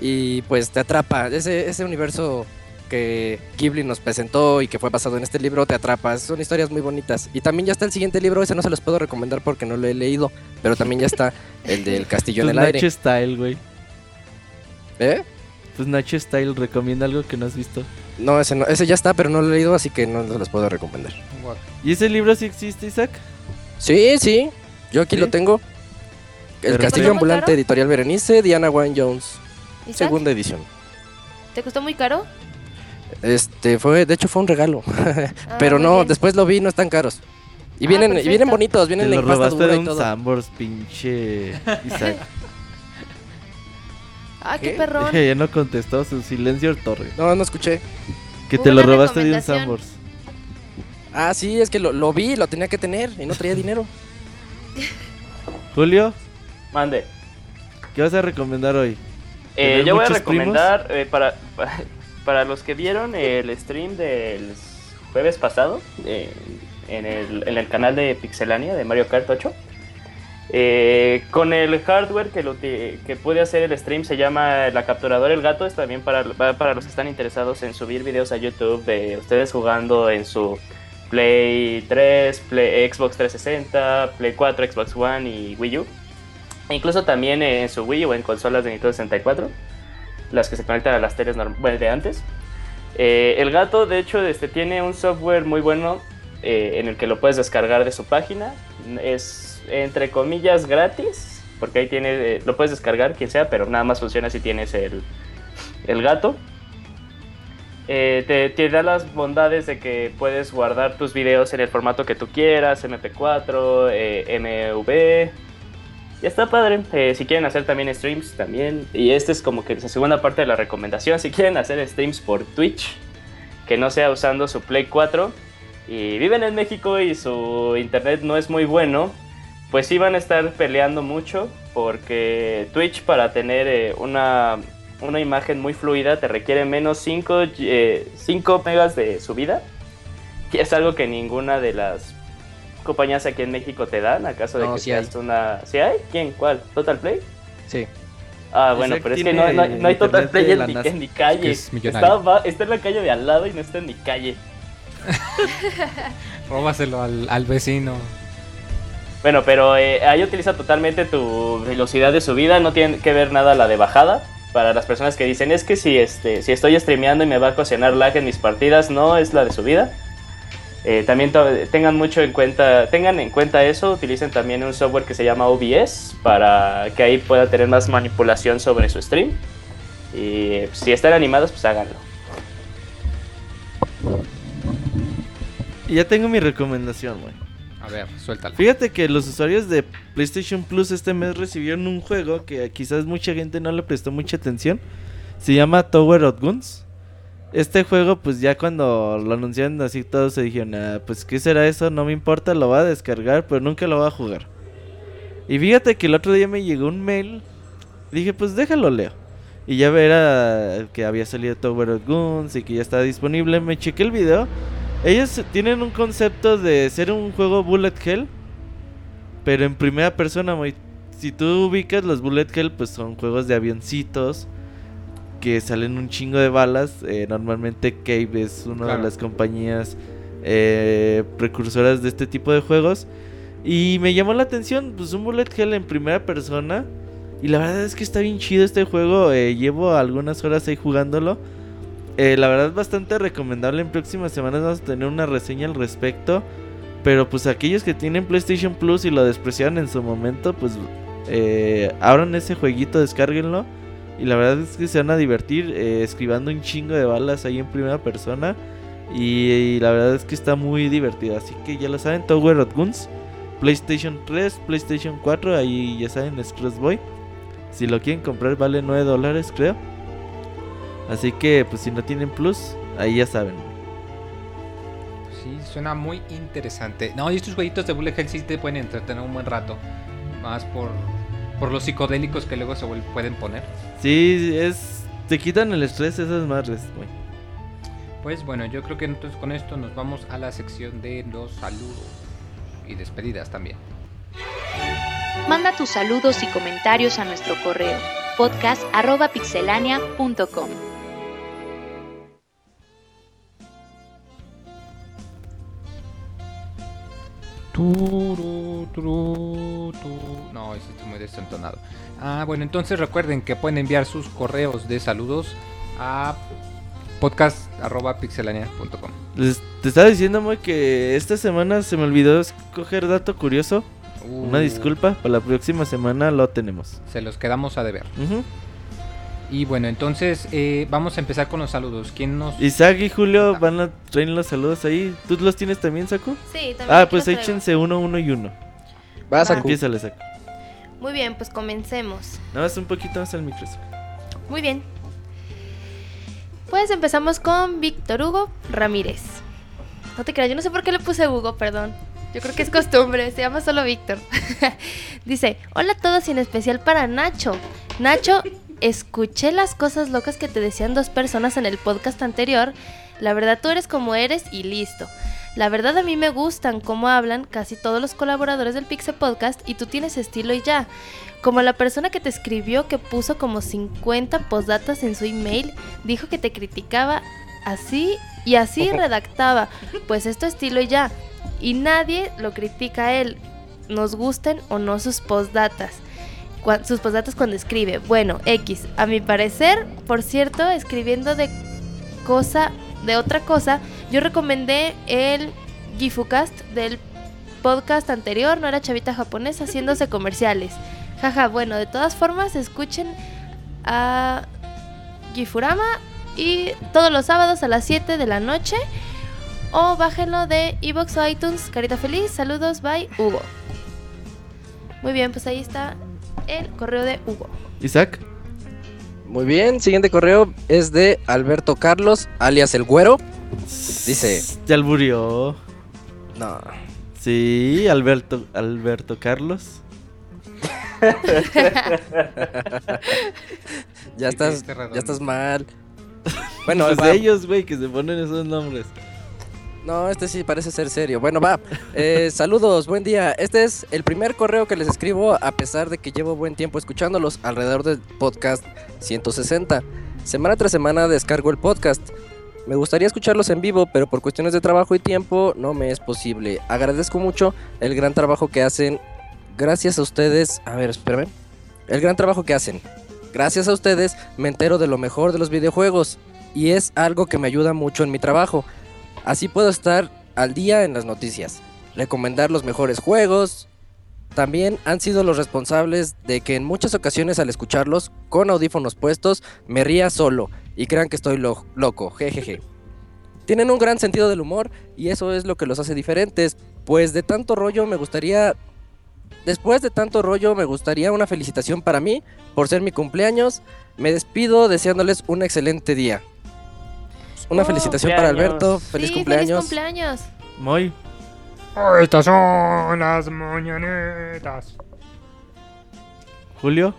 y pues te atrapa. Ese, ese universo que Ghibli nos presentó y que fue basado en este libro te atrapa. Son historias muy bonitas. Y también ya está el siguiente libro, ese no se los puedo recomendar porque no lo he leído, pero también ya está el del Castillo en Pues el aire. Style, güey. ¿Eh? Pues Nacho Style recomienda algo que no has visto. No ese, no, ese ya está, pero no lo he leído, así que no se los puedo recomendar. ¿Y ese libro sí existe, Isaac? Sí, sí, yo aquí ¿Sí? lo tengo. El Castillo ¿Costó muy Ambulante, caro? editorial Berenice, Diana Wynne Jones, Isaac, segunda edición. ¿Te costó muy caro? Este fue, de hecho fue un regalo, Ah, pero muy no, bien. después lo vi, no están caros. Y Ah, vienen, y vienen bonitos, Te vienen lo en pasta robaste dura de y un todo. Sambors, pinche Isaac. Ah, qué ¿Qué? perrón. ya no contestó su silencio torre. No, no escuché. Que te lo robaste de un. Sambors. Ah, sí, es que lo, lo vi, lo tenía que tener y no traía dinero. Julio, Mande. ¿qué vas a recomendar hoy? Eh, ¿Tener yo voy a recomendar eh, para, para, para los que vieron el stream del jueves pasado eh, en, el, en el canal de Pixelania de Mario Kart 8. Eh, con el hardware que, puede hacer el stream se llama la capturadora El Gato. Es también para, para los que están interesados en subir videos a YouTube de ustedes jugando en su Play 3, Play, Xbox 360, Play 4, Xbox One y Wii U. E incluso también en su Wii o en consolas de Nintendo 64, las que se conectan a las teles bueno, de antes. Eh, el gato, de hecho, este, tiene un software muy bueno eh, en el que lo puedes descargar de su página. Es entre comillas gratis, porque ahí tiene, eh, lo puedes descargar quien sea, pero nada más funciona si tienes el, el gato. Eh, te, da las bondades de que puedes guardar tus videos en el formato que tú quieras, MP4, eh, MV, y está padre. Si quieren hacer también streams, también. Y esta es como que la segunda parte de la recomendación. Si quieren hacer streams por Twitch, que no sea usando su Play 4, y viven en México y su internet no es muy bueno, pues sí van a estar peleando mucho. Porque Twitch, para tener eh, una, una imagen muy fluida, te requiere menos 5 megas de subida. Y es algo que ninguna de las compañías aquí en México te dan, acaso de No, que sí seas una... ¿Sí hay? ¿Quién? ¿Cuál? ¿Total Play? Sí. Ah, bueno, pero es que no, no, no hay Total Play en la mi, NASA. en mi calle. Es que es millonario. está, va- está en la calle de al lado y no está en mi calle. Róbaselo al, al vecino. Bueno, pero eh, ahí utiliza totalmente tu velocidad de subida, no tiene que ver nada la de bajada. Para las personas que dicen, es que si, este, si estoy streameando y me va a ocasionar lag en mis partidas, no es la de subida. Eh, también tengan mucho en cuenta, tengan en cuenta eso, utilicen también un software que se llama OBS para que ahí pueda tener más manipulación sobre su stream. Y si están animados, pues háganlo. Ya tengo mi recomendación, güey. A ver, suéltalo. Fíjate que los usuarios de PlayStation Plus este mes recibieron un juego que quizás mucha gente no le prestó mucha atención. Se llama Tower of Guns. Este juego, pues ya cuando lo anunciaron así todos se dijeron, "Ah, pues qué será eso, no me importa, lo voy a descargar, pero nunca lo voy a jugar. Y fíjate que el otro día me llegó un mail, dije, pues déjalo leo. Y ya verá que había salido Tower of Guns y que ya estaba disponible. Me chequé el video. Ellos tienen un concepto de ser un juego bullet hell, pero en primera persona, muy. Si tú ubicas los bullet hell, pues son juegos de avioncitos. que salen un chingo de balas. Eh, normalmente Cave es una Claro. de las compañías eh, precursoras de este tipo de juegos. Y me llamó la atención, pues un bullet hell en primera persona. Y la verdad es que está bien chido este juego. eh, llevo algunas horas ahí jugándolo. Eh, la verdad bastante recomendable. En próximas semanas vamos a tener una reseña al respecto. Pero pues aquellos que tienen PlayStation Plus y lo despreciaron en su momento, pues eh, abran ese jueguito, descárguenlo. Y la verdad es que se van a divertir eh, esquivando un chingo de balas ahí en primera persona. Y, la verdad es que está muy divertido. Así que ya lo saben, Tower of Guns. PlayStation 3, PlayStation 4, ahí ya saben, es Crossboy. Si lo quieren comprar vale 9 dólares creo. Así que pues si no tienen plus, ahí ya saben. Sí, suena muy interesante. No, y estos jueguitos de Bullet Hell sí te pueden entretener un buen rato. Más por, por los psicodélicos que luego se pueden poner. Sí, es... Te quitan el estrés esas madres, güey. Pues bueno, yo creo que entonces con esto nos vamos a la sección de los saludos y despedidas también. Manda tus saludos y comentarios a nuestro correo podcast.pixelania.com. Turu, turu, tu- No, ese está muy desentonado. Ah, bueno, entonces recuerden que pueden enviar sus correos de saludos a podcast.pixelania.com. Te estaba diciendo, muy que esta semana se me olvidó escoger dato curioso. Una Uh, disculpa, para la próxima semana lo tenemos. Se los quedamos a deber. Ujú. Y bueno, entonces eh, vamos a empezar con los saludos. ¿Quién nos.? Isaac y Julio van a traer los saludos ahí. ¿Tú los tienes también, Saku? Sí, también. Ah, pues échense uno, uno y uno. Vas a Empieza, Saku. Muy bien, pues comencemos. Nada más un poquito más al micro. Muy bien. Pues empezamos con Víctor Hugo Ramírez. No te creas, yo no sé por qué le puse Hugo, perdón. Yo creo que es costumbre, se llama solo Víctor. Dice, hola a todos y en especial para Nacho. Nacho, escuché las cosas locas que te decían dos personas en el podcast anterior. La verdad tú eres como eres y listo. La verdad a mí me gustan cómo hablan casi todos los colaboradores del Pixel Podcast y tú tienes estilo y ya. Como la persona que te escribió que puso como 50 postdatas en su email, dijo que te criticaba así y así redactaba. Pues esto estilo y ya. Y nadie lo critica a él, nos gusten o no sus postdatas. Sus postdatas cuando escribe. Bueno, X. A mi parecer, por cierto, escribiendo de cosa, de otra cosa, yo recomendé el Gifucast del podcast anterior, no era chavita japonesa haciéndose comerciales. Jaja, bueno, de todas formas, escuchen a Gifurama y todos los sábados a las 7 de la noche o bájenlo de Evox o iTunes. Carita feliz, saludos, bye, Hugo. Muy bien, pues ahí está el correo de Hugo. Isaac. Muy bien, siguiente correo es de Alberto Carlos, alias El Güero. Dice- Ya alburió. No, Sí, Alberto, Alberto Carlos. ya estás, ya estás mal. Bueno, pues va. ellos, güey, que se ponen esos nombres. No, este sí parece ser serio. Bueno, va. Eh, saludos, buen día. Este es el primer correo que les escribo a pesar de que llevo buen tiempo escuchándolos alrededor del podcast 160. Semana tras semana descargo el podcast. Me gustaría escucharlos en vivo, pero por cuestiones de trabajo y tiempo no me es posible. Agradezco mucho el gran trabajo que hacen. Gracias a ustedes. A ver, espérame. El gran trabajo que hacen. Gracias a ustedes me entero de lo mejor de los videojuegos. Y es algo que me ayuda mucho en mi trabajo. Así puedo estar al día en las noticias, recomendar los mejores juegos. También han sido los responsables de que en muchas ocasiones al escucharlos con audífonos puestos me ría solo y crean que estoy lo- loco, jejeje. Tienen un gran sentido del humor y eso es lo que los hace diferentes, pues de tanto rollo me gustaría... Después de tanto rollo me gustaría una felicitación para mí por ser mi cumpleaños. Me despido deseándoles un excelente día. Una Oh, felicitación para. Alberto. Feliz Sí, cumpleaños. Feliz cumpleaños. Muy. Estas son las mañanetas. Julio.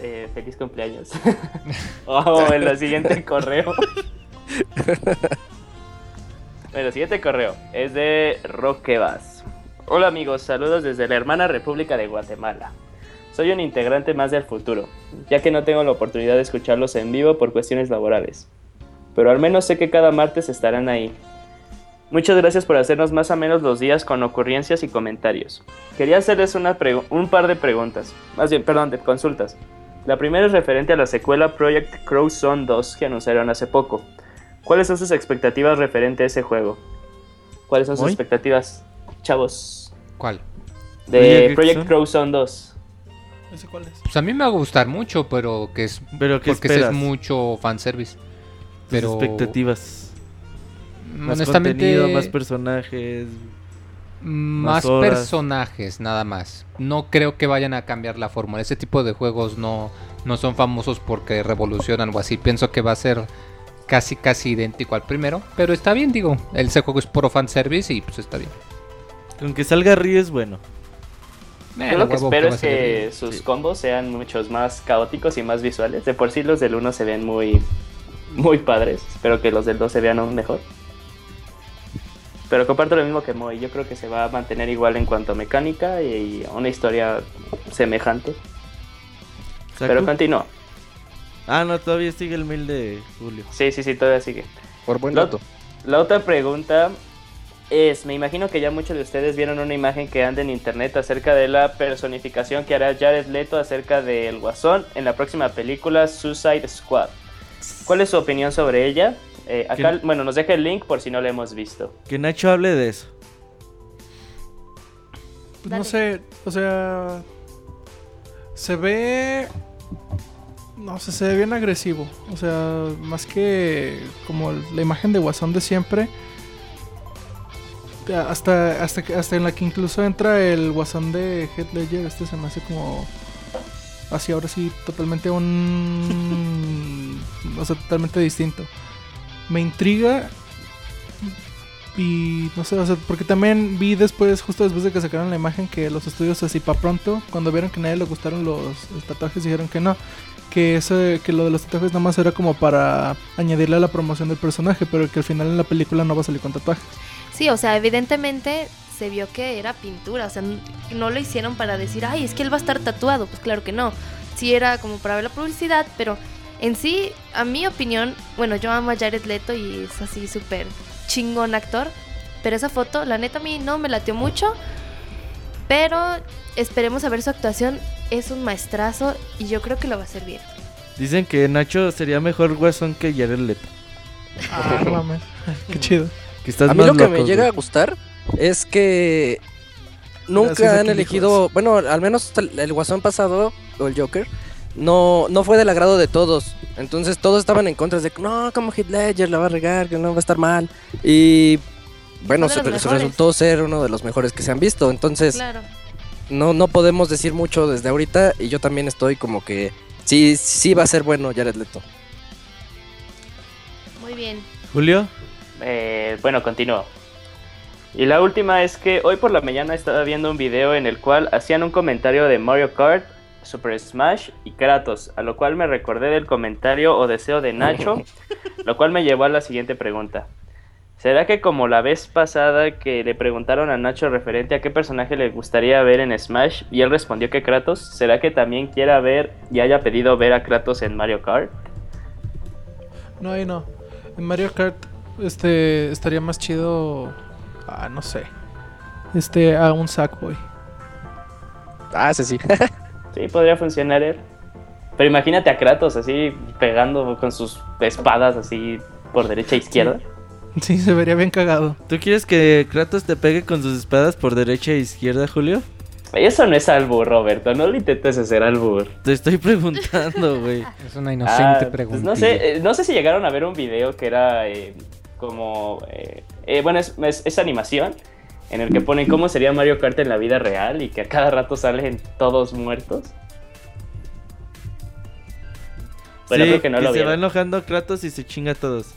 Eh, feliz cumpleaños. oh, en el siguiente correo. bueno, el siguiente correo es de Roquebas. Hola amigos, saludos desde la hermana República de Guatemala. Soy un integrante más del futuro, ya que no tengo la oportunidad de escucharlos en vivo por cuestiones laborales. Pero al menos sé que cada martes estarán ahí. Muchas gracias por hacernos más o menos los días con ocurrencias y comentarios. Quería hacerles una un par de preguntas, más bien, perdón, de consultas. La primera es referente a la secuela Project Crow Zone 2 que anunciaron hace poco. ¿Cuáles son sus expectativas referente a ese juego? ¿Cuáles son sus expectativas, chavos? ¿Cuál? De Project? Crow Zone 2. ¿Ese cuál es? Pues a mí me va a gustar mucho, pero que es Pero ¿qué porque es mucho fanservice. Tus Pero expectativas. Más honestamente contenido, más personajes. más personajes nada más. No creo que vayan a cambiar la fórmula. Ese tipo de juegos no no son famosos porque revolucionan o así. Pienso que va a ser casi casi idéntico al primero, pero está bien, digo. Ese juego es puro fanservice y pues está bien. Con que salga Ryu es bueno. Eh, Yo lo que espero es que sus Sí. combos sean muchos más caóticos y más visuales. De por sí los del 1 se ven muy, muy padres. Espero que los del 2 se vean aún mejor. Pero comparto lo mismo que Moy. Yo creo que se va a mantener igual en cuanto a mecánica y una historia semejante. ¿Saku? Pero continúa. Ah, no, todavía sigue el mail de Julio. Sí, sí, sí, todavía sigue. Por buen dato. La otra pregunta es, me imagino que ya muchos de ustedes vieron una imagen que anda en internet acerca de la personificación que hará Jared Leto acerca del Guasón en la próxima película Suicide Squad. ¿Cuál es su opinión sobre ella? Eh, acá, ¿Qué? bueno, nos deja el link por si no la hemos visto. Que Nacho hable de eso. Pues no sé, o sea. Se ve. No sé, se ve bien agresivo. O sea, más que como la imagen de Guasón de siempre. Hasta, hasta, hasta en la que incluso entra el Guasón de Heath Ledger. Este se me hace como. Así ahora sí, totalmente un. o sea, totalmente distinto. Me intriga y no sé, o sea, porque también vi después, justo después de que sacaron la imagen, que los estudios así para pronto, cuando vieron que a nadie le gustaron los, tatuajes, dijeron que no. Que eso, que lo de los tatuajes nada más era como para añadirle a la promoción del personaje, pero que al final en la película no va a salir con tatuajes. Sí, o sea, evidentemente se vio que era pintura, o sea, no lo hicieron para decir, ay, es que él va a estar tatuado, pues claro que no. Sí era como para ver la publicidad, pero en sí, a mi opinión, bueno, yo amo a Jared Leto y es así súper chingón actor, pero esa foto, la neta a mí no me latió mucho, pero esperemos a ver su actuación, es un maestrazo y yo creo que lo va a hacer bien. Dicen que Nacho sería mejor guasón que Jared Leto. Ah, mames. Qué chido. Que estás A mí más lo que loco, me llega a gustar es que nunca Gracias han elegido, bueno, al menos hasta el el Guasón pasado o el Joker no no fue del agrado de todos. Entonces todos estaban en contra de que no, como Heath Ledger la va a regar, que no va a estar mal. Y bueno, se- resultó ser uno de los mejores que se han visto. Entonces Claro. no no podemos decir mucho desde ahorita y yo también estoy como que sí sí va a ser bueno Jared Leto. Muy bien. Julio, Eh, bueno, continúo. Y la última es que hoy por la mañana estaba viendo un video en el cual hacían un comentario de Mario Kart, Super Smash y Kratos, a lo cual me recordé del comentario o deseo de Nacho, lo cual me llevó a la siguiente pregunta. ¿Será que como la vez pasada que le preguntaron a Nacho referente a qué personaje le gustaría ver en Smash y él respondió que Kratos, ¿será que también quiera ver y haya pedido ver a Kratos en Mario Kart? No, ahí no. En Mario Kart, este, estaría más chido. Ah, no sé. Este, a un Sackboy. Ah, sí, sí. Sí, podría funcionar él. Pero imagínate a Kratos así pegando con sus espadas así por derecha e izquierda. Sí, se vería bien cagado. ¿tú quieres que Kratos te pegue con sus espadas por derecha e izquierda, Julio? Eso no es albur, Roberto. No lo intentes hacer albur. Te estoy preguntando, güey. Es una inocente Ah, pregunta. pues no sé, eh, no sé si llegaron a ver un video que era eh, como, eh, eh, bueno, es, es- es animación en el que ponen cómo sería Mario Kart en la vida real y que a cada rato salen todos muertos. Bueno, sí, creo que no lo se va enojando Kratos y se chinga a todos.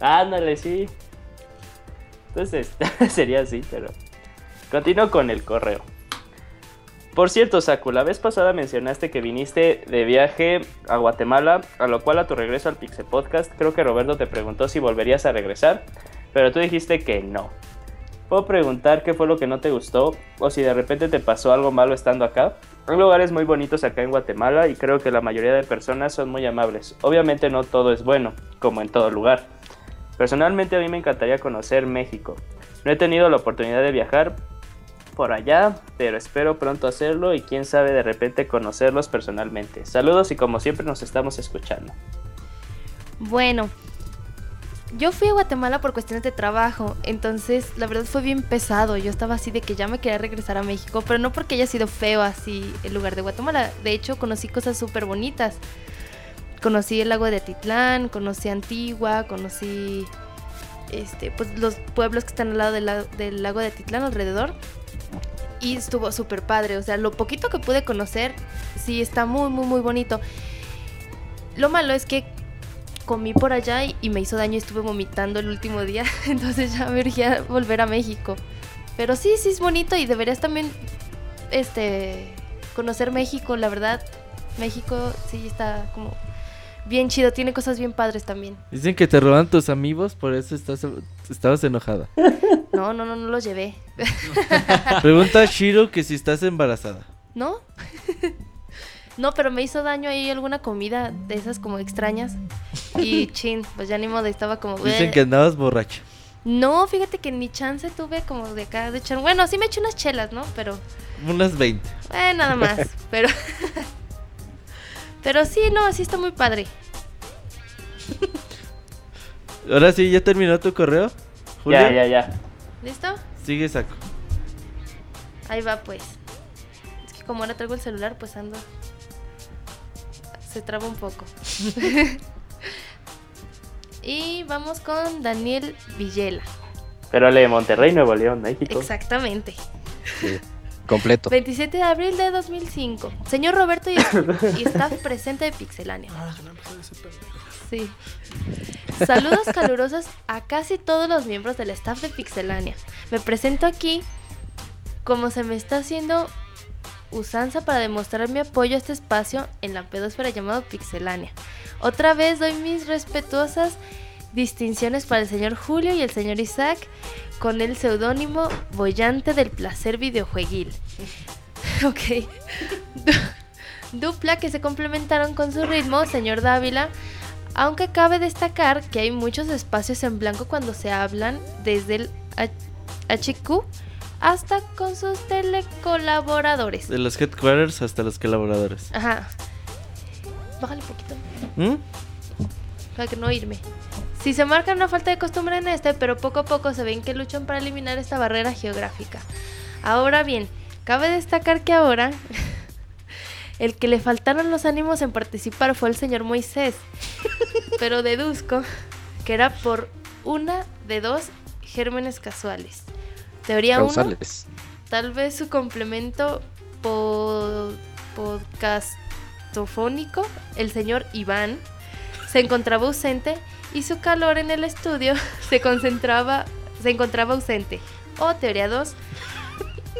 Ándale, sí. Entonces, sería así, pero... Continúo con el correo. Por cierto, Saku, la vez pasada mencionaste que viniste de viaje a Guatemala, a lo cual a tu regreso al Pixel Podcast, creo que Roberto te preguntó si volverías a regresar, pero tú dijiste que no. ¿Puedo preguntar qué fue lo que no te gustó? O si de repente te pasó algo malo estando acá. Hay lugares muy bonitos acá en Guatemala y creo que la mayoría de personas son muy amables. Obviamente no todo es bueno, como en todo lugar. Personalmente a mí me encantaría conocer México. No he tenido la oportunidad de viajar por allá, pero espero pronto hacerlo y quién sabe de repente conocerlos personalmente. Saludos y como siempre nos estamos escuchando. Bueno, yo fui a Guatemala por cuestiones de trabajo, entonces la verdad fue bien pesado. Yo estaba así de que ya me quería regresar a México, pero no porque haya sido feo así el lugar de Guatemala. De hecho, conocí cosas súper bonitas. Conocí el lago de Atitlán, conocí Antigua, conocí este, pues los pueblos que están al lado del, del lago de Atitlán alrededor. Y estuvo súper padre. O sea, lo poquito que pude conocer, sí está muy, muy, muy bonito. Lo malo es que comí por allá y, y me hizo daño y estuve vomitando el último día. Entonces ya me urgía volver a México. Pero sí, sí es bonito y deberías también este conocer México, la verdad. México sí está como bien chido, tiene cosas bien padres también. Dicen que te roban tus amigos, por eso estás, estabas enojada. No, no, no, no los llevé. Pregunta a Shiro que si estás embarazada. ¿No? No, pero me hizo daño ahí alguna comida de esas como extrañas. Y chin, pues ya ni modo, estaba como... Dicen que andabas borracha. No, fíjate que ni chance tuve como de acá de echar. Bueno, sí me eché unas chelas, ¿no? Pero. Unas 20. Eh, nada más. pero. pero sí, no, sí está muy padre. Ahora sí, ¿ya terminó tu correo? Ya, ya, ya. ¿Listo? Sigue saco. Ahí va, pues. Es que como ahora traigo el celular, pues ando. Se traba un poco. y vamos con Daniel Villela. Pero le de Monterrey, Nuevo León, México. Exactamente. Completo. 27 de abril de 2005. Señor Roberto y, y staff presente de Pixelania. Sí. Saludos calurosos a casi todos los miembros del staff de Pixelania. Me presento aquí como se me está haciendo usanza para demostrar mi apoyo a este espacio en la pedosfera llamado Pixelania. Otra vez doy mis respetuosas distinciones para el señor Julio y el señor Isaac con el seudónimo Bollante del Placer Videojueguil. ok. Dupla que se complementaron con su ritmo, señor Dávila. Aunque cabe destacar que hay muchos espacios en blanco cuando se hablan desde el HQ hasta con sus telecolaboradores. De los headquarters hasta los colaboradores. Ajá. Bájale un poquito ¿Mm? para que no irme. Si se marca una falta de costumbre en este, pero poco a poco se ven que luchan para eliminar esta barrera geográfica. Ahora bien, cabe destacar que ahora el que le faltaron los ánimos en participar fue el señor Moisés, pero deduzco que era por una de dos gérmenes casuales. Teoría 1, Causales. tal vez su complemento po- podcastofónico, el señor Iván, se encontraba ausente y su calor en el estudio se concentraba, se encontraba ausente. O teoría 2,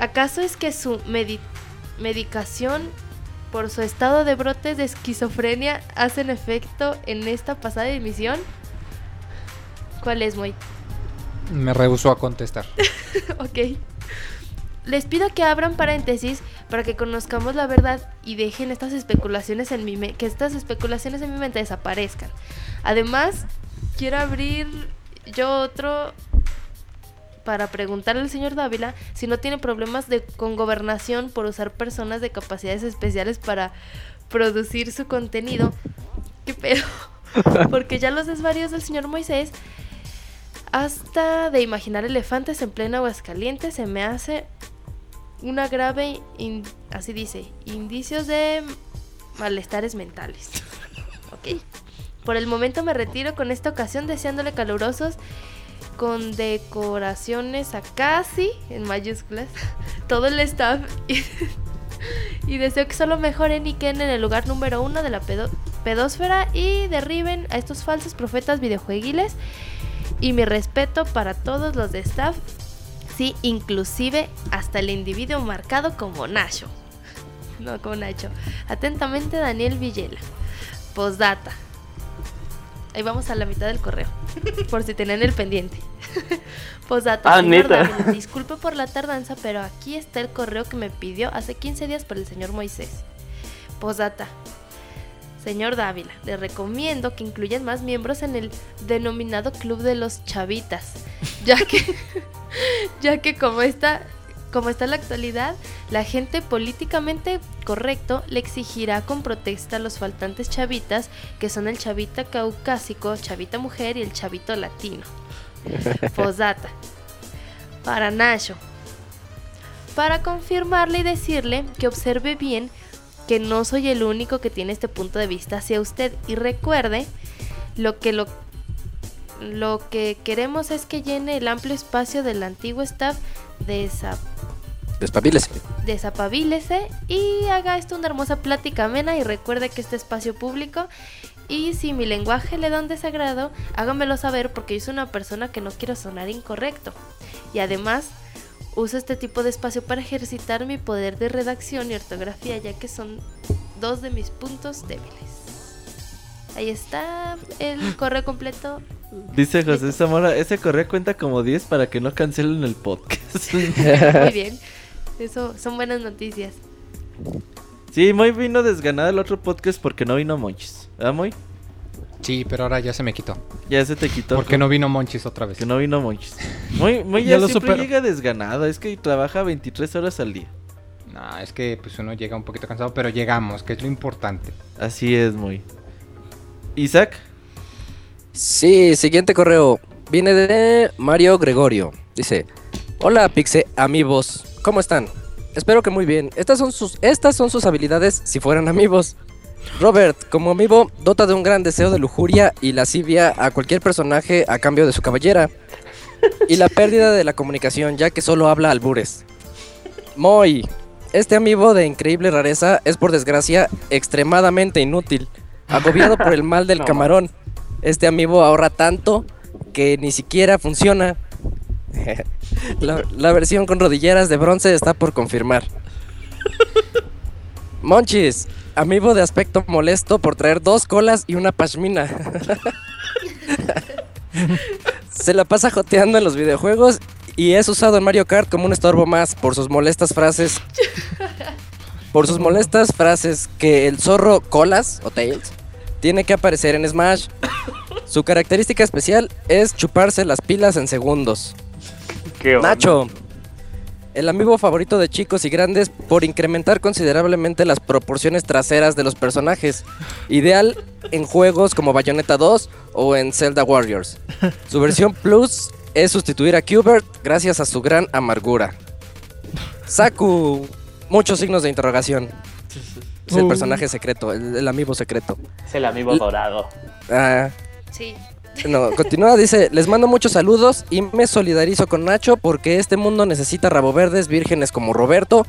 ¿acaso es que su medi- medicación por su estado de brotes de esquizofrenia hacen efecto en esta pasada emisión? ¿Cuál es, Moy? Me rehusó a contestar. ok. Les pido que abran paréntesis para que conozcamos la verdad y dejen estas especulaciones en mi me- que estas especulaciones en mi mente desaparezcan. Además, quiero abrir yo otro para preguntarle al señor Dávila si no tiene problemas de con gobernación por usar personas de capacidades especiales para producir su contenido. ¿Qué pedo? Porque ya los desvaríos del señor Moisés hasta de imaginar elefantes en plena Aguascalientes se me hace una grave, in- así dice, indicios de malestares mentales. Ok. Por el momento me retiro con esta ocasión deseándole calurosos con decoraciones a casi, en mayúsculas, todo el staff y, y deseo que solo mejoren y queden en el lugar número uno de la pedo- pedósfera y derriben a estos falsos profetas videojueguiles y mi respeto para todos los de staff, sí, inclusive hasta el individuo marcado como Nacho. No, como Nacho. Atentamente, Daniel Villela. Postdata. Ahí vamos a la mitad del correo. Por si tenían el pendiente. Posdata, Ah. Dávila, disculpe por la tardanza, pero aquí está el correo que me pidió hace 15 días por el señor Moisés. Posdata. Señor Dávila, le recomiendo que incluyan más miembros en el denominado Club de los Chavitas, ya que, ya que como está, como está en la actualidad, la gente políticamente correcto le exigirá con protesta a los faltantes chavitas, que son el chavita caucásico, chavita mujer y el chavito latino. Posdata. Para Nacho. Para confirmarle y decirle que observe bien que no soy el único que tiene este punto de vista hacia usted y recuerde lo que lo lo que queremos es que llene el amplio espacio del antiguo staff de esa Despabiles. desapabilese y haga esto una hermosa plática amena y recuerde que este espacio público y si mi lenguaje le da un desagrado, hágamelo saber porque yo soy una persona que no quiero sonar incorrecto. Y además, uso este tipo de espacio para ejercitar mi poder de redacción y ortografía ya que son dos de mis puntos débiles. Ahí está el correo completo. Dice José Zamora, ese correo cuenta como 10 para que no cancelen el podcast. Muy bien. Eso son buenas noticias. sí, Moy vino desganado el otro podcast porque no vino Monchis. ¿Verdad, Moy? Sí, pero ahora ya se me quitó. Ya se te quitó. ¿Por qué no vino Monchis otra vez? Que no vino Monchis. Moy, Moy Ya ya, lo siempre supero. llega desganado, es que trabaja 23 horas al día. No, es que pues uno llega un poquito cansado, pero llegamos, que es lo importante. Así es, Moy. Isaac, Sí, siguiente correo. Viene de Mario Gregorio. Dice: Hola, Pixe amigos. ¿Cómo están? Espero que muy bien. Estas son sus, estas son sus habilidades si fueran amigos. Robert, como amigo, dota de un gran deseo de lujuria y lascivia a cualquier personaje a cambio de su cabellera. Y la pérdida de la comunicación, ya que solo habla albures. Moy, este amigo de increíble rareza es por desgracia extremadamente inútil. Agobiado por el mal del camarón. Este amigo ahorra tanto que ni siquiera funciona. la, la versión con rodilleras de bronce está por confirmar. Monchis, amigo de aspecto molesto por traer dos colas y una pashmina. Se la pasa joteando en los videojuegos y es usado en Mario Kart como un estorbo más por sus molestas frases. Por sus molestas frases que el zorro Colas o Tails tiene que aparecer en Smash. Su característica especial es chuparse las pilas en segundos. ¿Qué onda? Nacho, el amigo favorito de chicos y grandes por incrementar considerablemente las proporciones traseras de los personajes. Ideal en juegos como Bayonetta 2 o en Zelda Warriors. Su versión Plus es sustituir a Qbert gracias a su gran amargura. Saku, muchos signos de interrogación. Es el personaje secreto, el, el amigo secreto. Es el amigo dorado. Ah, Sí. No, continúa, dice, les mando muchos saludos y me solidarizo con Nacho porque este mundo necesita rabo verdes, vírgenes como Roberto,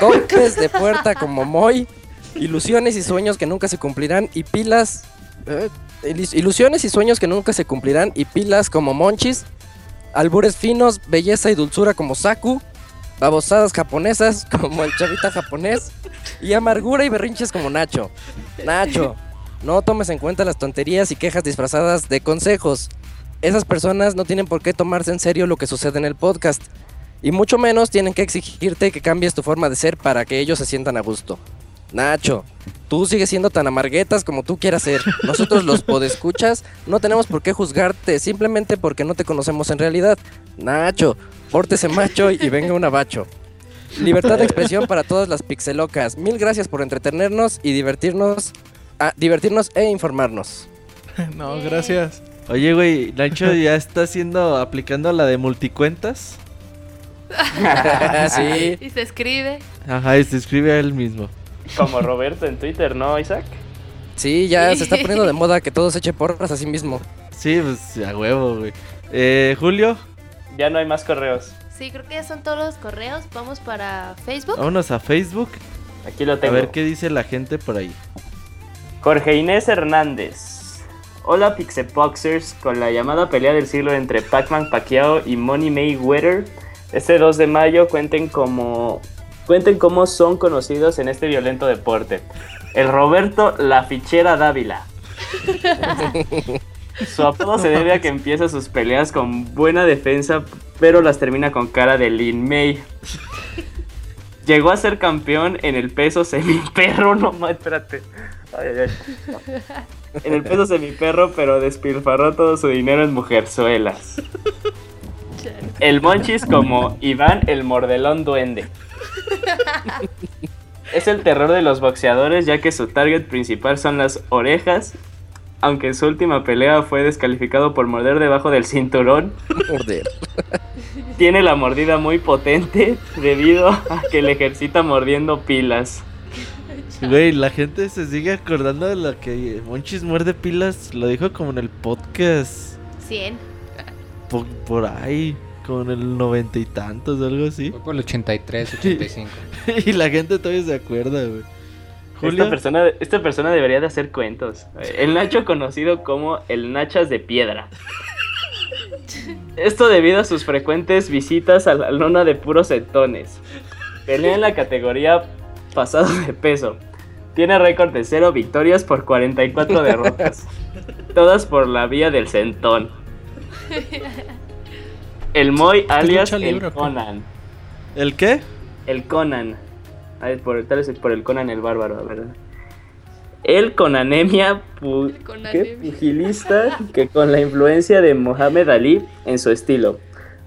golpes de puerta como Moy, ilusiones y sueños que nunca se cumplirán y pilas... eh, ilusiones y sueños que nunca se cumplirán y pilas como Monchis, albures finos, belleza y dulzura como Saku, babosadas japonesas como el chavita japonés y amargura y berrinches como Nacho. Nacho, no tomes en cuenta las tonterías y quejas disfrazadas de consejos. Esas personas no tienen por qué tomarse en serio lo que sucede en el podcast. Y mucho menos tienen que exigirte que cambies tu forma de ser para que ellos se sientan a gusto. Nacho, tú sigues siendo tan amarguetas como tú quieras ser. Nosotros los podescuchas no tenemos por qué juzgarte simplemente porque no te conocemos en realidad. Nacho, pórtese macho y venga un abacho. Libertad de expresión para todas las pixelocas. Mil gracias por entretenernos y divertirnos, divertirnos e informarnos. No, gracias. Oye, güey, Nacho ya está haciendo, aplicando la de multicuentas. sí. Y se escribe. Ajá, y se escribe a él mismo. Como Roberto en Twitter, ¿no, Isaac? Sí, ya se está poniendo de moda que todos eche porras a sí mismo. Sí, pues a huevo, güey. Eh, Julio, Ya no hay más correos. Sí, creo que ya son todos los correos. Vamos para Facebook. vámonos a Facebook Aquí lo a tengo. ver qué dice la gente por ahí. Jorge Inés Hernández. Hola Pixepoxers, con la llamada pelea del siglo entre Pac-Man Pacquiao y Money Mayweather, este 2 de mayo cuenten como cuenten cómo son conocidos en este violento deporte. El Roberto La Fichera Dávila. Su apodo se debe a que empieza sus peleas con buena defensa, pero las termina con cara de Lin May. Llegó a ser campeón en el peso semiperro, no espérate. Ay, ay, ay. En el peso semiperro, pero despilfarró todo su dinero en mujerzuelas. El Monchis como Iván el Mordelón Duende. Es el terror de los boxeadores ya que su target principal son las orejas. Aunque en su última pelea fue descalificado por morder debajo del cinturón, Morder. tiene la mordida muy potente debido a que le ejercita mordiendo pilas. Güey, la gente se sigue acordando de lo que Monchis muerde pilas. Lo dijo como en el podcast. 100. Por, por ahí. Como en el noventa y tantos o algo así. Fue por el 83, 85. y la gente todavía se acuerda, güey. Esta persona, esta persona debería de hacer cuentos. El Nacho conocido como el Nachas de Piedra. Esto debido a sus frecuentes visitas a la lona de puros setones. Pelea en la categoría pasado de peso. Tiene récord de 0 victorias por 44 derrotas. Todas por la vía del centón. El Moy alias libre, el. Conan. ¿El qué? El Conan. A ver, por, tal vez es por el Conan el bárbaro, ¿verdad? El con anemia pu- Con ¿qué? anemia. pugilista que con la influencia de Mohamed Ali en su estilo.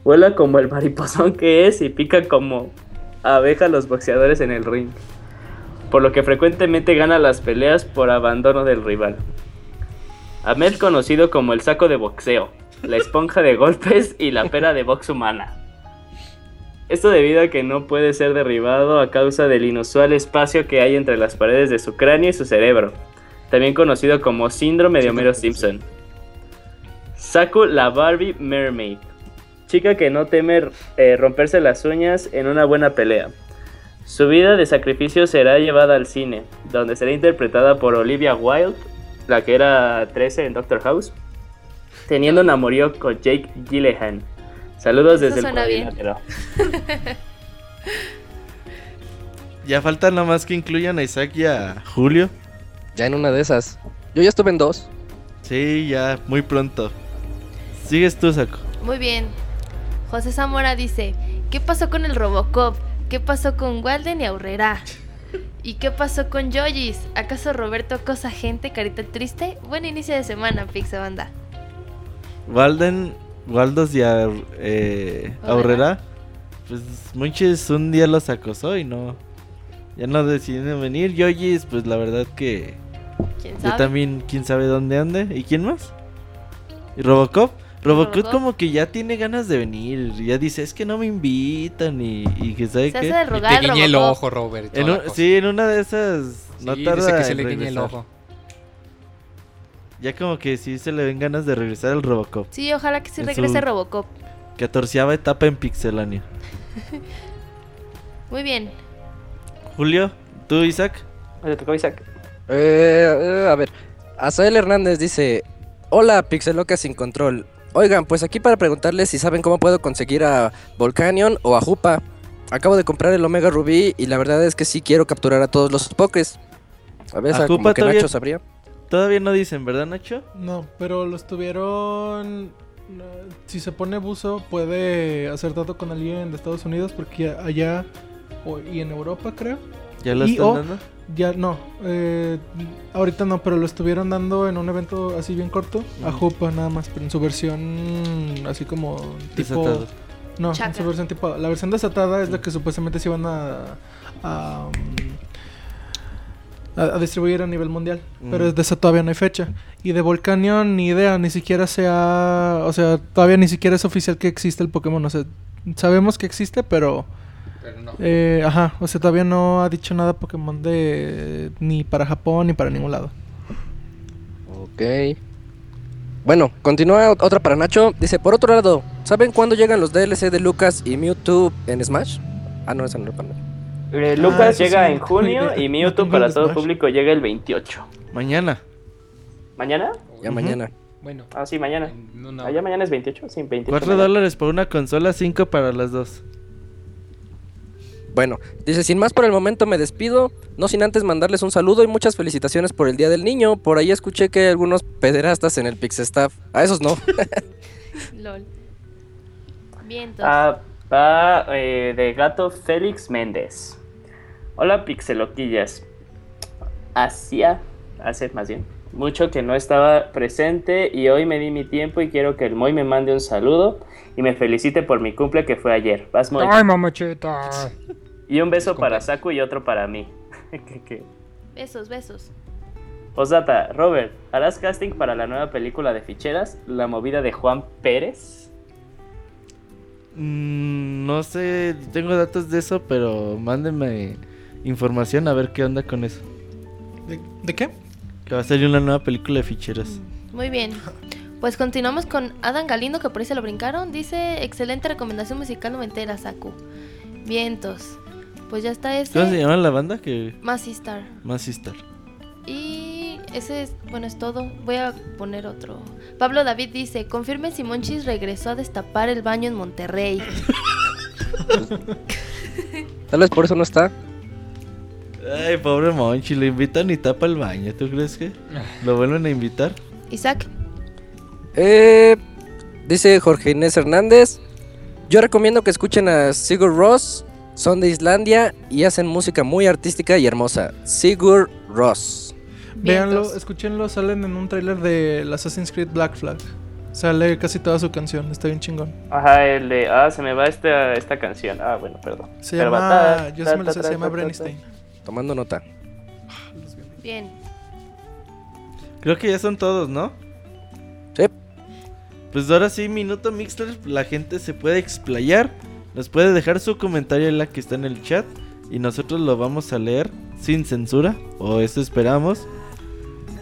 Vuela como el mariposón que es y pica como abeja a los boxeadores en el ring. Por lo que frecuentemente gana las peleas por abandono del rival. Ahmed conocido como el saco de boxeo, la esponja de golpes y la pera de box humana. Esto debido a que no puede ser derribado a causa del inusual espacio que hay entre las paredes de su cráneo y su cerebro, también conocido como síndrome de Homero Simpson. Saku la Barbie Mermaid, chica que no teme eh, romperse las uñas en una buena pelea. Su vida de sacrificio será llevada al cine, donde será interpretada por Olivia Wilde, la que era 13 en Doctor House, teniendo un amorío con Jake Gyllenhaal. Saludos Eso desde el suena bien. cuadrilátero. Ya falta nada más que incluyan a Isaac y a Julio. Ya en una de esas. Yo ya estuve en dos. Sí, ya, muy pronto. Sigues tú, Saco. Muy bien. José Zamora dice, ¿qué pasó con el Robocop? ¿Qué pasó con Walden y Aurrera? ¿Y qué pasó con Yoyis? ¿Acaso Roberto cosa gente, carita triste? Buen inicio de semana, Pixel Banda. Walden, Waldos y eh, Aurrera. Pues Monchis un día los acosó y no. Ya no decidieron venir. Yoyis, pues la verdad que. ¿Quién Yo sabe? también, quién sabe dónde ande. ¿Y quién más? ¿Y Robocop? Robocop, Robocop. como que ya tiene ganas de venir. Ya dice, es que no me invitan y, y que sabe Se hace qué. Y te el guiñe el ojo, Robert. En un- sí, en una de esas no Sí, tarda dice que se en le guiñe el ojo. Ya como que sí se le ven ganas de regresar al Robocop. Sí, ojalá que sí En regrese su- Robocop. Catorceava etapa en Pixelania. Muy bien. Julio, tú, Isaac. Le tocó a Isaac. Eh, eh, a ver, Azael Hernández dice: Hola, Pixeloca sin control. Oigan, pues aquí para preguntarles si saben cómo puedo conseguir a Volcanion o a Jupa. Acabo de comprar el Omega Rubí y la verdad es que sí quiero capturar a todos los pokés. A ver, ¿A como que todavía- Nacho sabría. Todavía no dicen, ¿verdad, Nacho? No, pero los tuvieron. Si se pone buzo, puede hacer trato con alguien de Estados Unidos, porque ya- allá y en Europa, creo. ¿Ya lo Y están o- dando? Ya no, eh, ahorita no, pero lo estuvieron dando en un evento así bien corto a. Jupa nada más, pero en su versión así como tipo. Desatado. No, en su versión tipo. La versión desatada es la que supuestamente se iban a. a, distribuir a nivel mundial. Pero Mm. de eso todavía no hay fecha. Y de Volcanion, ni idea, ni siquiera se ha. O sea, todavía ni siquiera es oficial que existe el Pokémon. O sea, sabemos que existe, pero. Pero no. eh, ajá, o sea, todavía no ha dicho nada Pokémon de. ni para Japón ni para ningún lado. Ok. Bueno, continúa ot- otra para Nacho. Dice: Por otro lado, ¿saben cuándo llegan los DLC de Lucas y Mewtwo en Smash? Ah, no, esa no es para. Eh, Ah, Lucas llega sí, en junio no y Mewtwo para todo Smash. público llega el 28. Mañana. ¿Mañana? Ya mañana. Bueno. Ah, sí, mañana. en una Ah, ya mañana es 28, sí, 28. 4 mañana. dólares por una consola, 5 para las dos. Bueno, dice, sin más por el momento me despido, no sin antes mandarles un saludo y muchas felicitaciones por el Día del Niño. Por ahí escuché que hay algunos pederastas en el Pixestaff. A esos no. LOL. Vientos. Ah, va eh, de gato Félix Méndez. Hola pixeloquillas. Hacía, hace más bien, mucho que no estaba presente y hoy me di mi tiempo y quiero que el Moy me mande un saludo y me felicite por mi cumple que fue ayer. Vas Moy. Ay, mamachita. Y un beso Es para. Saku y otro para mí. ¿Qué, qué? Besos, besos. Posdata, Robert, ¿harás casting para la nueva película de ficheras, La movida de Juan Pérez? Mm, no sé, tengo datos de eso, pero mándenme información a ver qué onda con eso. ¿De, de qué? Que va a salir una nueva película de ficheras. Muy bien. Pues continuamos con Adam Galindo, que por ahí se lo brincaron. Dice, excelente recomendación musical noventera, Saku. Vientos. Pues ya está ¿Cómo se ese. llama la banda? Que Más Star. más Sister. Y ese es, bueno, es todo. Voy a poner otro. Pablo David dice, confirme si Monchis regresó a destapar el baño en Monterrey. Tal vez por eso no está. Ay, pobre Monchi, lo invitan y tapa el baño. ¿Tú crees que lo vuelven a invitar? Isaac, Eh, dice Jorge Inés Hernández. Yo recomiendo que escuchen a Sigur Ross, son de Islandia y hacen música muy artística y hermosa. Sigur Ross. Véanlo, escúchenlo, salen en un tráiler de Assassin's Creed Black Flag. Sale casi toda su canción, está bien chingón. Ajá, el de. Ah, se me va esta, esta canción. Ah, bueno, perdón. Se Pero llama, ta, yo ta, sí me sé, se llama ta, ta, Brenny ta. Stein. Tomando nota. bien. Creo que ya son todos, ¿no? Sí. Pues ahora sí, Minuto Mixler, la gente se puede explayar. Nos puede dejar su comentario en la que está en el chat. Y nosotros lo vamos a leer sin censura. O eso esperamos.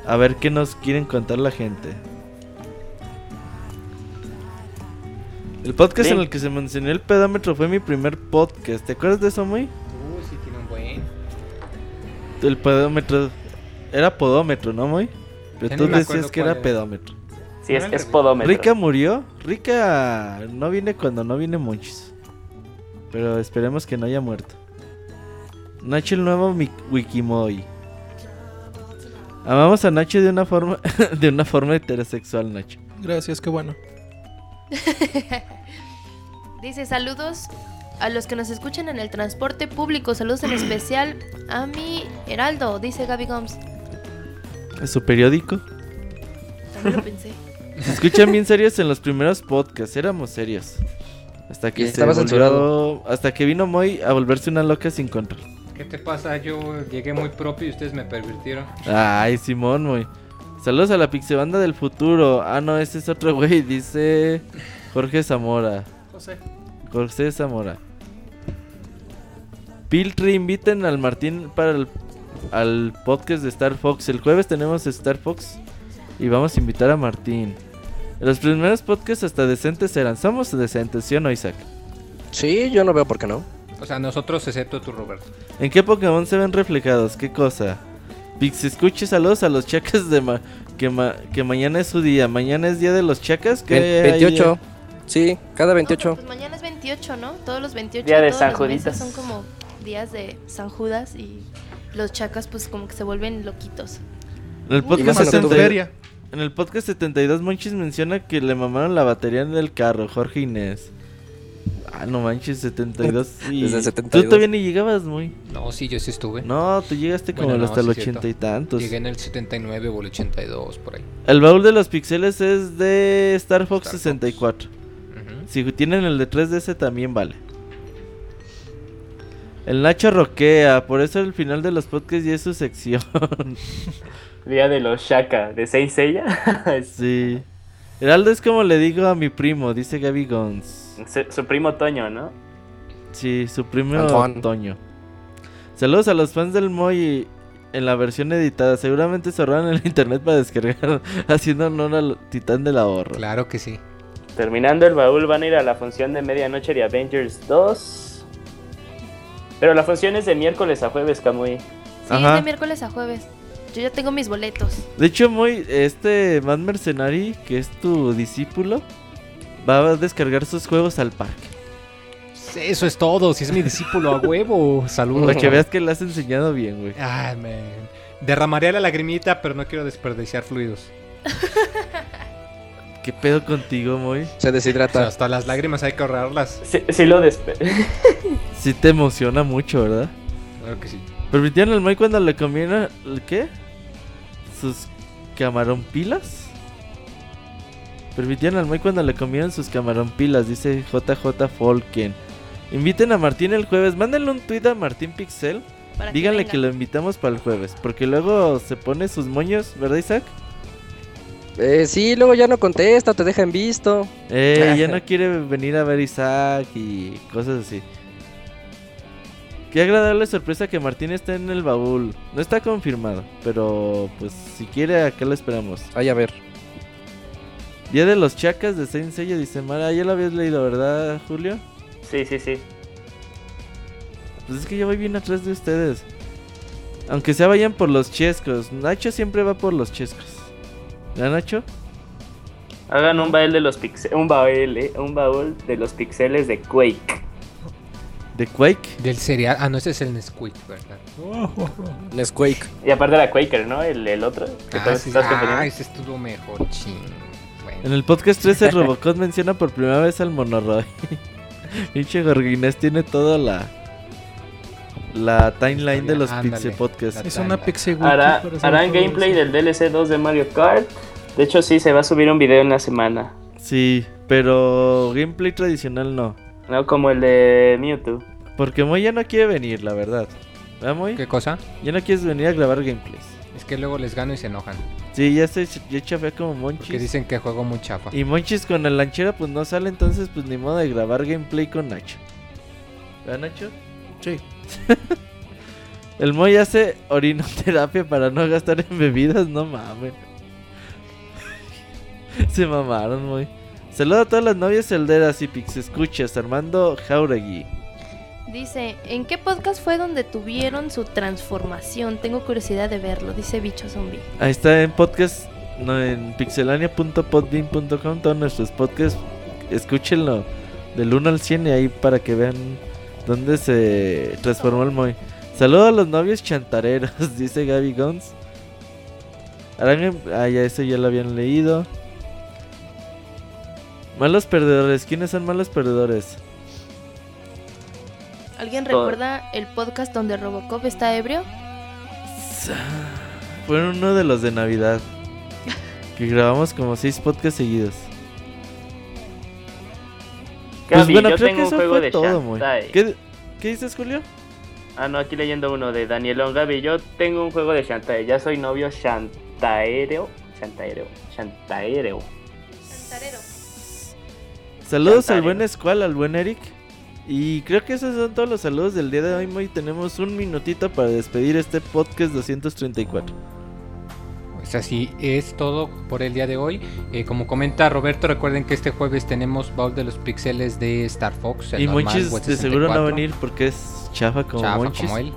A ver qué nos quieren contar la gente. El podcast Sí. en el que se mencionó el pedómetro fue mi primer podcast. ¿Te acuerdas de eso, muy? Uh, sí tiene un buen. El pedómetro. Era podómetro, ¿no, muy? Pero Ya tú decías que era era. pedómetro. Sí, es, podómetro. Rica murió. Rica no viene cuando no viene Monchis. Pero esperemos que no haya muerto. Nacho el nuevo mi- Wikimoy. Amamos a Nacho de una forma de una forma heterosexual, Nacho. Gracias, qué bueno. Dice saludos a los que nos escuchan en el transporte público. Saludos en especial a mi Heraldo, dice Gaby Gomes. Es su periódico. También lo pensé. Se escuchan bien serios en los primeros podcasts. Éramos serios. Hasta que estaba volvió- censurado. Hasta que vino Moy a volverse una loca sin control. ¿Qué te pasa? Yo llegué muy propio y ustedes me pervirtieron. Ay, Simón, Moy. Saludos a la Pixebanda del futuro. Ah, no, ese es otro güey. Dice Jorge Zamora. José. José Zamora. Piltri, inviten al Martín para el al podcast de Star Fox. El jueves tenemos Star Fox y vamos a invitar a Martín. Los primeros podcasts hasta decentes eran. Somos decentes, ¿sí o no, Isaac? Sí, yo no veo por qué no. O sea, nosotros excepto tú, Roberto. ¿En qué Pokémon se ven reflejados? ¿Qué cosa? Pix, escuche saludos a los chacas de ma- que, ma- que mañana es su día. Mañana es día de los chacas. ¿Qué Ve- hay 28. Sí, cada No, 28. pero pues mañana es 28, ¿no? Todos los 28 Día de todos San los meses Juditas. son como días de San Judas y los chacas pues como que se vuelven loquitos. El podcast más en Más en 72 feria. En el podcast 72 Monchis menciona que le mamaron la batería en el carro, Jorge Inés. Ah, no manches, 72. Y... Desde el Tú 72. todavía ni llegabas muy. No, sí, yo sí estuve. No, tú llegaste como Bueno, no, hasta el sí es cierto. ochenta y tantos. Llegué en el 79 o el 82, por ahí. El baúl de los pixeles es de Star Fox Star Fox. 64. Ujú. Si tienen el de 3DS también vale. El Nacho roquea, por eso el final de los podcasts ya es su sección. Día de los Shaka, de Saint Seiya. sí. Heraldo es como le digo a mi primo, dice Gaby Gons. su, su primo Toño, ¿no? Sí, su primo Antoine. Toño. Saludos a los fans del Moy en la versión editada. Seguramente se ahorran el internet para descargar, haciendo honor al titán del ahorro. Claro que sí. Terminando el baúl van a ir a la función de medianoche de Avengers 2. Pero la función es de miércoles a jueves, Kamui. Sí, Ajá. es de miércoles a jueves. Yo ya tengo mis boletos. De hecho, Moy, este Mad Mercenary, que es tu discípulo, va a descargar sus juegos al parque. Eso es todo. Si es mi discípulo a huevo. Saludos. Para que veas que le has enseñado bien, güey. Ay, man. Derramaría la lagrimita, pero no quiero desperdiciar fluidos. ¿Qué pedo contigo, Moy? Se O sea, deshidrata. hasta las lágrimas hay que ahorrarlas. Sí, sí lo despe... Sí te emociona mucho, ¿verdad? Claro que sí. ¿Permitían al Moy cuando le conviene el qué? ¿Sus camarón pilas? Permitían al Moy cuando le comieron sus camarón pilas, dice JJ Folken. Inviten a Martín el jueves, mándenle un tweet a Martín Pixel. para Díganle que lo invitamos para el jueves, porque luego se pone sus moños, ¿verdad Isaac? Eh, sí, luego ya no contesta, te deja en visto. Eh, ya no quiere venir a ver Isaac y cosas así. Qué agradable sorpresa que Martín está en el baúl. No está confirmado, pero pues si quiere acá lo esperamos. Ay, a ver. Día de los chacas de Saint Seiya, dice Mara. Ya lo habías leído, ¿verdad, Julio? Sí, sí, sí. Pues es que yo voy bien atrás de ustedes. Aunque sea vayan por los chescos. Nacho siempre va por los chescos. ¿verdad, Nacho? Hagan un baúl de los pixeles. Un baúl, eh, Un baúl de los pixeles de Quake. ¿De Quake? Del cereal. Ah, no, ese es el Nesquik, ¿verdad? Nesquake. Y aparte era Quaker, ¿no? El, el otro. Que Ah, sí, ah, ese estuvo mejor, ching. Bueno. En el podcast 13 Robocop menciona por primera vez al Monoroy. Pinche Gorguinés tiene toda la la timeline de los Ándale. Pixie Podcast. La Es una pixie Hará- harán gameplay eso. del DLC 2 de Mario Kart. De hecho, sí, se va a subir un video en la semana. Sí, pero gameplay tradicional no. No como el de Mewtwo. Porque Moy ya no quiere venir, la verdad. ¿Verdad, Moy? ¿Qué cosa? Ya no quieres venir a grabar gameplays. Es que luego les gano y se enojan. Sí, ya estoy ya chafea como Porque Monchis. dicen que juego muy chafa. Y Monchis con el lanchera pues no sale, entonces pues ni modo de grabar gameplay con Nacho. ¿Verdad, Nacho? Sí. El Moy hace orinoterapia para no gastar en bebidas, no mames. Se mamaron, Moy. Saludos a todas las novias celderas y pix escuchas, Armando Jauregui. Dice, ¿en qué podcast fue donde tuvieron su transformación? Tengo curiosidad de verlo, dice Bicho Zombie. Ahí está en podcast, no, en pixelania.podbean.com, todos nuestros podcasts. Escúchenlo del 1 al 100 y ahí para que vean dónde se transformó el Moy. Saludos a los novios chantareros, dice Gaby Gons. Ah, ya eso ya lo habían leído. Malos perdedores, ¿quiénes son malos perdedores? ¿Alguien recuerda el podcast donde Robocop está ebrio? Fueron uno de los de Navidad. Que grabamos como seis podcasts seguidos. Pues bueno, yo creo tengo que un eso juego fue de todo. Shantae. ¿Qué, ¿Qué dices, Julio? Ah, no, aquí leyendo uno de Danielón Gaby. Yo tengo un juego de Shantae. Ya soy novio Shantaereo. Shantaereo. Shantaereo. Saludos al buen Squall, al buen Eric. Y creo que esos son todos los saludos del día de hoy. Moy. tenemos un minutito para despedir este podcast 234. Pues así es todo por el día de hoy. Eh, como comenta Roberto, recuerden que este jueves tenemos baúl de los pixeles de Star Fox. el y Monchis de seguro no va a 64, venir porque es chafa como chafa Monchis. como él.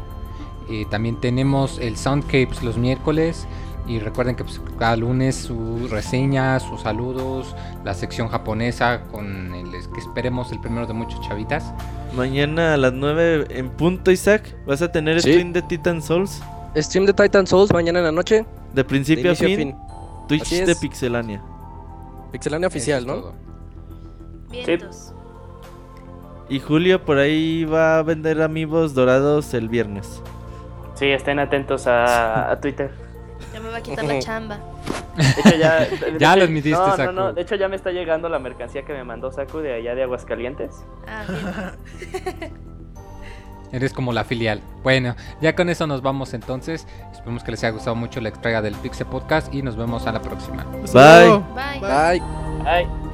Eh, también tenemos el Soundcapes los miércoles. Y recuerden que pues, cada lunes su reseña, sus saludos, la sección japonesa con el que esperemos el primero de muchos chavitas. Mañana a las 9 en punto, Isaac. Vas a tener Sí. stream de Titan Souls. Stream de Titan Souls mañana en la noche. De De principio a fin. a fin. Twitch Así de es. Pixelania. Pixelania oficial, es ¿no? Vientos. Y Julio por ahí va a vender amigos dorados el viernes. Sí, estén atentos a, a Twitter. Ya me va a quitar la chamba. De hecho, ya. de lo admitiste, no, Saku. No, no, de hecho, ya me está llegando la mercancía que me mandó Saku de allá de Aguascalientes. Ah, bien. Eres como la filial. Bueno, ya con eso nos vamos entonces. Esperemos que les haya gustado mucho la entrega del Pixel Podcast y nos vemos a la próxima. Bye. luego. Bye. Bye.